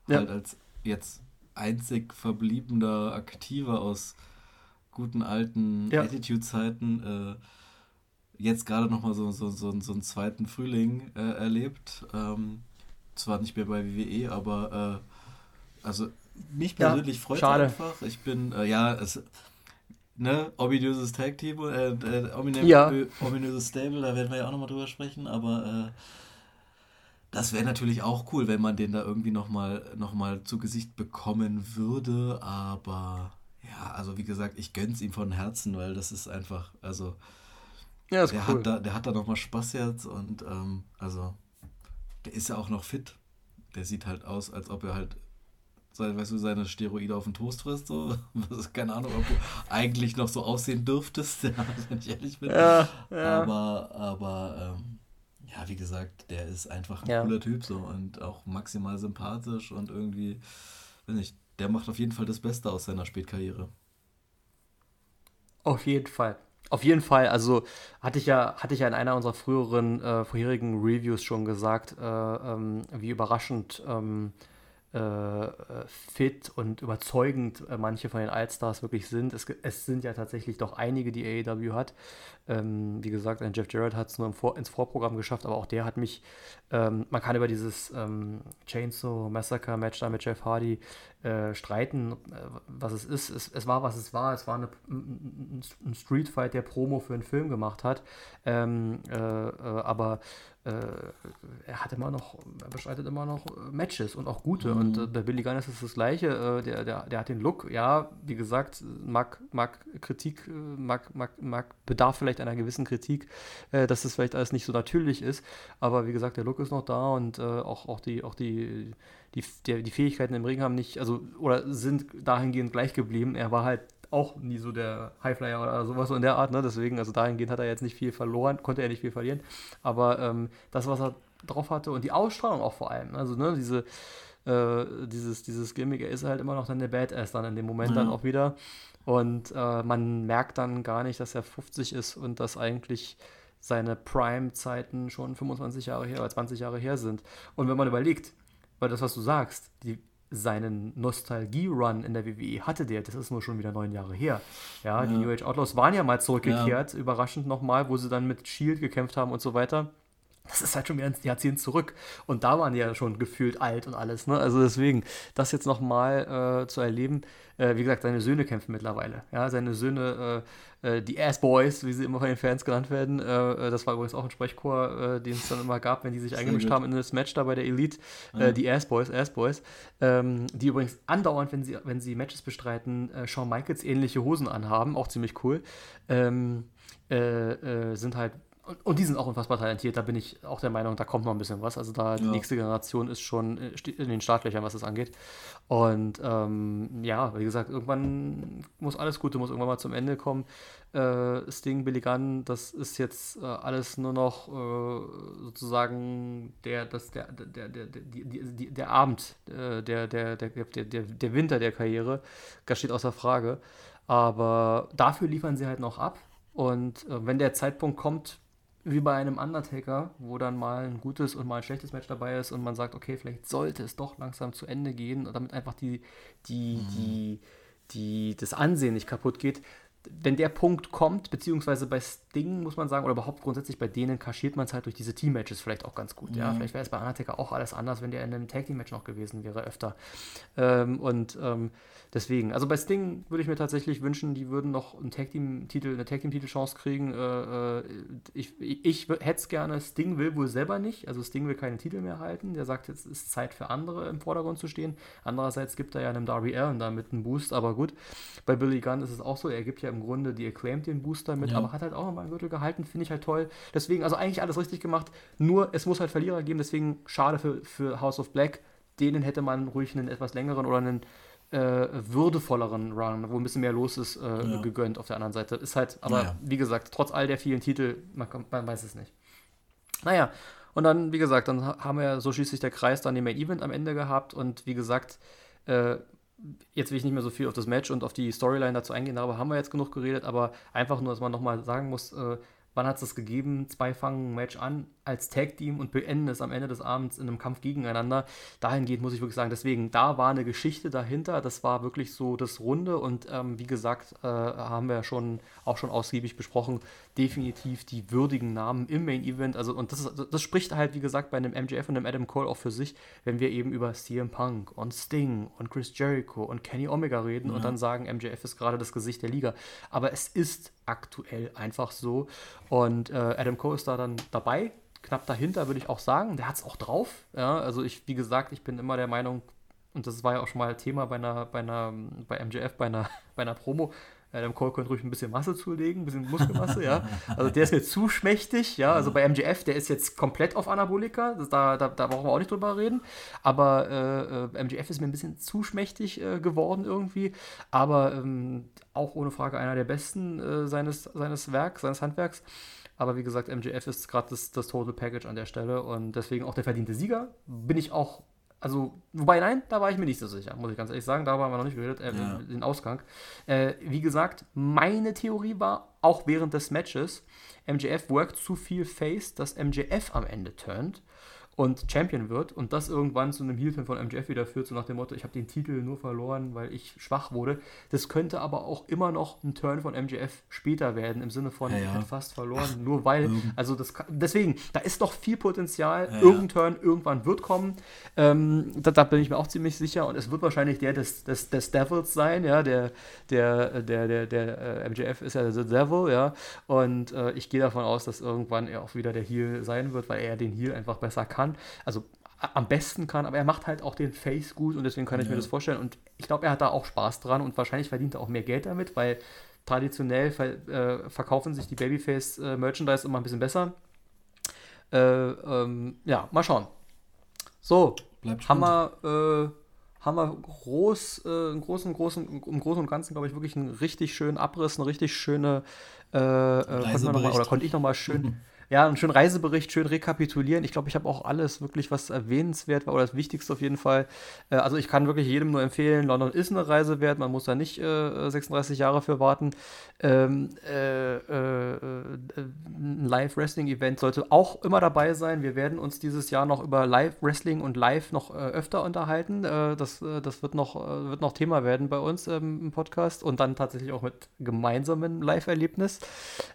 [SPEAKER 2] ja. halt als jetzt einzig verbliebener Aktiver aus guten alten ja. Attitude-Zeiten äh, jetzt gerade nochmal so, so, so, so einen zweiten Frühling äh, erlebt. Ähm, zwar nicht mehr bei WWE, aber äh, also mich persönlich ja, freut es einfach. Ich bin, äh, ja, es, ne, ominöses Tag Team, äh, äh, ominöses, ja. ominöses Stable, da werden wir ja auch nochmal drüber sprechen, aber äh, das wäre natürlich auch cool, wenn man den da irgendwie nochmal noch mal zu Gesicht bekommen würde. Aber ja, also wie gesagt, ich gönn's ihm von Herzen, weil das ist einfach, also ja, ist der, cool. hat da, der hat da nochmal Spaß jetzt und ähm, also der ist ja auch noch fit. Der sieht halt aus, als ob er halt, weißt du, seine Steroide auf den Toast frisst. So. Keine Ahnung, ob du eigentlich noch so aussehen dürftest, wenn ich ehrlich bin. Ja, ja. Aber, aber ähm, ja, wie gesagt, der ist einfach ein ja. cooler Typ so und auch maximal sympathisch und irgendwie, weiß nicht, der macht auf jeden Fall das Beste aus seiner Spätkarriere.
[SPEAKER 1] Auf jeden Fall. Auf jeden Fall, also hatte ich ja, hatte ich ja in einer unserer früheren, äh, vorherigen Reviews schon gesagt, äh, ähm, wie überraschend ähm, äh, fit und überzeugend äh, manche von den Allstars wirklich sind. Es, es, sind ja tatsächlich doch einige, die AEW hat. Ähm, wie gesagt, ein Jeff Jarrett hat es nur Vor ins Vorprogramm geschafft, aber auch der hat mich, ähm, man kann über dieses ähm, Chainsaw Massacre Match da mit Jeff Hardy äh, streiten, äh, was es ist. Es, es, war, was es war. Es war eine, ein Streetfight, der Promo für einen Film gemacht hat. Ähm, äh, äh, er hat immer noch, er bestreitet immer noch Matches und auch gute. Mhm. Und bei Billy Gunn ist es das Gleiche. der, der, der hat den Look, ja, wie gesagt, mag, mag Kritik, mag, mag, mag bedarf vielleicht einer gewissen Kritik, dass das vielleicht alles nicht so natürlich ist. Aber wie gesagt, der Look ist noch da und auch, auch die, auch die die, die Fähigkeiten im Ring haben nicht, also, oder sind dahingehend gleich geblieben. Er war halt auch nie so der Highflyer oder sowas so in der Art, ne? Deswegen, also dahingehend hat er jetzt nicht viel verloren, konnte er nicht viel verlieren. Aber ähm, das, was er drauf hatte und die Ausstrahlung auch vor allem, also ne, diese, äh, dieses, dieses Gimmick, er ist halt immer noch dann der Badass dann in dem Moment ja. dann auch wieder. Und äh, man merkt dann gar nicht, dass er 50 ist und dass eigentlich seine Prime-Zeiten schon 25 Jahre her oder 20 Jahre her sind. Und wenn man überlegt, weil das, was du sagst, die, seinen Nostalgie-Run in der WWE hatte der, das ist nur schon wieder neun Jahre her. Ja, ja. die New Age Outlaws waren ja mal zurückgekehrt, ja. überraschend nochmal, wo sie dann mit Shield gekämpft haben und so weiter. Das ist halt schon wieder ein Jahrzehnt zurück. Und da waren die ja schon gefühlt alt und alles. Ne? Also deswegen, das jetzt nochmal äh, zu erleben. Äh, wie gesagt, seine Söhne kämpfen mittlerweile. Ja, seine Söhne, äh, äh die Ass Boys, wie sie immer von den Fans genannt werden. Äh, äh, das war übrigens auch ein Sprechchor, den es dann immer gab, wenn die sich eingemischt haben in das Match da bei der Elite. Ja. die Ass Boys, Ass Boys. Ähm, die übrigens andauernd, wenn sie, wenn sie Matches bestreiten, Shawn Michaels ähnliche Hosen anhaben. Auch ziemlich cool. Ähm, sind halt und, und, die sind auch unfassbar talentiert. Da bin ich auch der Meinung, da kommt noch ein bisschen was. Also da ja. die nächste Generation ist schon äh, in den Startlöchern, was das angeht. Und ähm, ja, wie gesagt, irgendwann muss alles Gute, muss irgendwann mal zum Ende kommen. Äh, Sting, Billy Gunn, das ist jetzt äh, alles nur noch äh, sozusagen der, das, der, der, der, der, die, der Abend, äh, der, der, der, der, der, der Winter der Karriere. Das steht außer Frage. Aber dafür liefern sie halt noch ab. Und äh, wenn der Zeitpunkt kommt, wie bei einem Undertaker, wo dann mal ein gutes und mal ein schlechtes Match dabei ist und man sagt, okay, vielleicht sollte es doch langsam zu Ende gehen, damit einfach die, die, mhm. die, die, das Ansehen nicht kaputt geht. Wenn der Punkt kommt, beziehungsweise bei Sting muss man sagen, oder überhaupt grundsätzlich bei denen kaschiert man es halt durch diese Team-Matches vielleicht auch ganz gut. Mhm. Ja, vielleicht wäre es bei Undertaker auch alles anders, wenn der in einem Tag-Team-Match noch gewesen wäre öfter. Ähm, und ähm, Deswegen, also bei Sting würde ich mir tatsächlich wünschen, die würden noch einen Tag Titel, eine Tag Team Titelchance kriegen. Äh, äh ich ich, ich hätte es gerne. Sting will wohl selber nicht. Also Sting will keinen Titel mehr halten. Der sagt, jetzt ist Zeit für andere im Vordergrund zu stehen. Andererseits gibt er ja einem Darby Allen damit einen Boost, aber gut. Bei Billy Gunn ist es auch so. Er gibt ja im Grunde die Acclaimed den Booster mit, ja. aber hat halt auch nochmal einen Gürtel gehalten. Finde ich halt toll. Deswegen, also eigentlich alles richtig gemacht. Nur es muss halt Verlierer geben. Deswegen schade für, für House of Black. Denen hätte man ruhig einen etwas längeren oder einen äh, würdevolleren Run, wo ein bisschen mehr los ist, äh, ja. gegönnt auf der anderen Seite. Ist halt, aber naja. wie gesagt, trotz all der vielen Titel, man, man weiß es nicht. Naja, und dann, wie gesagt, dann haben wir so schließlich der Kreis dann den Main Event am Ende gehabt und wie gesagt, äh, jetzt will ich nicht mehr so viel auf das Match und auf die Storyline dazu eingehen, darüber haben wir jetzt genug geredet, aber einfach nur, dass man nochmal sagen muss, äh, wann hat es das gegeben? Zwei fangen ein Match an als Tag-Team und beenden es am Ende des Abends in einem Kampf gegeneinander. Dahingehend muss ich wirklich sagen, deswegen, da war eine Geschichte dahinter. Das war wirklich so das Runde und ähm, wie gesagt, äh, haben wir schon auch schon ausgiebig besprochen, definitiv die würdigen Namen im Main Event. Also, und das, ist, das spricht halt, wie gesagt, bei einem MJF und einem Adam Cole auch für sich, wenn wir eben über CM Punk und Sting und Chris Jericho und Kenny Omega reden ja. und dann sagen, MJF ist gerade das Gesicht der Liga. Aber es ist aktuell einfach so. Und äh, Adam Cole ist da dann dabei knapp dahinter, würde ich auch sagen. Der hat es auch drauf. Ja, also ich, wie gesagt, ich bin immer der Meinung, und das war ja auch schon mal Thema bei einer, bei einer, bei MJF, bei einer, bei einer Promo. Adam Cole könnte ruhig ein bisschen Masse zulegen, ein bisschen Muskelmasse, ja. Also der ist mir zu schmächtig, ja. Also bei MJF, der ist jetzt komplett auf Anabolika, das, da, da, da brauchen wir auch nicht drüber reden. Aber äh, äh MJF ist mir ein bisschen zu schmächtig äh, geworden irgendwie. Aber ähm, auch ohne Frage einer der besten äh, seines, seines Werks, seines Handwerks. Aber wie gesagt, MJF ist gerade das, das Total Package an der Stelle und deswegen auch der verdiente Sieger. Bin ich auch, also, wobei nein, da war ich mir nicht so sicher, muss ich ganz ehrlich sagen. Darüber haben wir noch nicht geredet, äh, ja. den Ausgang. Äh, wie gesagt, meine Theorie war, auch während des Matches, MJF workt zu viel Face, dass MJF am Ende turnt und Champion wird und das irgendwann zu einem Heel-Turn von MJF wieder führt, so nach dem Motto, ich habe den Titel nur verloren, weil ich schwach wurde. Das könnte aber auch immer noch ein Turn von MJF später werden, im Sinne von, ja, ja. ich habe fast verloren, Ach, nur weil, also das deswegen, da ist doch viel Potenzial, ja, irgendein Turn irgendwann wird kommen, ähm, da, da, bin ich mir auch ziemlich sicher und es wird wahrscheinlich der des, des, des Devils sein, ja, der, der, der, der, der äh, MJF ist ja der Devil, ja, und äh, ich gehe davon aus, dass irgendwann er auch wieder der Heel sein wird, weil er den Heel einfach besser kann kann. Also am besten kann, aber er macht halt auch den Face gut und deswegen kann ich ja. mir das vorstellen. Und ich glaube, er hat da auch Spaß dran und wahrscheinlich verdient er auch mehr Geld damit, weil traditionell ver äh, verkaufen sich die Babyface-Merchandise äh, immer ein bisschen besser. Äh, ähm, ja, mal schauen. So, haben wir, äh, haben wir groß, äh, im, großen, großen, im Großen und Ganzen, glaube ich, wirklich einen richtig schönen Abriss, eine richtig schöne, äh, äh, noch mal, oder konnte ich nochmal schön. ja, einen schönen Reisebericht, schön rekapitulieren. Ich glaube, ich habe auch alles wirklich, was erwähnenswert war, oder das Wichtigste auf jeden Fall. Äh, also ich kann wirklich jedem nur empfehlen, London ist eine Reise wert, man muss da nicht äh, 36 Jahre für warten. Ähm, äh, äh, ein Live-Wrestling-Event sollte auch immer dabei sein. Wir werden uns dieses Jahr noch über Live-Wrestling und Live noch äh, öfter unterhalten. Äh, das das wird, noch, wird noch Thema werden bei uns ähm, im Podcast und dann tatsächlich auch mit gemeinsamen Live-Erlebnis.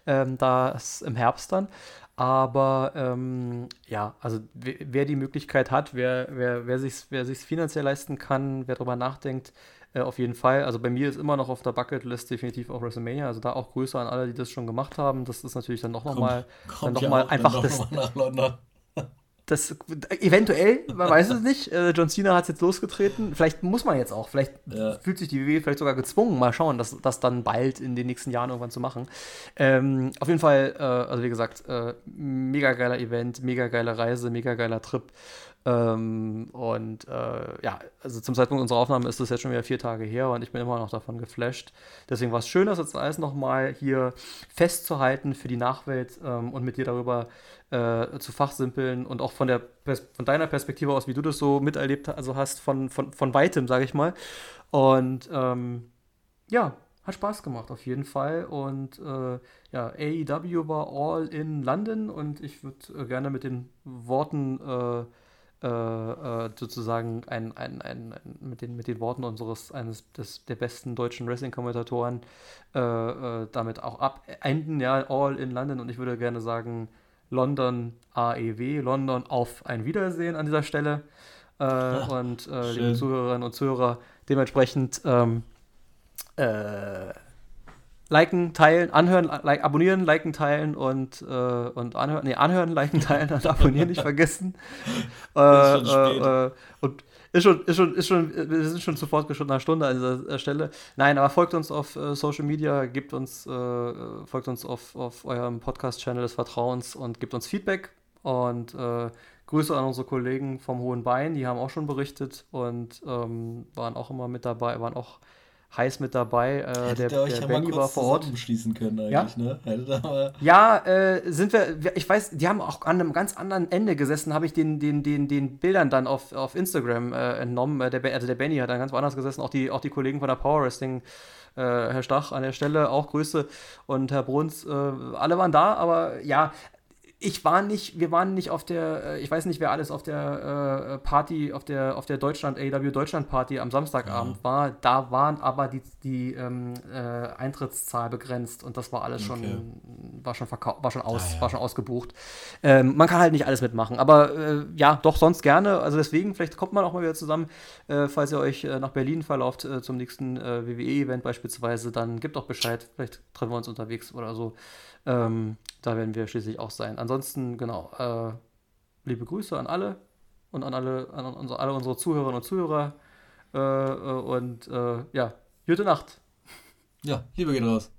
[SPEAKER 1] Ähm, das im Herbst dann. Aber ähm, ja, also wer, wer, die Möglichkeit hat, wer, wer, wer sich wer sich's finanziell leisten kann, wer darüber nachdenkt, äh, auf jeden Fall. Also bei mir ist immer noch auf der Bucketlist definitiv auch WrestleMania. Also da auch Grüße an alle, die das schon gemacht haben. Das ist natürlich dann auch nochmal noch noch mal einfach das, das eventuell, man weiß es nicht. Äh, John Cena hat es jetzt losgetreten. Vielleicht muss man jetzt auch. Vielleicht ja. fühlt sich die WWE vielleicht sogar gezwungen. Mal schauen, das, das dann bald in den nächsten Jahren irgendwann zu machen. Ähm, auf jeden Fall, äh, also wie gesagt, äh, mega geiler Event, mega geile Reise, mega geiler Trip. Ähm, und äh, ja, also zum Zeitpunkt unserer Aufnahme ist das jetzt schon wieder vier Tage her und ich bin immer noch davon geflasht. Deswegen war es schön, das jetzt alles nochmal hier festzuhalten für die Nachwelt ähm, und mit dir darüber äh, zu fachsimpeln und auch von, der von deiner Perspektive aus, wie du das so miterlebt also hast, von, von, von weitem, sage ich mal. Und ähm, ja, hat Spaß gemacht auf jeden Fall. Und äh, ja, AEW war all in London und ich würde äh, gerne mit den Worten äh, äh, äh, sozusagen ein, ein, ein, ein, mit, den, mit den Worten unseres eines des, der besten deutschen Wrestling-Kommentatoren äh, äh, damit auch abenden, ja, all in London und ich würde gerne sagen, London AEW, London auf ein Wiedersehen an dieser Stelle. Äh, Ach, und liebe Zuhörerinnen und Zuhörer, dementsprechend ähm, liken, teilen, anhören, like, abonnieren, liken, teilen und, äh, und anhören, nee, anhören, liken, teilen und abonnieren nicht vergessen. äh, äh, äh, und ist schon, ist schon, ist schon, wir sind schon zu fortgeschrittener Stunde an dieser Stelle. Nein, aber folgt uns auf Social Media, gebt uns, äh, folgt uns auf, auf eurem Podcast-Channel des Vertrauens und gebt uns Feedback und Grüße an unsere Kollegen vom Hohen Bein, die haben auch schon berichtet und ähm, waren auch immer mit dabei, waren auch heiß mit dabei. Äh, der der ja Benny war vor Ort.
[SPEAKER 2] schließen können
[SPEAKER 1] eigentlich, ja? ne? Hätte ja, äh, sind wir, ich weiß, die haben auch an einem ganz anderen Ende gesessen, habe ich den, den, den, den Bildern dann auf, auf Instagram äh, entnommen. Äh, der, also der Benny hat dann ganz woanders gesessen, auch die, auch die Kollegen von der Power Wrestling. Äh, Herr Stach an der Stelle auch Grüße und Herr Bruns, äh, alle waren da, aber ja, ich war nicht, wir waren nicht auf der, äh, ich weiß nicht, wer alles auf der äh, Party, auf der, auf der Deutschland, AW Deutschland Party am Samstagabend ja. war. Da waren aber die, die ähm, äh, Eintrittszahl begrenzt und das war alles schon, okay. war schon war schon aus, ah, ja. war schon ausgebucht. Ähm, man kann halt nicht alles mitmachen, aber äh, ja, doch sonst gerne. Also deswegen, vielleicht kommt man auch mal wieder zusammen, äh, falls ihr euch äh, nach Berlin verlauft zum nächsten WWE-Event beispielsweise, dann gebt doch Bescheid. Vielleicht treffen wir uns unterwegs oder so. Ähm, da werden wir schließlich auch sein. Ansonsten, genau, äh, liebe Grüße an alle und an alle, an unsere, alle unsere Zuhörerinnen und Zuhörer. Äh, äh und äh, ja, gute Nacht.
[SPEAKER 2] Ja, Liebe geht raus.